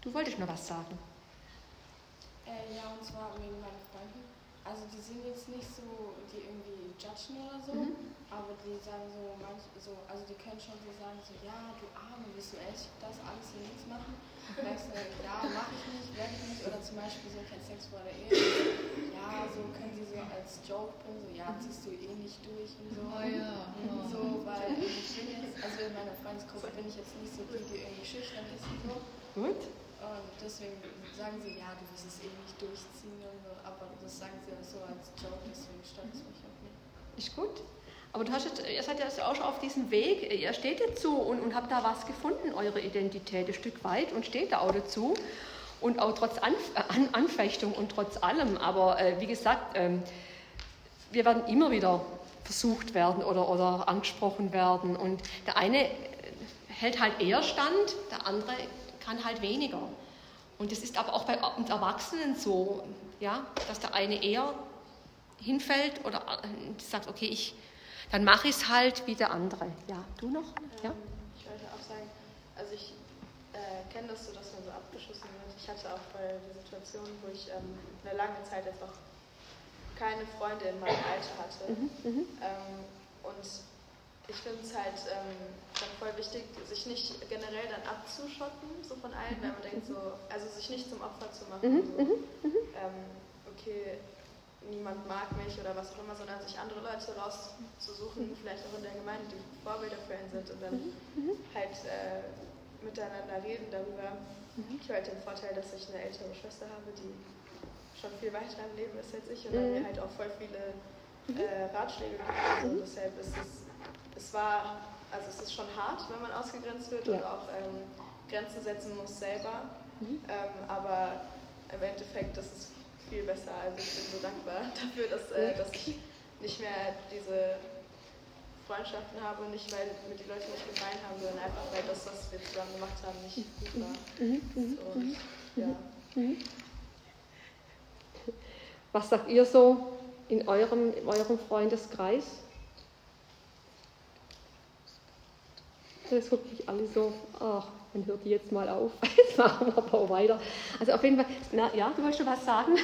[SPEAKER 1] Du wolltest noch was sagen.
[SPEAKER 2] Äh, ja, und zwar wegen. Also die sind jetzt nicht so, die irgendwie judgen oder so, mhm. aber die sagen so, manch, so, also die können schon so sagen, so, ja, du Arme, willst du echt das alles hier nichts machen? Merkst du, ja, mache ich nicht, werde ich nicht. Oder zum Beispiel so kein Sex vor der Ehe. Ja, so können sie so als Joke bringen, so ja, ziehst du eh nicht durch und so.
[SPEAKER 3] Oh ja.
[SPEAKER 2] Oh. So, weil ich bin jetzt, also in meiner Freundesgruppe bin ich jetzt nicht so die, die irgendwie schüchtern ist und so.
[SPEAKER 1] Gut.
[SPEAKER 2] Und deswegen sagen sie, ja, du wirst es eh nicht durchziehen aber das sagen sie auch so als Joke, deswegen stört es mich auch nicht.
[SPEAKER 1] Ist gut. Aber du hast jetzt, ihr seid ja auch schon auf diesem Weg, ihr steht dazu und, und habt da was gefunden, eure Identität, ein Stück weit und steht da auch dazu. Und auch trotz Anf An Anfechtung und trotz allem. Aber äh, wie gesagt, ähm, wir werden immer wieder versucht werden oder, oder angesprochen werden. Und der eine hält halt eher stand, der andere kann halt weniger. Und das ist aber auch bei uns Erwachsenen so, ja, dass der eine eher hinfällt oder äh, sagt, okay, ich, dann mache ich es halt wie der andere. Ja, du noch? Ja?
[SPEAKER 5] Ähm, ich wollte auch sagen, also ich äh, kenne das so, dass man so abgeschossen wird. Ich hatte auch mal die Situation, wo ich ähm, eine lange Zeit einfach keine Freunde in meinem Alter hatte. Mhm, mhm. ähm, und ich finde es halt ähm, dann voll wichtig, sich nicht generell dann abzuschotten, so von allen, weil man denkt so, also sich nicht zum Opfer zu machen. Mhm, so, mhm, mhm. ähm, okay, niemand mag mich oder was auch immer, sondern sich andere Leute rauszusuchen, vielleicht auch in der Gemeinde, die Vorbilder für einen sind und dann halt äh, miteinander reden darüber. Ich habe halt den Vorteil, dass ich eine ältere Schwester habe, die schon viel weiter im Leben ist als ich und dann mir halt auch voll viele äh, Ratschläge gegeben. Also deshalb ist es es war, also es ist schon hart, wenn man ausgegrenzt wird ja. und auch ähm, Grenzen setzen muss selber. Mhm. Ähm, aber im Endeffekt, das ist viel besser. Also ich bin so dankbar <laughs> dafür, dass, äh, dass ich nicht mehr diese Freundschaften habe nicht, weil mir die Leute nicht gefallen haben, sondern einfach, weil das, was wir zusammen gemacht haben, nicht gut war. Mhm. mhm und,
[SPEAKER 1] mhm. ja. Mhm. Was sagt ihr so in eurem, in eurem Freundeskreis? Das wirklich alle so, ach, dann hört die jetzt mal auf, <laughs> jetzt machen wir aber weiter. Also auf jeden Fall, na, ja, du wolltest schon was sagen?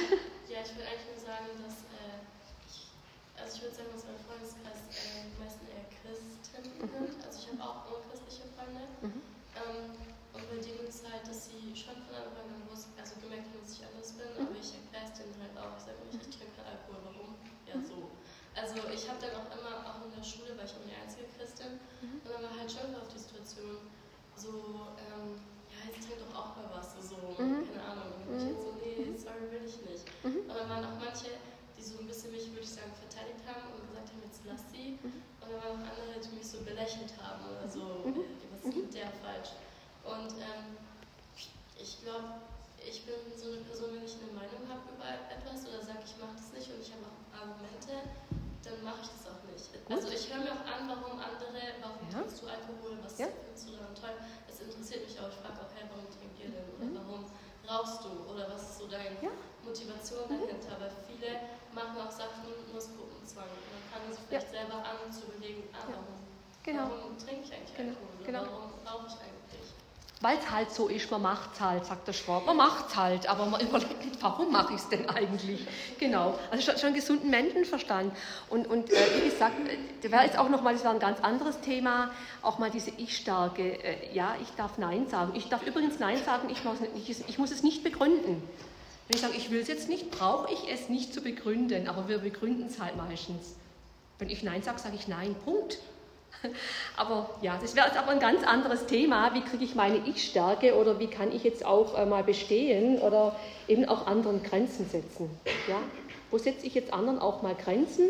[SPEAKER 4] Ja, ich <laughs> würde eigentlich nur sagen, dass, äh, ich, also ich würde sagen, dass mein Freundeskreis äh, die meisten eher Christen sind. Mhm. Also ich habe auch unchristliche Freunde. Mhm. Ähm, und bei denen ist halt, dass sie schon von Anfang an gewusst, also gemerkt haben, dass ich anders bin, mhm. aber ich erkläre es denen halt auch. Ich sage nicht, ich trinke keinen Alkohol, warum? Ja, mhm. so. Also ich habe dann auch immer, auch in der Schule, weil ich immer die einzige Christin, mhm. und dann war halt schon auf die Situation so, ähm, ja, jetzt trink doch auch mal was, so, mhm. keine Ahnung. Und ich jetzt so, nee, sorry, will ich nicht. Mhm. Und dann waren auch manche, die so ein bisschen mich, würde ich sagen, verteidigt haben und gesagt haben, jetzt lass sie. Mhm. Und dann waren auch andere, die mich so belächelt haben oder so, mhm. was ist mit der falsch? Und ähm, ich glaube, ich bin so eine Person, wenn ich eine Meinung habe über etwas oder sage, ich mache das nicht und ich habe auch Argumente, dann mache ich das auch nicht. Also ich höre mir auch an, warum andere, warum ja. trinkst du Alkohol, was ja. findest du daran toll? Das interessiert mich auch. Ich frage auch, hey, warum trinkt ihr denn? Oder mhm. warum rauchst du? Oder was ist so deine ja. Motivation mhm. dahinter? Weil viele machen auch Sachen nur aus Gruppenzwang. Man kann sich vielleicht selber an zu überlegen, ah, warum, genau. warum trinke ich eigentlich genau. Alkohol? Oder genau. warum rauche ich eigentlich?
[SPEAKER 1] Weil es halt so ist, man macht es halt, sagt der Schwab. Man macht es halt, aber man <laughs> überlegt nicht, warum mache ich es denn eigentlich? Genau, also schon, schon gesunden Menschenverstand. Und, und äh, wie gesagt, äh, das wäre jetzt auch nochmal, das war ein ganz anderes Thema, auch mal diese Ich-Starke. Äh, ja, ich darf Nein sagen. Ich darf übrigens Nein sagen, ich muss, nicht, ich muss es nicht begründen. Wenn ich sage, ich will es jetzt nicht, brauche ich es nicht zu begründen, aber wir begründen es halt meistens. Wenn ich Nein sage, sage ich Nein, Punkt. Aber ja, das wäre jetzt aber ein ganz anderes Thema. Wie kriege ich meine Ich-Stärke oder wie kann ich jetzt auch äh, mal bestehen oder eben auch anderen Grenzen setzen? Ja? Wo setze ich jetzt anderen auch mal Grenzen,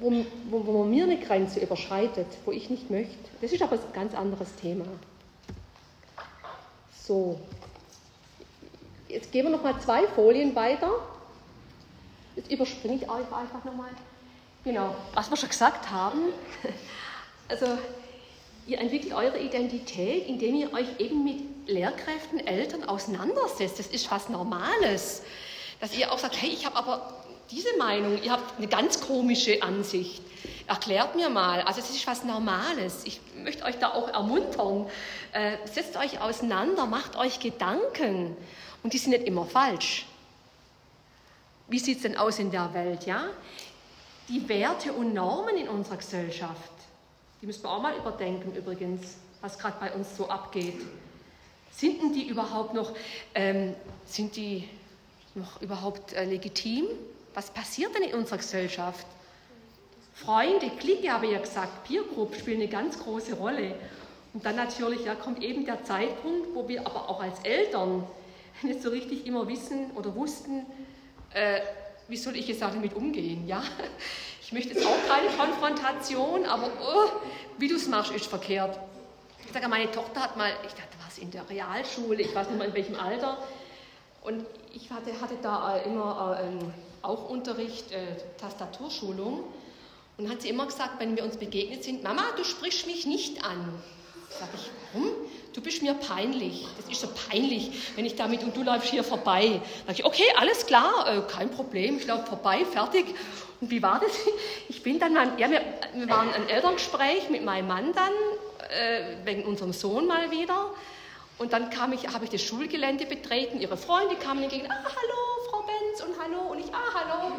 [SPEAKER 1] wo, wo, wo man mir eine Grenze überschreitet, wo ich nicht möchte? Das ist aber ein ganz anderes Thema. So, jetzt gehen wir noch mal zwei Folien weiter. Jetzt überspringe ich einfach nochmal. Genau, was wir schon gesagt haben. <laughs> Also, ihr entwickelt eure Identität, indem ihr euch eben mit Lehrkräften, Eltern auseinandersetzt. Das ist was Normales. Dass ihr auch sagt, hey, ich habe aber diese Meinung, ihr habt eine ganz komische Ansicht. Erklärt mir mal. Also es ist was Normales. Ich möchte euch da auch ermuntern. Äh, setzt euch auseinander, macht euch Gedanken. Und die sind nicht immer falsch. Wie sieht es denn aus in der Welt? Ja? Die Werte und Normen in unserer Gesellschaft, die müssen wir auch mal überdenken übrigens, was gerade bei uns so abgeht. Sind denn die überhaupt noch, ähm, sind die noch überhaupt äh, legitim? Was passiert denn in unserer Gesellschaft? Freunde, Clique habe ich ja gesagt, Peer Group spielen eine ganz große Rolle. Und dann natürlich ja, kommt eben der Zeitpunkt, wo wir aber auch als Eltern nicht so richtig immer wissen oder wussten, äh, wie soll ich jetzt damit umgehen? Ja? Ich möchte jetzt auch keine Konfrontation, aber oh, wie du es machst, ist verkehrt. Ich sage, meine Tochter hat mal, ich dachte, was in der Realschule, ich weiß nicht mal in welchem Alter, und ich hatte, hatte da äh, immer äh, auch Unterricht, äh, Tastaturschulung, und hat sie immer gesagt, wenn wir uns begegnet sind, Mama, du sprichst mich nicht an. Sag ich, warum? Du bist mir peinlich. Das ist so peinlich, wenn ich damit und du läufst hier vorbei. Da sage ich, okay, alles klar, äh, kein Problem, ich laufe vorbei, fertig. Und wie war das? <laughs> Ich bin dann, mal, ja, wir, wir waren ein Elterngespräch mit meinem Mann dann, äh, wegen unserem Sohn mal wieder. Und dann kam ich, habe ich das Schulgelände betreten, ihre Freunde kamen entgegen, ah, hallo, Benz und hallo und ich, ah, hallo,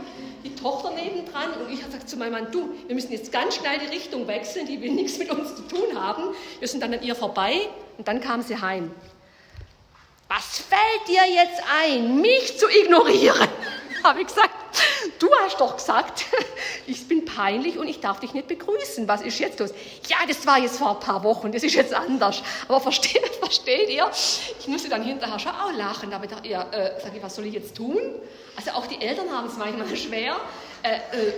[SPEAKER 1] die Tochter nebendran und ich habe gesagt zu meinem Mann, du, wir müssen jetzt ganz schnell die Richtung wechseln, die will nichts mit uns zu tun haben. Wir sind dann an ihr vorbei und dann kam sie heim. Was fällt dir jetzt ein, mich zu ignorieren? <laughs> habe ich gesagt, du hast doch gesagt, <laughs> ich bin peinlich und ich darf dich nicht begrüßen. Was ist jetzt los? Ja, das war jetzt vor ein paar Wochen, das ist jetzt anders. Aber versteht, <laughs> versteht ihr? Ich musste dann hinterher schon auch lachen. Aber dachte, ja, äh, sag ich, was soll ich jetzt tun? Also auch die Eltern haben es manchmal <laughs> schwer. Äh, äh,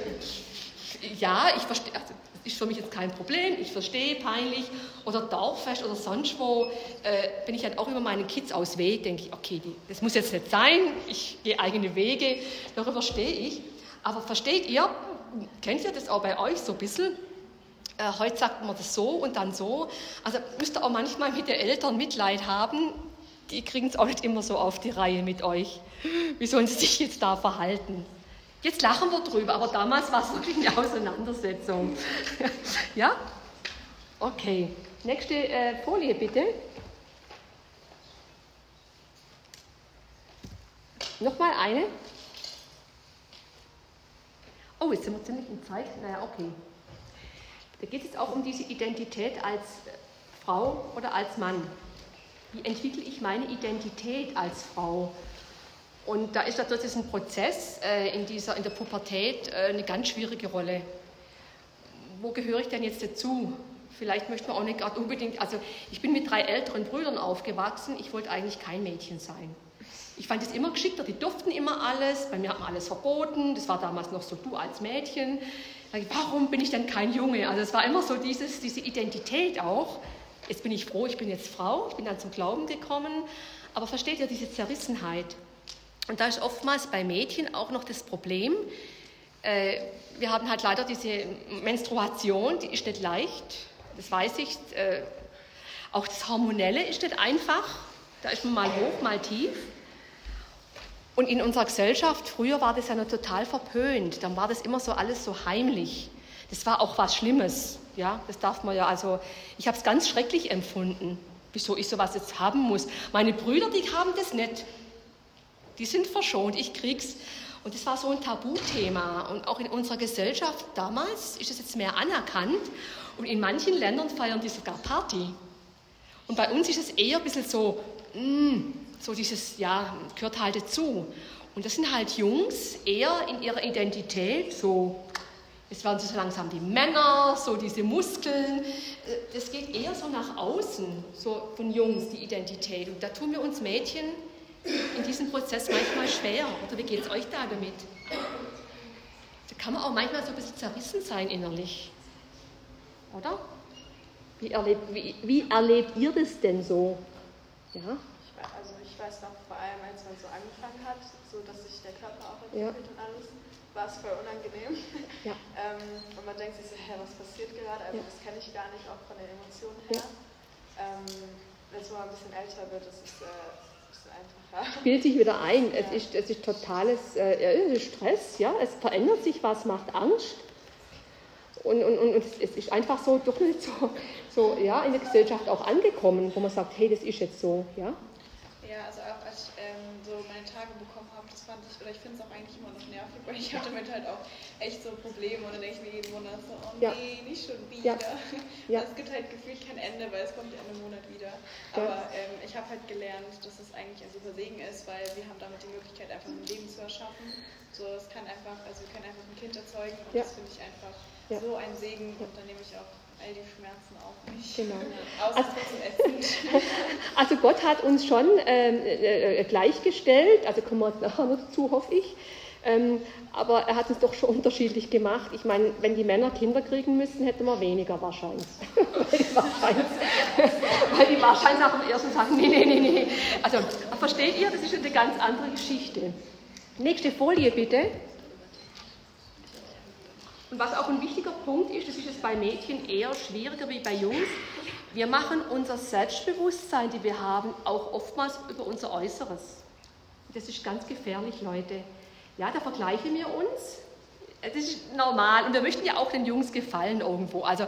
[SPEAKER 1] ja, ich verstehe, also ist für mich jetzt kein Problem, ich verstehe, peinlich. Oder Dorffest oder sonst wo, äh, bin ich dann auch über meine Kids aus Weg, denke ich, okay, die, das muss jetzt nicht sein, ich gehe eigene Wege, darüber stehe ich. Aber versteht ihr, kennt ihr das auch bei euch so ein bisschen? Äh, heute sagt man das so und dann so. Also müsst ihr auch manchmal mit den Eltern Mitleid haben, die kriegen es auch nicht immer so auf die Reihe mit euch. Wie sollen sie sich jetzt da verhalten? Jetzt lachen wir drüber, aber damals war es wirklich eine Auseinandersetzung. <laughs> ja? Okay. Nächste äh, Folie bitte. Nochmal eine. Oh, jetzt sind wir ziemlich in Zeit. Naja, okay. Da geht es auch um diese Identität als Frau oder als Mann. Wie entwickle ich meine Identität als Frau? Und da ist natürlich ein Prozess äh, in, dieser, in der Pubertät äh, eine ganz schwierige Rolle. Wo gehöre ich denn jetzt dazu? Vielleicht möchte man auch nicht gerade unbedingt, also ich bin mit drei älteren Brüdern aufgewachsen, ich wollte eigentlich kein Mädchen sein. Ich fand es immer geschickter, die durften immer alles, bei mir hat man alles verboten, das war damals noch so du als Mädchen. Warum bin ich denn kein Junge? Also es war immer so dieses, diese Identität auch. Jetzt bin ich froh, ich bin jetzt Frau, ich bin dann zum Glauben gekommen. Aber versteht ihr diese Zerrissenheit? Und da ist oftmals bei Mädchen auch noch das Problem, äh, wir haben halt leider diese Menstruation, die ist nicht leicht, das weiß ich. Äh, auch das Hormonelle ist nicht einfach, da ist man mal hoch, mal tief. Und in unserer Gesellschaft, früher war das ja noch total verpönt, dann war das immer so alles so heimlich. Das war auch was Schlimmes, ja, das darf man ja, also ich habe es ganz schrecklich empfunden, wieso ich sowas jetzt haben muss. Meine Brüder, die haben das nicht. Die sind verschont, ich krieg's. Und das war so ein Tabuthema. Und auch in unserer Gesellschaft damals ist es jetzt mehr anerkannt. Und in manchen Ländern feiern die sogar Party. Und bei uns ist es eher ein bisschen so, mm, so dieses, ja, gehört halt dazu. Und das sind halt Jungs eher in ihrer Identität so, es werden so langsam die Männer, so diese Muskeln. Das geht eher so nach außen, so von Jungs, die Identität. Und da tun wir uns Mädchen in diesem Prozess manchmal schwer. Oder wie geht es euch da damit? Da kann man auch manchmal so ein bisschen zerrissen sein innerlich. Oder? Wie erlebt, wie, wie erlebt ihr das denn so?
[SPEAKER 5] Ja? Ich weiß, also ich weiß noch vor allem, als man so angefangen hat, so dass sich der Körper auch entwickelt ja. und alles, war es voll unangenehm. Ja. <laughs> ähm, und man denkt sich so, hä, was passiert gerade? Also ja. das kenne ich gar nicht, auch von den Emotionen her. Ähm, wenn man ein bisschen älter wird, ist äh,
[SPEAKER 1] spielt sich wieder ein. Es ist, es ist totales äh, Stress, ja? es verändert sich was, macht Angst. Und, und, und es ist einfach so doch nicht so, so ja, in der Gesellschaft auch angekommen, wo man sagt, hey, das ist jetzt so. Ja,
[SPEAKER 3] ja also auch als ich ähm, so meine Tage bekommen habe, das fand ich, oder ich finde es auch eigentlich immer noch nervig, weil ich hatte damit halt auch echt so Probleme und dann denke ich mir jeden Monat so, oh ja. nee, nicht schon wieder. Ja. <laughs> Also es gibt halt gefühlt kein Ende, weil es kommt ja einen Monat wieder. Aber ähm, ich habe halt gelernt, dass es eigentlich ein super Segen ist, weil wir haben damit die Möglichkeit, einfach ein Leben zu erschaffen. So, es kann einfach, also wir können einfach ein Kind erzeugen und das finde ich einfach so ein Segen und dann nehme ich auch all die Schmerzen auf mich. Genau.
[SPEAKER 1] Also, <laughs> also, Gott hat uns schon ähm, äh, äh, gleichgestellt, also kommen wir nachher noch dazu, hoffe ich. Ähm, aber er hat es doch schon unterschiedlich gemacht. Ich meine, wenn die Männer Kinder kriegen müssten, hätten wir weniger wahrscheinlich. <laughs> weil, die wahrscheinlich <laughs> weil die wahrscheinlich nach dem ersten sagen, nee, nee, nee, nee. Also, versteht ihr, das ist eine ganz andere Geschichte. Nächste Folie bitte. Und was auch ein wichtiger Punkt ist, das ist es bei Mädchen eher schwieriger wie bei Jungs, Wir machen unser Selbstbewusstsein, die wir haben, auch oftmals über unser Äußeres. Das ist ganz gefährlich, Leute. Ja, da vergleichen wir uns. Das ist normal. Und wir möchten ja auch den Jungs gefallen irgendwo. Also,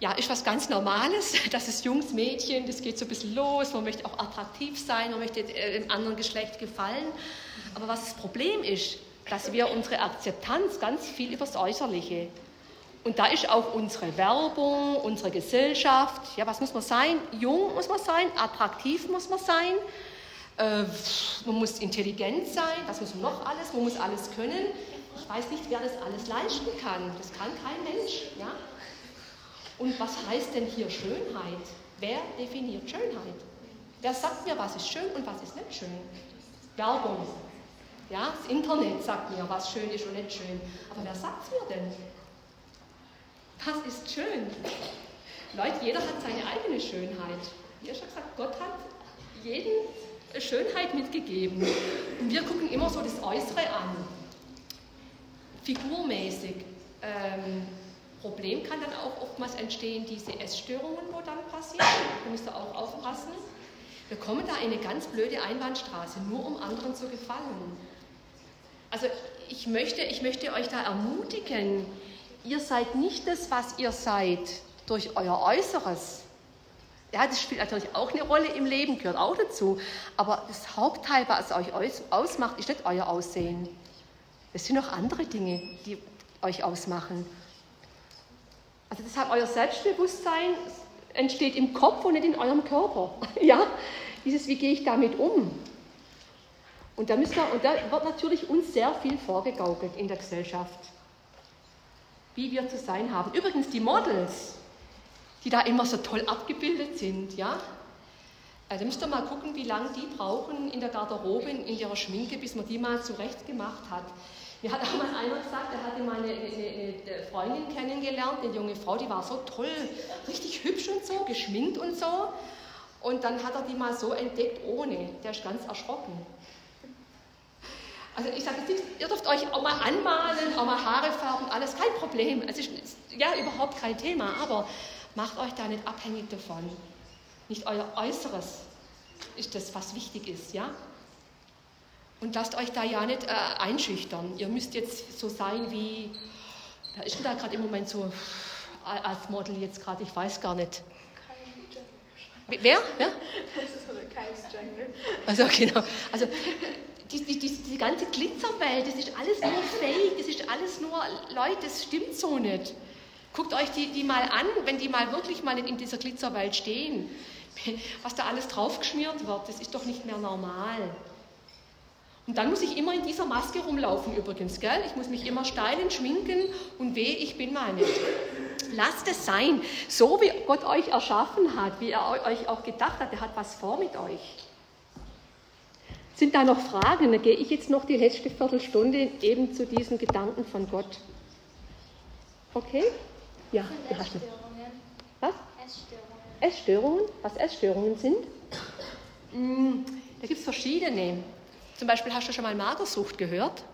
[SPEAKER 1] ja, ist was ganz Normales. <laughs> Das ist Jungs, Mädchen, das geht so ein bisschen los. Man möchte auch attraktiv sein, man möchte äh, dem anderen Geschlecht gefallen. Aber was das Problem ist, dass wir unsere Akzeptanz ganz viel übers Äußerliche. Und da ist auch unsere Werbung, unsere Gesellschaft. Ja, was muss man sein? Jung muss man sein, attraktiv muss man sein. Äh, man muss intelligent sein, das muss man noch alles, man muss alles können. Ich weiß nicht, wer das alles leisten kann. Das kann kein Mensch. Ja? Und was heißt denn hier Schönheit? Wer definiert Schönheit? Wer sagt mir, was ist schön und was ist nicht schön? Werbung. Ja, das Internet sagt mir, was schön ist und nicht schön. Aber wer sagt es mir denn? Was ist schön? Leute, jeder hat seine eigene Schönheit. Wie schon gesagt, Gott hat jeden Schönheit mitgegeben. Und wir gucken immer so das Äußere an. Figurmäßig. Ähm, Problem kann dann auch oftmals entstehen, diese Essstörungen, wo dann passieren. Da müsst ihr auch aufpassen. Wir kommen da in eine ganz blöde Einbahnstraße, nur um anderen zu gefallen. Also ich möchte, ich möchte euch da ermutigen, ihr seid nicht das, was ihr seid durch euer Äußeres. Ja, das spielt natürlich auch eine Rolle im Leben, gehört auch dazu. Aber das Hauptteil, was euch ausmacht, ist nicht euer Aussehen. Es sind noch andere Dinge, die euch ausmachen. Also deshalb euer Selbstbewusstsein entsteht im Kopf und nicht in eurem Körper. <laughs> Ja, dieses, wie gehe ich damit um? Und da, müsst ihr, und da wird natürlich uns sehr viel vorgegaukelt in der Gesellschaft, wie wir zu sein haben. Übrigens, die Models, die da immer so toll abgebildet sind, ja, da müsst ihr mal gucken, wie lange die brauchen in der Garderobe, in ihrer Schminke, bis man die mal zurecht gemacht hat. Mir hat auch mal einer gesagt, er hatte mal eine, eine, eine, Freundin kennengelernt, eine junge Frau, die war so toll, richtig hübsch und so, geschminkt und so. Und dann hat er die mal so entdeckt ohne. Der ist ganz erschrocken. Also ich sage, ihr dürft euch auch mal anmalen, auch mal Haare färben, alles kein Problem. Es ist ja überhaupt kein Thema, aber macht euch da nicht abhängig davon. Nicht euer Äußeres ist das, was wichtig ist, ja? Und lasst euch da ja nicht äh, einschüchtern. Ihr müsst jetzt so sein wie, wer ist denn da gerade im Moment so als Model jetzt gerade, ich weiß gar nicht. Wer? Wer? <laughs> Das ist so eine Also genau. Also die, die, die, die ganze Glitzerwelt, das ist alles nur Fake, das ist alles nur, Leute, das stimmt so nicht. Guckt euch die, die mal an, wenn die mal wirklich mal in dieser Glitzerwelt stehen. <laughs> Was da alles draufgeschmiert wird, das ist doch nicht mehr normal. Und dann muss ich immer in dieser Maske rumlaufen übrigens, gell? Ich muss mich immer steilen, schminken und weh, ich bin mal nicht. Lasst es sein, so wie Gott euch erschaffen hat, wie er euch auch gedacht hat, er hat was vor mit euch. Sind da noch Fragen? Dann gehe ich jetzt noch die letzte Viertelstunde eben zu diesen Gedanken von Gott. Okay? Ja, du hast eine. Was? Essstörungen. Essstörungen? Was Essstörungen sind? Hm, da gibt es verschiedene. Zum Beispiel hast du schon mal Magersucht gehört?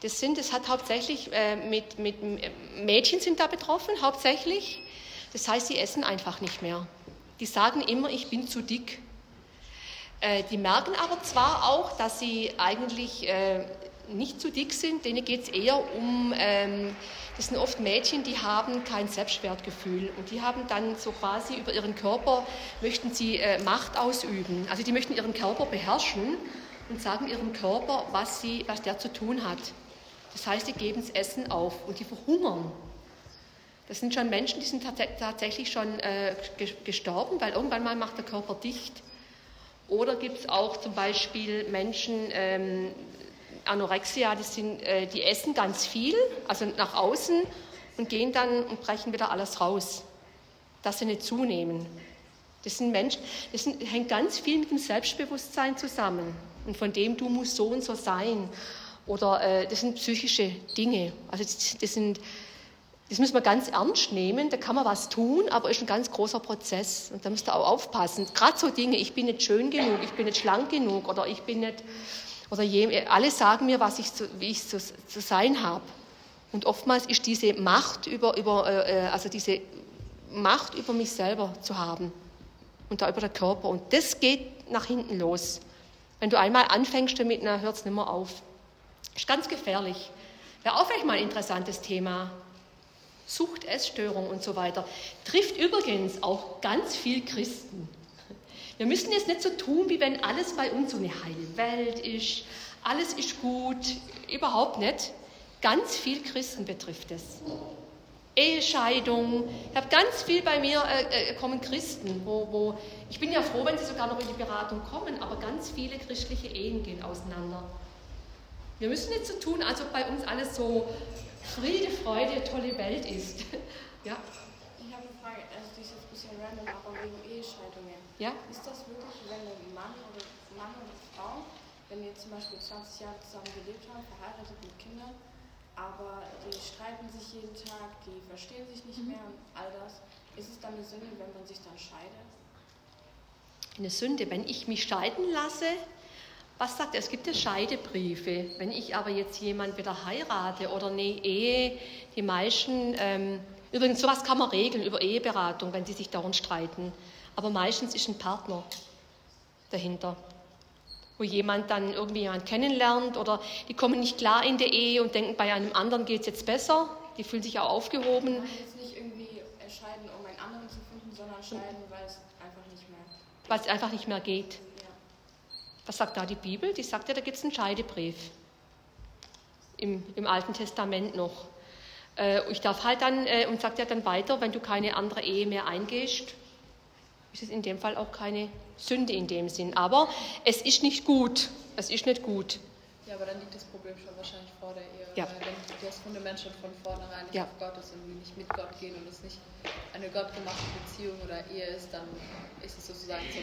[SPEAKER 1] Das sind, das hat hauptsächlich äh, mit, mit Mädchen sind da betroffen, hauptsächlich. Das heißt, sie essen einfach nicht mehr. Die sagen immer, ich bin zu dick. Äh, die merken aber zwar auch, dass sie eigentlich äh, nicht zu dick sind, denen geht es eher um, ähm, das sind oft Mädchen, die haben kein Selbstwertgefühl und die haben dann so quasi über ihren Körper, möchten sie äh, Macht ausüben. Also die möchten ihren Körper beherrschen und sagen ihrem Körper, was, sie, was der zu tun hat. Das heißt, sie geben das Essen auf und die verhungern. Das sind schon Menschen, die sind tatsächlich schon äh, gestorben, weil irgendwann mal macht der Körper dicht. Oder gibt es auch zum Beispiel Menschen, ähm, Anorexia, die, sind, äh, die essen ganz viel, also nach außen und gehen dann und brechen wieder alles raus, dass sie nicht zunehmen. Das sind Menschen, das sind, hängt ganz viel mit dem Selbstbewusstsein zusammen und von dem du musst so und so sein. Oder äh, das sind psychische Dinge. Also das, das, sind, das muss man ganz ernst nehmen. Da kann man was tun, aber ist ein ganz großer Prozess. Und da müsst ihr auch aufpassen. Gerade so Dinge, ich bin nicht schön genug, ich bin nicht schlank genug oder ich bin nicht, oder je, alle sagen mir, was ich so, wie ich zu, zu sein habe. Und oftmals ist diese Macht über, über äh, äh, also diese Macht über mich selber zu haben und da über den Körper. Und das geht nach hinten los. Wenn du einmal anfängst damit, dann hört es nicht mehr auf. Ist ganz gefährlich. Wäre auch vielleicht mal ein interessantes Thema. Sucht, Essstörung und so weiter. Trifft übrigens auch ganz viel Christen. Wir müssen jetzt nicht so tun, wie wenn alles bei uns so eine heile Welt ist, alles ist gut, überhaupt nicht. Ganz viel Christen betrifft es. Ehescheidung. Ich habe ganz viel bei mir äh, äh, kommen Christen, wo, wo ich bin ja froh, wenn sie sogar noch in die Beratung kommen, aber ganz viele christliche Ehen gehen auseinander. Wir müssen nicht so tun, als ob bei uns alles so Friede, Freude, tolle Welt ist. <laughs> ja.
[SPEAKER 4] Ich habe eine Frage, also die ist jetzt ein bisschen random, aber wegen Ehescheidungen.
[SPEAKER 1] Ja?
[SPEAKER 4] Ist das wirklich, wenn ein Mann oder Mann oder Frau, wenn die zum Beispiel 20 Jahre zusammen gelebt haben, verheiratet mit Kindern, aber die streiten sich jeden Tag, die verstehen sich nicht mhm. mehr und all das. Ist es dann eine Sünde, wenn man sich dann scheidet?
[SPEAKER 1] Eine Sünde, wenn ich mich scheiden lasse, was sagt er? Es gibt ja Scheidebriefe. Wenn ich aber jetzt jemand wieder heirate oder eine Ehe, die meisten, ähm, übrigens sowas kann man regeln über Eheberatung, wenn sie sich darum streiten. Aber meistens ist ein Partner dahinter wo jemand dann irgendwie jemand kennenlernt oder die kommen nicht klar in der Ehe und denken, bei einem anderen geht es jetzt besser, die fühlen sich auch aufgehoben.
[SPEAKER 4] Man jetzt nicht irgendwie entscheiden, um einen anderen zu finden, sondern scheiden, weil es einfach nicht mehr
[SPEAKER 1] Weil es einfach nicht mehr geht. Was sagt da die Bibel? Die sagt ja, da gibt es einen Scheidebrief. Im, Im Alten Testament noch. Äh, ich darf halt dann, äh, und sagt ja dann weiter, wenn du keine andere Ehe mehr eingehst, ist es in dem Fall auch keine Sünde in dem Sinn. Aber es ist nicht gut. Es ist nicht gut.
[SPEAKER 3] Ja, aber dann liegt das Problem schon wahrscheinlich vor der Ehe.
[SPEAKER 1] Ja.
[SPEAKER 3] Weil wenn das Fundament schon von vornherein nicht
[SPEAKER 1] ja.
[SPEAKER 3] auf Gott ist und wir nicht mit Gott gehen und es nicht eine gottgemachte Beziehung oder Ehe ist, dann ist es sozusagen zum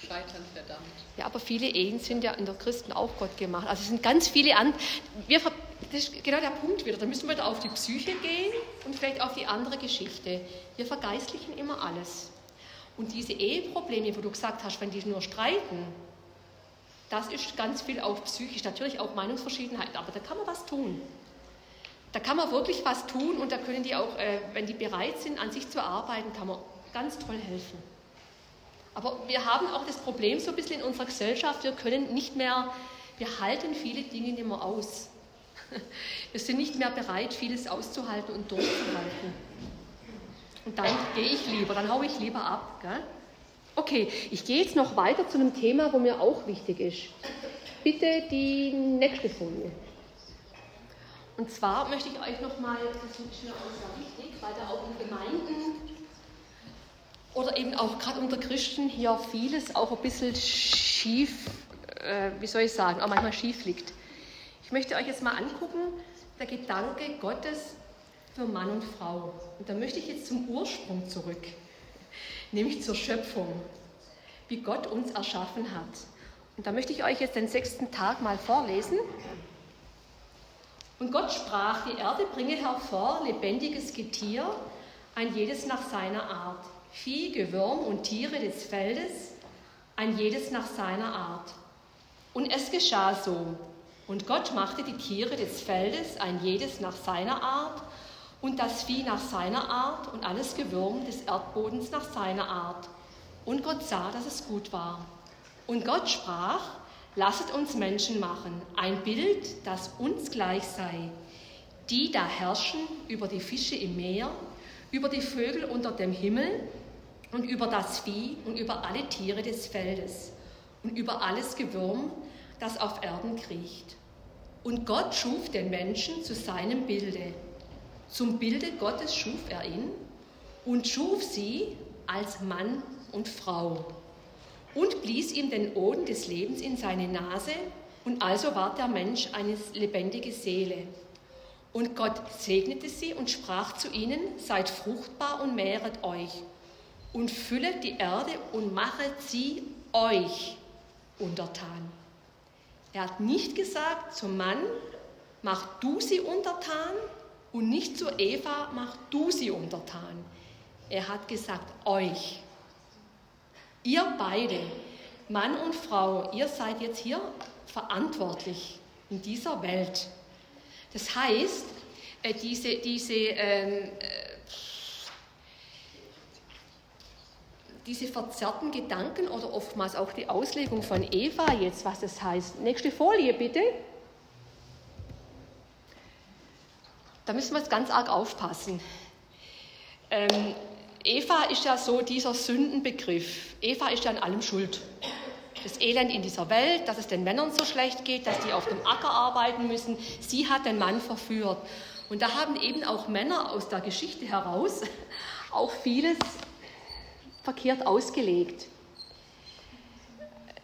[SPEAKER 3] Scheitern verdammt.
[SPEAKER 1] Ja, aber viele Ehen sind ja in der Christen auch Gott gemacht. Also es sind ganz viele an. Wir, das ist genau der Punkt wieder. Da müssen wir da auf die Psyche gehen und vielleicht auf die andere Geschichte. Wir vergeistlichen immer alles. Und diese Eheprobleme, wo du gesagt hast, wenn die nur streiten, das ist ganz viel auch psychisch, natürlich auch Meinungsverschiedenheit, aber da kann man was tun. Da kann man wirklich was tun und da können die auch, äh, wenn die bereit sind, an sich zu arbeiten, kann man ganz toll helfen. Aber wir haben auch das Problem so ein bisschen in unserer Gesellschaft, wir können nicht mehr, wir halten viele Dinge nicht mehr aus. <laughs> Wir sind nicht mehr bereit, vieles auszuhalten und durchzuhalten. Und dann gehe ich lieber, dann haue ich lieber ab. Gell? Okay, ich gehe jetzt noch weiter zu einem Thema, wo mir auch wichtig ist. Bitte die nächste Folie. Und zwar möchte ich euch nochmal, das ist mir auch sehr wichtig, weil da auch in Gemeinden oder eben auch gerade unter Christen hier vieles auch ein bisschen schief, äh, wie soll ich sagen, auch manchmal schief liegt. Ich möchte euch jetzt mal angucken, der Gedanke Gottes für Mann und Frau. Und da möchte ich jetzt zum Ursprung zurück, <laughs> nämlich zur Schöpfung, wie Gott uns erschaffen hat. Und da möchte ich euch jetzt den sechsten Tag mal vorlesen. Und Gott sprach, die Erde bringe hervor lebendiges Getier, ein jedes nach seiner Art, Vieh, Gewürm und Tiere des Feldes, ein jedes nach seiner Art. Und es geschah so. Und Gott machte die Tiere des Feldes, ein jedes nach seiner Art, und das Vieh nach seiner Art und alles Gewürm des Erdbodens nach seiner Art. Und Gott sah, dass es gut war. Und Gott sprach, lasset uns Menschen machen, ein Bild, das uns gleich sei, die da herrschen über die Fische im Meer, über die Vögel unter dem Himmel und über das Vieh und über alle Tiere des Feldes und über alles Gewürm, das auf Erden kriecht. Und Gott schuf den Menschen zu seinem Bilde. Zum Bilde Gottes schuf er ihn und schuf sie als Mann und Frau und blies ihm den Oden des Lebens in seine Nase und also ward der Mensch eine lebendige Seele. Und Gott segnete sie und sprach zu ihnen, seid fruchtbar und mehret euch und füllet die Erde und machet sie euch untertan. Er hat nicht gesagt zum Mann, mach du sie untertan, und nicht zu Eva, mach du sie untertan. Er hat gesagt, euch. Ihr beide, Mann und Frau, ihr seid jetzt hier verantwortlich in dieser Welt. Das heißt, äh, diese, diese ähm, diese verzerrten Gedanken oder oftmals auch die Auslegung von Eva jetzt, was das heißt. Nächste Folie bitte. Da müssen wir jetzt ganz arg aufpassen. Ähm, Eva ist ja so dieser Sündenbegriff. Eva ist ja an allem schuld. Das Elend in dieser Welt, dass es den Männern so schlecht geht, dass die auf dem Acker arbeiten müssen. Sie hat den Mann verführt. Und da haben eben auch Männer aus der Geschichte heraus <laughs> auch vieles verkehrt ausgelegt.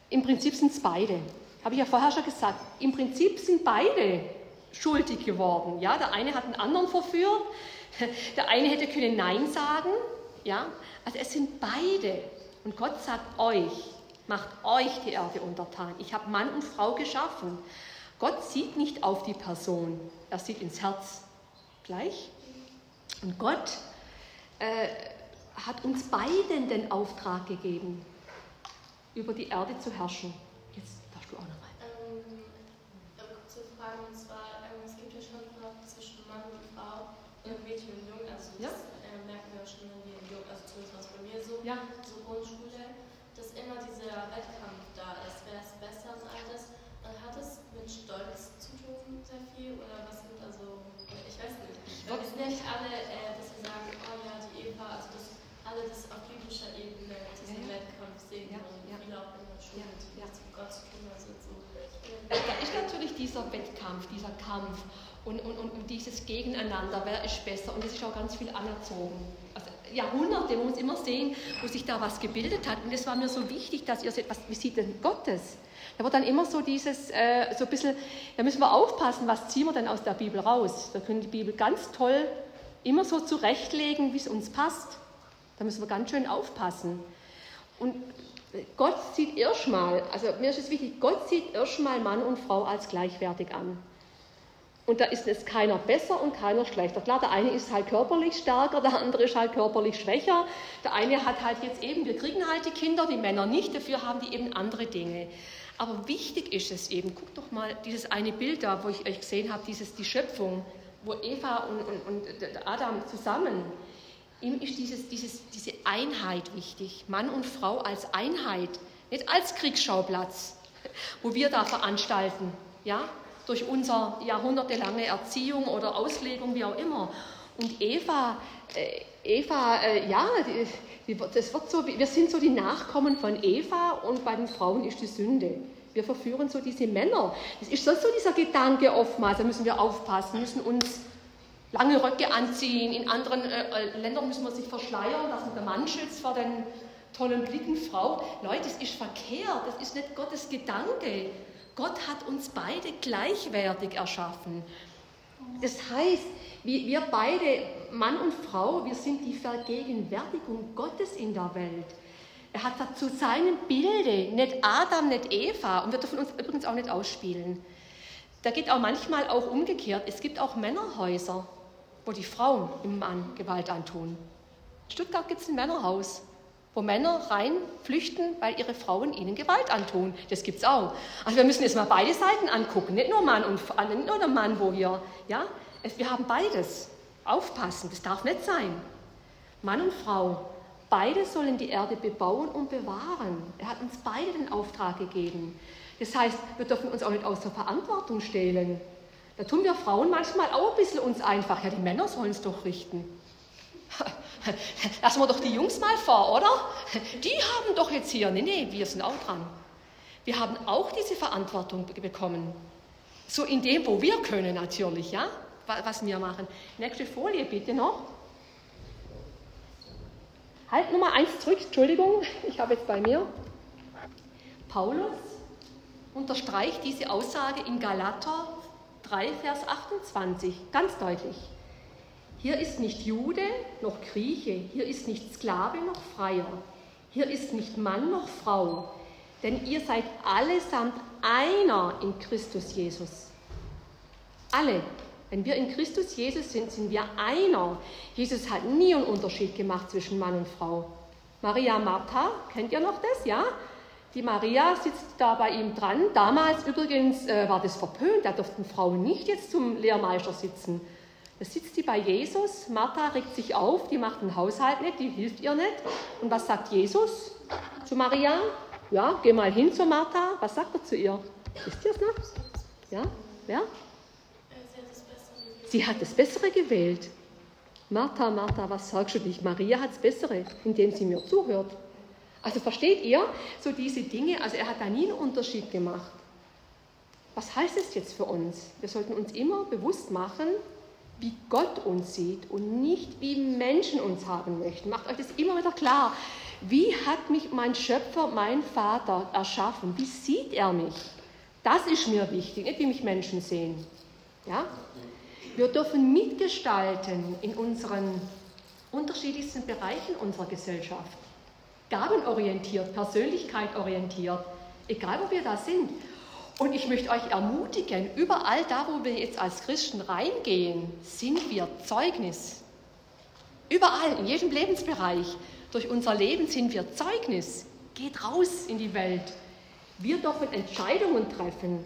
[SPEAKER 1] Im Prinzip sind es beide. Habe ich ja vorher schon gesagt. Im Prinzip sind beide schuldig geworden. Ja, der eine hat den anderen verführt, <laughs> der eine hätte können Nein sagen. Ja, also es sind beide. Und Gott sagt euch, macht euch die Erde untertan. Ich habe Mann und Frau geschaffen. Gott sieht nicht auf die Person, er sieht ins Herz. Gleich. Und Gott äh, hat uns beiden den Auftrag gegeben, über die Erde zu herrschen. Jetzt darfst du auch noch rein.
[SPEAKER 4] Ähm, kurze Frage, und zwar, ähm, es gibt ja schon noch zwischen Mann und Frau, äh, Mädchen und Jung, also das ja. äh, merken wir schon, wenn wir Jung, also zumindest was bei mir so, ja. so Grundschule, dass immer dieser Wettkampf da ist, wer ist besser und all das. Hat es mit Stolz zu tun, sehr viel, oder was sind also, ich weiß nicht, weil wir sind ja nicht alle, äh, dass wir sagen, oh ja, die Eva, also das alle das auf biblischer Ebene, diesen ja, Wettkampf sehen ja, und ja. viele auch in der Schule, die nichts mit Gott zu tun haben. So.
[SPEAKER 1] Da ist natürlich dieser Wettkampf, dieser Kampf und, und, und dieses Gegeneinander, wer ist besser und das ist auch ganz viel anerzogen. Also Jahrhunderte, man muss immer sehen, wo sich da was gebildet hat und es war mir so wichtig, dass ihr seht, was, wie sieht denn Gottes? Da wird dann immer so dieses, äh, so ein bisschen, da müssen wir aufpassen, was ziehen wir denn aus der Bibel raus? Da können die Bibel ganz toll immer so zurechtlegen, wie es uns passt. Da müssen wir ganz schön aufpassen. Und Gott sieht erstmal, also mir ist es wichtig, Gott sieht erstmal Mann und Frau als gleichwertig an. Und da ist es keiner besser und keiner schlechter. Klar, der eine ist halt körperlich stärker, der andere ist halt körperlich schwächer. Der eine hat halt jetzt eben, wir kriegen halt die Kinder, die Männer nicht, dafür haben die eben andere Dinge. Aber wichtig ist es eben, guckt doch mal dieses eine Bild da, wo ich euch gesehen habe, dieses, die Schöpfung, wo Eva und, und, und Adam zusammen Ihm ist dieses, dieses, diese Einheit wichtig, Mann und Frau als Einheit, nicht als Kriegsschauplatz, wo wir da veranstalten, ja, durch unsere jahrhundertelange Erziehung oder Auslegung, wie auch immer. Und Eva, äh, Eva, äh, ja, die, die, das wird so, wir sind so die Nachkommen von Eva und bei den Frauen ist die Sünde. Wir verführen so diese Männer. Das ist sonst so dieser Gedanke oftmals, da müssen wir aufpassen, müssen uns lange Röcke anziehen. In anderen äh, äh, Ländern müssen wir sich verschleiern, dass man der Mann schützt vor den tollen Blicken Frau. Leute, das ist verkehrt, das ist nicht Gottes Gedanke. Gott hat uns beide gleichwertig erschaffen. Das heißt, wir, beide, Mann und Frau, wir sind die Vergegenwärtigung Gottes in der Welt. Er hat zu seinem Bilde, nicht Adam, nicht Eva, und wir dürfen uns übrigens auch nicht ausspielen. Da geht auch manchmal auch umgekehrt. Es gibt auch Männerhäuser wo die Frauen im Mann Gewalt antun. In Stuttgart gibt es ein Männerhaus, wo Männer rein flüchten, weil ihre Frauen ihnen Gewalt antun. Das gibt es auch. Also wir müssen jetzt mal beide Seiten angucken, nicht nur Mann und äh, nicht nur der Mann, wo wir, ja, wir haben beides. Aufpassen, das darf nicht sein. Mann und Frau, beide sollen die Erde bebauen und bewahren. Er hat uns beide den Auftrag gegeben. Das heißt, wir dürfen uns auch nicht aus der Verantwortung stehlen. Da tun wir Frauen manchmal auch ein bisschen uns einfach. Ja, die Männer sollen es doch richten. <laughs> Lassen wir doch die Jungs mal vor, oder? Die haben doch jetzt hier. Nee, nee, wir sind auch dran. Wir haben auch diese Verantwortung bekommen. So in dem, wo wir können natürlich, ja, was wir machen. Nächste Folie bitte noch. Halt Nummer eins zurück, Entschuldigung, ich habe jetzt bei mir. Paulus unterstreicht diese Aussage in Galater 3, Vers 28, ganz deutlich. Hier ist nicht Jude noch Grieche, hier ist nicht Sklave noch Freier, hier ist nicht Mann noch Frau, denn ihr seid allesamt einer in Christus Jesus. Alle. Wenn wir in Christus Jesus sind, sind wir einer. Jesus hat nie einen Unterschied gemacht zwischen Mann und Frau. Maria Martha, kennt ihr noch das, ja? Die Maria sitzt da bei ihm dran. Damals übrigens äh, war das verpönt, da durften Frauen nicht jetzt zum Lehrmeister sitzen. Da sitzt die bei Jesus, Martha regt sich auf, die macht den Haushalt nicht, die hilft ihr nicht. Und was sagt Jesus zu Maria? Ja, geh mal hin zu Martha. Was sagt er zu ihr? Wisst ihr es noch? Ja? Wer? Sie hat das Bessere gewählt. Martha, Martha, was sagst du dich? Maria hat das Bessere, indem sie mir zuhört. Also versteht ihr so diese Dinge? Also er hat da nie einen Unterschied gemacht. Was heißt es jetzt für uns? Wir sollten uns immer bewusst machen, wie Gott uns sieht und nicht wie Menschen uns haben möchten. Macht euch das immer wieder klar. Wie hat mich mein Schöpfer, mein Vater erschaffen? Wie sieht er mich? Das ist mir wichtig, nicht wie mich Menschen sehen. Ja? Wir dürfen mitgestalten in unseren unterschiedlichsten Bereichen unserer Gesellschaft. Gabenorientiert, persönlichkeitorientiert, egal wo wir da sind. Und ich möchte euch ermutigen, überall da, wo wir jetzt als Christen reingehen, sind wir Zeugnis. Überall, in jedem Lebensbereich, durch unser Leben sind wir Zeugnis. Geht raus in die Welt. Wir dürfen Entscheidungen treffen.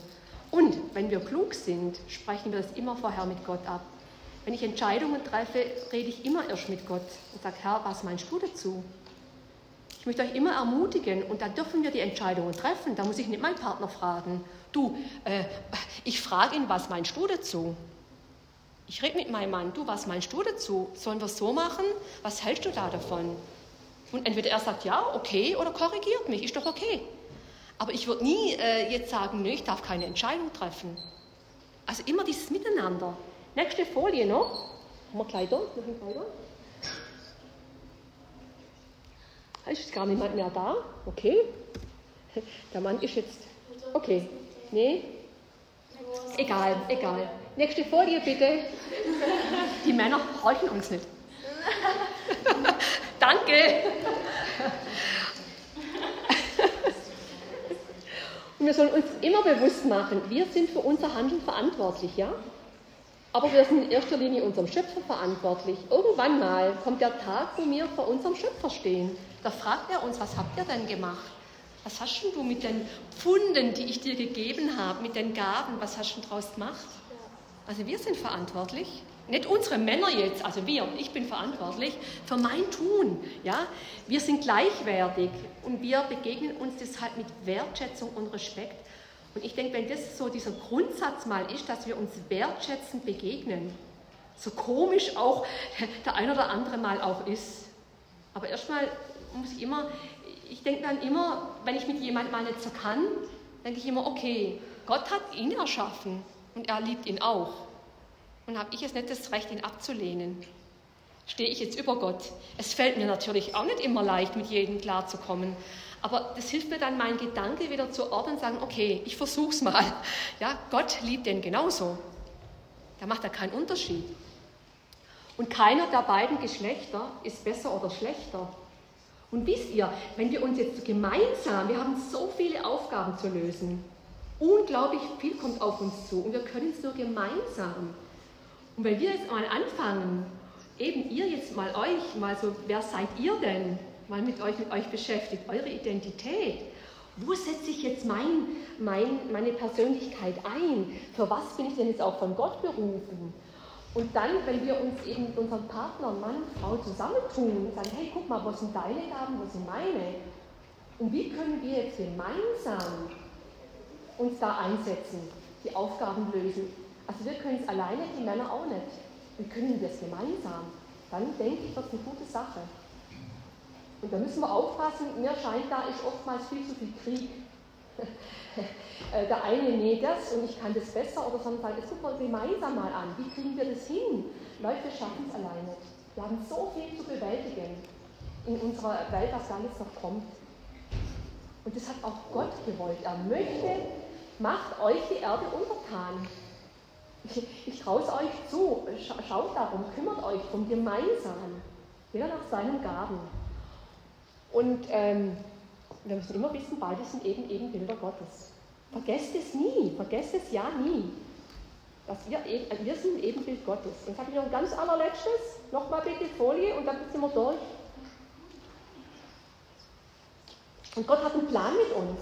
[SPEAKER 1] Und wenn wir klug sind, sprechen wir das immer vorher mit Gott ab. Wenn ich Entscheidungen treffe, rede ich immer erst mit Gott und sage, Herr, was meinst du dazu? Ich möchte euch immer ermutigen und da dürfen wir die Entscheidungen treffen. Da muss ich nicht meinen Partner fragen. Du, äh, ich frage ihn, was meinst du dazu? Ich rede mit meinem Mann, du, was meinst du dazu? Sollen wir es so machen? Was hältst du da davon? Und entweder er sagt ja, okay, oder korrigiert mich, ist doch okay. Aber ich würde nie äh, jetzt sagen, nö, ich darf keine Entscheidung treffen. Also immer dieses Miteinander. Nächste Folie noch. Haben wir Kleider? Noch ein Kleider? Ist gar niemand mehr da? Okay. Der Mann ist jetzt. Okay. Nee? Egal, egal. Nächste Folie bitte. Die Männer horchen uns nicht. Danke. Und wir sollen uns immer bewusst machen, wir sind für unser Handeln verantwortlich, ja? Aber wir sind in erster Linie unserem Schöpfer verantwortlich. Irgendwann mal kommt der Tag, wo wir vor unserem Schöpfer stehen. Da fragt er uns, was habt ihr denn gemacht? Was hast denn du mit den Pfunden, die ich dir gegeben habe, mit den Gaben, was hast du daraus gemacht? Also wir sind verantwortlich. Nicht unsere Männer jetzt, also wir, ich bin verantwortlich für mein Tun. Ja? Wir sind gleichwertig und wir begegnen uns deshalb mit Wertschätzung und Respekt. Und ich denke, wenn das so dieser Grundsatz mal ist, dass wir uns wertschätzend begegnen, so komisch auch <laughs> der ein oder andere mal auch ist. Aber erstmal muss ich immer, ich denke dann immer, wenn ich mit jemandem mal nicht so kann, denke ich immer, okay, Gott hat ihn erschaffen und er liebt ihn auch. Und habe ich jetzt nicht das Recht, ihn abzulehnen? Stehe ich jetzt über Gott? Es fällt mir natürlich auch nicht immer leicht, mit jedem klarzukommen. Aber das hilft mir dann, meinen Gedanke wieder zu ordnen und sagen, okay, ich versuch's mal. <laughs> Ja, Gott liebt den genauso. Da macht er keinen Unterschied. Und keiner der beiden Geschlechter ist besser oder schlechter. Und wisst ihr, wenn wir uns jetzt gemeinsam, wir haben so viele Aufgaben zu lösen, unglaublich viel kommt auf uns zu und wir können es nur gemeinsam. Und wenn wir jetzt mal anfangen, eben ihr jetzt mal euch, mal so, wer seid ihr denn? Mal mit euch, mit euch beschäftigt, eure Identität. Wo setze ich jetzt mein, mein, meine Persönlichkeit ein? Für was bin ich denn jetzt auch von Gott berufen? Und dann, wenn wir uns eben mit unserem Partner, Mann, Frau zusammentun und sagen, hey, guck mal, wo sind deine Gaben, wo sind meine? Und wie können wir jetzt gemeinsam uns da einsetzen, die Aufgaben lösen? Also wir können es alleine, die Männer auch nicht. Wir können das gemeinsam. Dann denke ich, das ist eine gute Sache. Und da müssen wir aufpassen, mir scheint, da ist oftmals viel zu viel Krieg. Äh, der eine näht das und ich kann das besser oder sondern sagen, das gucken wir gemeinsam mal an. Wie kriegen wir das hin? Leute schaffen es alleine. Wir haben so viel zu bewältigen in unserer Welt, was da jetzt noch kommt. Und das hat auch Gott gewollt. Er möchte, macht euch die Erde untertan. Ich, traue es euch zu. Schaut darum, kümmert euch drum gemeinsam. Jeder nach seinen Gaben. Und ähm, wir müssen immer wissen, beide sind eben, eben Bilder Gottes. Vergesst es nie, vergesst es ja nie. Dass wir, eben, äh, wir sind eben Bild Gottes. Jetzt habe ich noch ein ganz allerletztes, nochmal bitte Folie und dann sind wir durch. Und Gott hat einen Plan mit uns.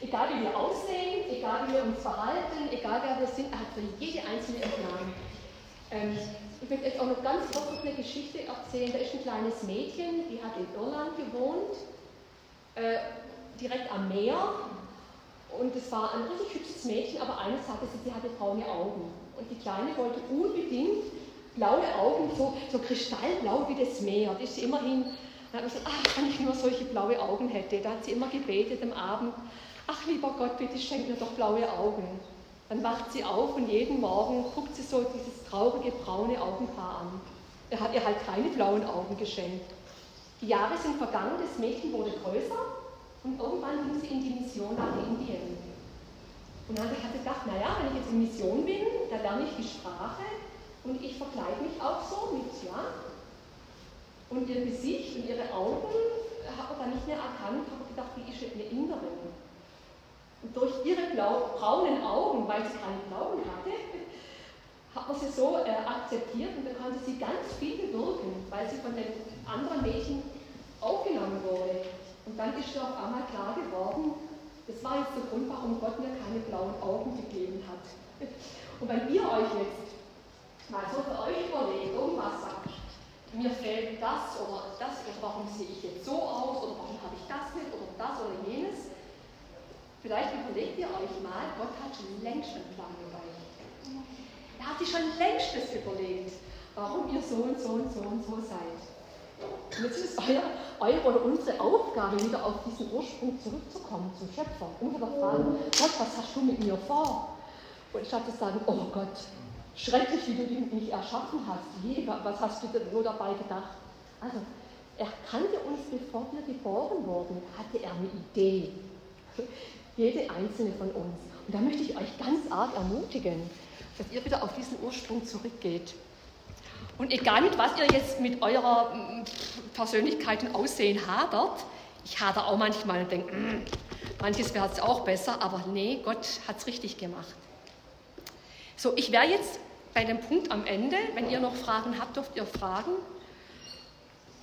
[SPEAKER 1] Egal wie wir aussehen, egal wie wir uns verhalten, egal wer wir sind, er hat für jede einzelne Plan. Ähm, ich möchte euch auch noch ganz kurz eine Geschichte erzählen. Da ist ein kleines Mädchen, die hat in Irland gewohnt, äh, direkt am Meer. Und es war ein richtig hübsches Mädchen, aber eines hatte sie, sie hatte braune Augen. Und die Kleine wollte unbedingt blaue Augen, so, so kristallblau wie das Meer. Das ist sie immerhin, dann hat sie gesagt, ach, wenn ich nur solche blaue Augen hätte. Da hat sie immer gebetet am Abend, ach lieber Gott, bitte schenk mir doch blaue Augen. Dann wacht sie auf und jeden Morgen guckt sie so dieses traurige braune Augenpaar an. Er hat ihr halt keine blauen Augen geschenkt. Die Jahre sind vergangen, das Mädchen wurde größer und irgendwann ging sie in die Mission nach Indien. Und dann hat sie gedacht, naja, wenn ich jetzt in Mission bin, da lerne ich die Sprache und ich verkleide mich auch so mit, ja. Und ihr Gesicht und ihre Augen hat man dann nicht mehr erkannt, habe gedacht, wie ist eine Inderin. Und durch ihre braunen Augen, weil sie keine blauen hatte, hat man sie so äh, akzeptiert und da konnte sie ganz viel bewirken, weil sie von den anderen Mädchen aufgenommen wurde. Und dann ist ihr auf einmal klar geworden, das war jetzt der Grund, warum Gott mir keine blauen Augen gegeben hat. <laughs> Und wenn ihr euch jetzt mal so für euch überlegt, irgendwas sagt, mir fehlt das oder das oder warum sehe ich jetzt so aus oder warum habe ich das nicht oder das oder jenes, Vielleicht überlegt ihr euch mal, Gott hat schon längst einen Plan mit euch. Er hat sich schon längst das überlegt, warum ihr so und so und so und so seid. Jetzt ist euer, eure oder unsere Aufgabe, wieder auf diesen Ursprung zurückzukommen, zum Schöpfer. Und wieder fragen, Gott, was hast du mit mir vor? Und statt zu sagen, oh Gott, schrecklich, wie du mich erschaffen hast, je, was hast du denn nur dabei gedacht? Also, er kannte uns, bevor wir geboren wurden, hatte er eine Idee. <laughs> Jede einzelne von uns. Und da möchte ich euch ganz arg ermutigen, dass ihr wieder auf diesen Ursprung zurückgeht. Und egal mit was ihr jetzt mit eurer mm, Persönlichkeit und Aussehen hadert, ich hader auch manchmal und denke, mm, manches wäre es auch besser, aber nee, Gott hat es richtig gemacht. So, ich wäre jetzt bei dem Punkt am Ende. Wenn ihr noch Fragen habt, dürft ihr fragen.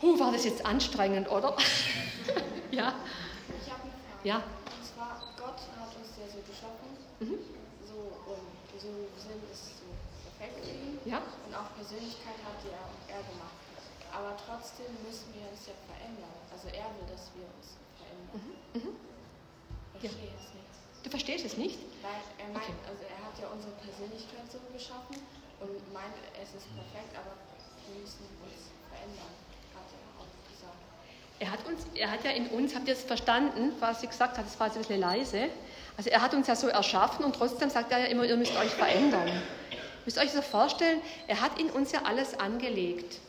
[SPEAKER 1] Huh, war das jetzt anstrengend, oder? <laughs> ja.
[SPEAKER 2] Ich habe eine Frage.
[SPEAKER 1] Ja.
[SPEAKER 2] Mhm. So, und so Sinn ist so perfekt für ihn.
[SPEAKER 1] Ja.
[SPEAKER 2] Und auch Persönlichkeit hat er, er gemacht. Aber trotzdem müssen wir uns ja verändern. Also er will, dass wir uns verändern. Mhm. Mhm. Verstehe ja. es nicht.
[SPEAKER 1] Du verstehst es nicht?
[SPEAKER 2] Weil er meint, okay. also er hat ja unsere Persönlichkeit so geschaffen und meint, es ist perfekt, aber wir müssen uns verändern, hat er auch gesagt.
[SPEAKER 1] Er hat, uns, er hat ja in uns, habt ihr es verstanden, was sie gesagt hat, das war so ein bisschen leise, also er hat uns ja so erschaffen und trotzdem sagt er ja immer, ihr müsst euch verändern. Ihr müsst euch so vorstellen, er hat in uns ja alles angelegt.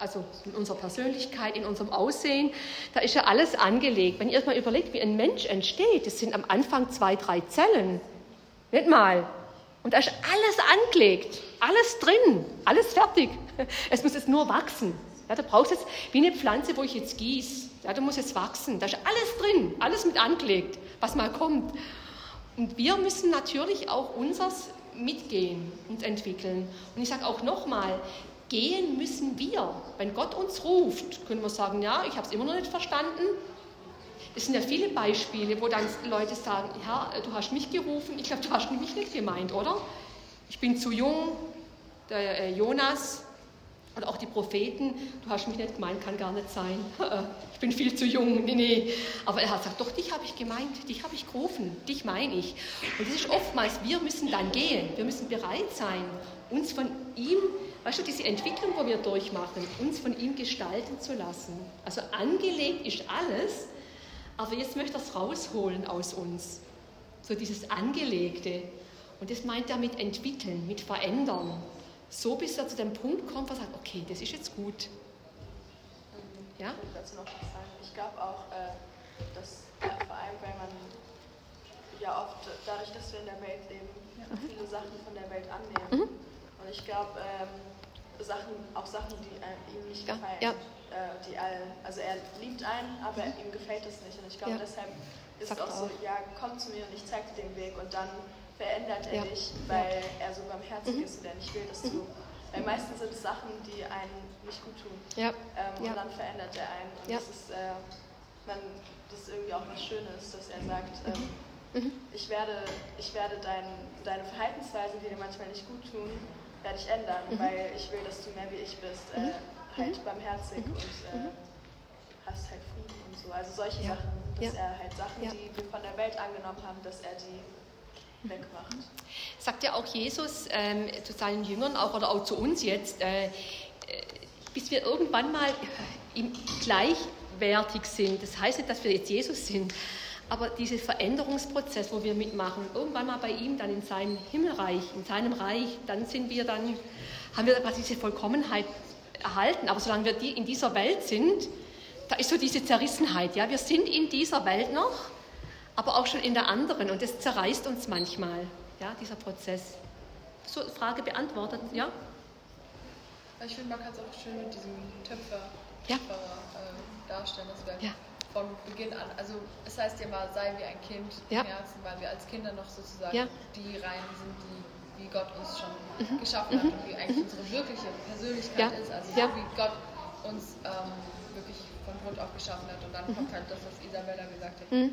[SPEAKER 1] Also in unserer Persönlichkeit, in unserem Aussehen, da ist ja alles angelegt. Wenn ihr euch mal überlegt, wie ein Mensch entsteht, das sind am Anfang zwei, drei Zellen. Nicht mal. Und da ist alles angelegt, alles drin, alles fertig. <laughs> Es muss jetzt nur wachsen. Ja, da brauchst du jetzt wie eine Pflanze, wo ich jetzt gieße. Ja, da muss jetzt wachsen. Da ist alles drin, alles mit angelegt was mal kommt. Und wir müssen natürlich auch unseres mitgehen, uns entwickeln. Und ich sage auch nochmal, gehen müssen wir. Wenn Gott uns ruft, können wir sagen, ja, ich habe es immer noch nicht verstanden. Es sind ja viele Beispiele, wo dann Leute sagen, ja, du hast mich gerufen, ich glaube, du hast mich nicht gemeint, oder? Ich bin zu jung, der äh, Jonas, und auch die Propheten, du hast mich nicht gemeint, kann gar nicht sein. <laughs> Ich bin viel zu jung. Nee, nee. Aber er hat gesagt, doch, dich habe ich gemeint, dich habe ich gerufen, dich meine ich. Und das ist oftmals, wir müssen dann gehen. Wir müssen bereit sein, uns von ihm, weißt du, diese Entwicklung, wo wir durchmachen, uns von ihm gestalten zu lassen. Also angelegt ist alles, aber jetzt möchte er es rausholen aus uns. So dieses Angelegte. Und das meint er mit entwickeln, mit verändern so bis er zu dem Punkt kommt, wo er sagt, okay, das ist jetzt gut.
[SPEAKER 5] Ja? Ich dazu noch was sagen. Ich glaube auch, äh, dass äh, vor allem, weil man ja oft, dadurch, dass wir in der Welt leben, viele Sachen von der Welt annehmen. Mhm. Ich glaube, ähm, Sachen, auch Sachen, die äh, ihm nicht ja. gefallen, ja. Äh, die all, also er liebt einen, aber mhm. ihm gefällt es nicht. Und ich glaube, ja. deshalb ist Sagt es auch, auch so, ja, komm zu mir und ich zeige dir den Weg. Und dann verändert er ja. dich, weil ja. er so barmherzig mhm. ist und er nicht will, dass du. Weil meistens sind es Sachen, die einen nicht gut tun. Ja. Ähm, und dann verändert er einen. Und das ist, äh, man, das ist irgendwie auch was Schönes, dass er sagt, mhm. ähm, mhm. ich werde, ich werde dein, deine Verhaltensweisen, die dir manchmal nicht gut tun, werde ich ändern, mhm. weil ich will, dass du mehr wie ich bist, äh, mhm. halt mhm. barmherzig und äh, hast halt Frieden und so. Also solche ja. Sachen, dass ja. er halt Sachen, ja. die wir von der Welt angenommen haben, dass er die wegmacht.
[SPEAKER 1] Sagt ja auch Jesus ähm, zu seinen Jüngern auch oder auch zu uns jetzt, äh, äh bis wir irgendwann mal ihm gleichwertig sind. Das heißt nicht, dass wir jetzt Jesus sind, aber dieser Veränderungsprozess, wo wir mitmachen, irgendwann mal bei ihm, dann in seinem Himmelreich, in seinem Reich, dann sind wir dann, haben wir quasi diese Vollkommenheit erhalten. Aber solange wir die in dieser Welt sind, da ist so diese Zerrissenheit. Ja, wir sind in dieser Welt noch, aber auch schon in der anderen. Und das zerreißt uns manchmal, ja, dieser Prozess. So, Frage beantwortet, ja?
[SPEAKER 3] Ich finde, man kann es auch schön mit diesem Töpfer, ja. äh, darstellen, dass wir ja von Beginn an, also es heißt ja mal, sei wie ein Kind ja. im Herzen, weil wir als Kinder noch sozusagen ja. die Reinen sind, die wie Gott uns schon mhm. geschaffen mhm. hat und wie eigentlich mhm. unsere wirkliche Persönlichkeit ja. ist, also so wie Gott uns ähm, wirklich von Grund auf geschaffen hat. Und dann mhm. kommt halt das, was Isabella gesagt hat, mhm.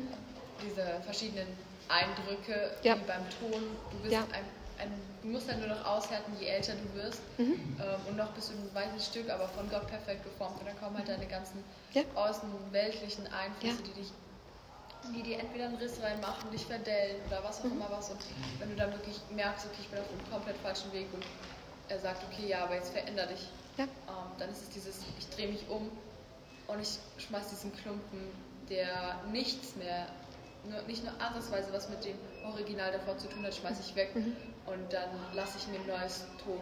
[SPEAKER 3] diese verschiedenen Eindrücke, wie beim Ton. Du bist ein ein, du musst halt nur noch aushärten, je älter du wirst. Mhm. Ähm, und noch bist du ein weißes Stück, aber von Gott perfekt geformt. Und dann kommen halt deine ganzen ja. außenweltlichen Einflüsse, ja. die dich die dir entweder einen Riss reinmachen, dich verdellen oder was auch mhm. immer was. Und wenn du dann wirklich merkst, okay, ich bin auf einem komplett falschen Weg und er sagt, okay, ja, aber jetzt veränder dich, ja. ähm, dann ist es dieses, ich drehe mich um und ich schmeiß diesen Klumpen, der nichts mehr, nur, nicht nur ansatzweise was mit dem Original davor zu tun hat, schmeiße ich weg mhm. und dann lasse ich mir ein neues Ton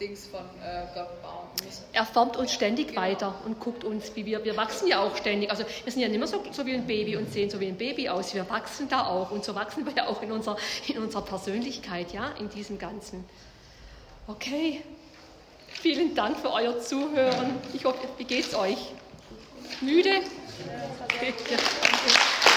[SPEAKER 3] Dings von äh, Gott bauen.
[SPEAKER 1] Er formt uns ständig genau. weiter und guckt uns, wie wir, wir wachsen ja auch ständig. Also wir sind ja nicht mehr so, so wie ein Baby und sehen so wie ein Baby aus. Wir wachsen da auch und so wachsen wir ja auch in unserer, in unserer Persönlichkeit, ja, in diesem Ganzen. Okay, vielen Dank für euer Zuhören. Ich hoffe, wie geht's euch? Müde? Okay. Ja.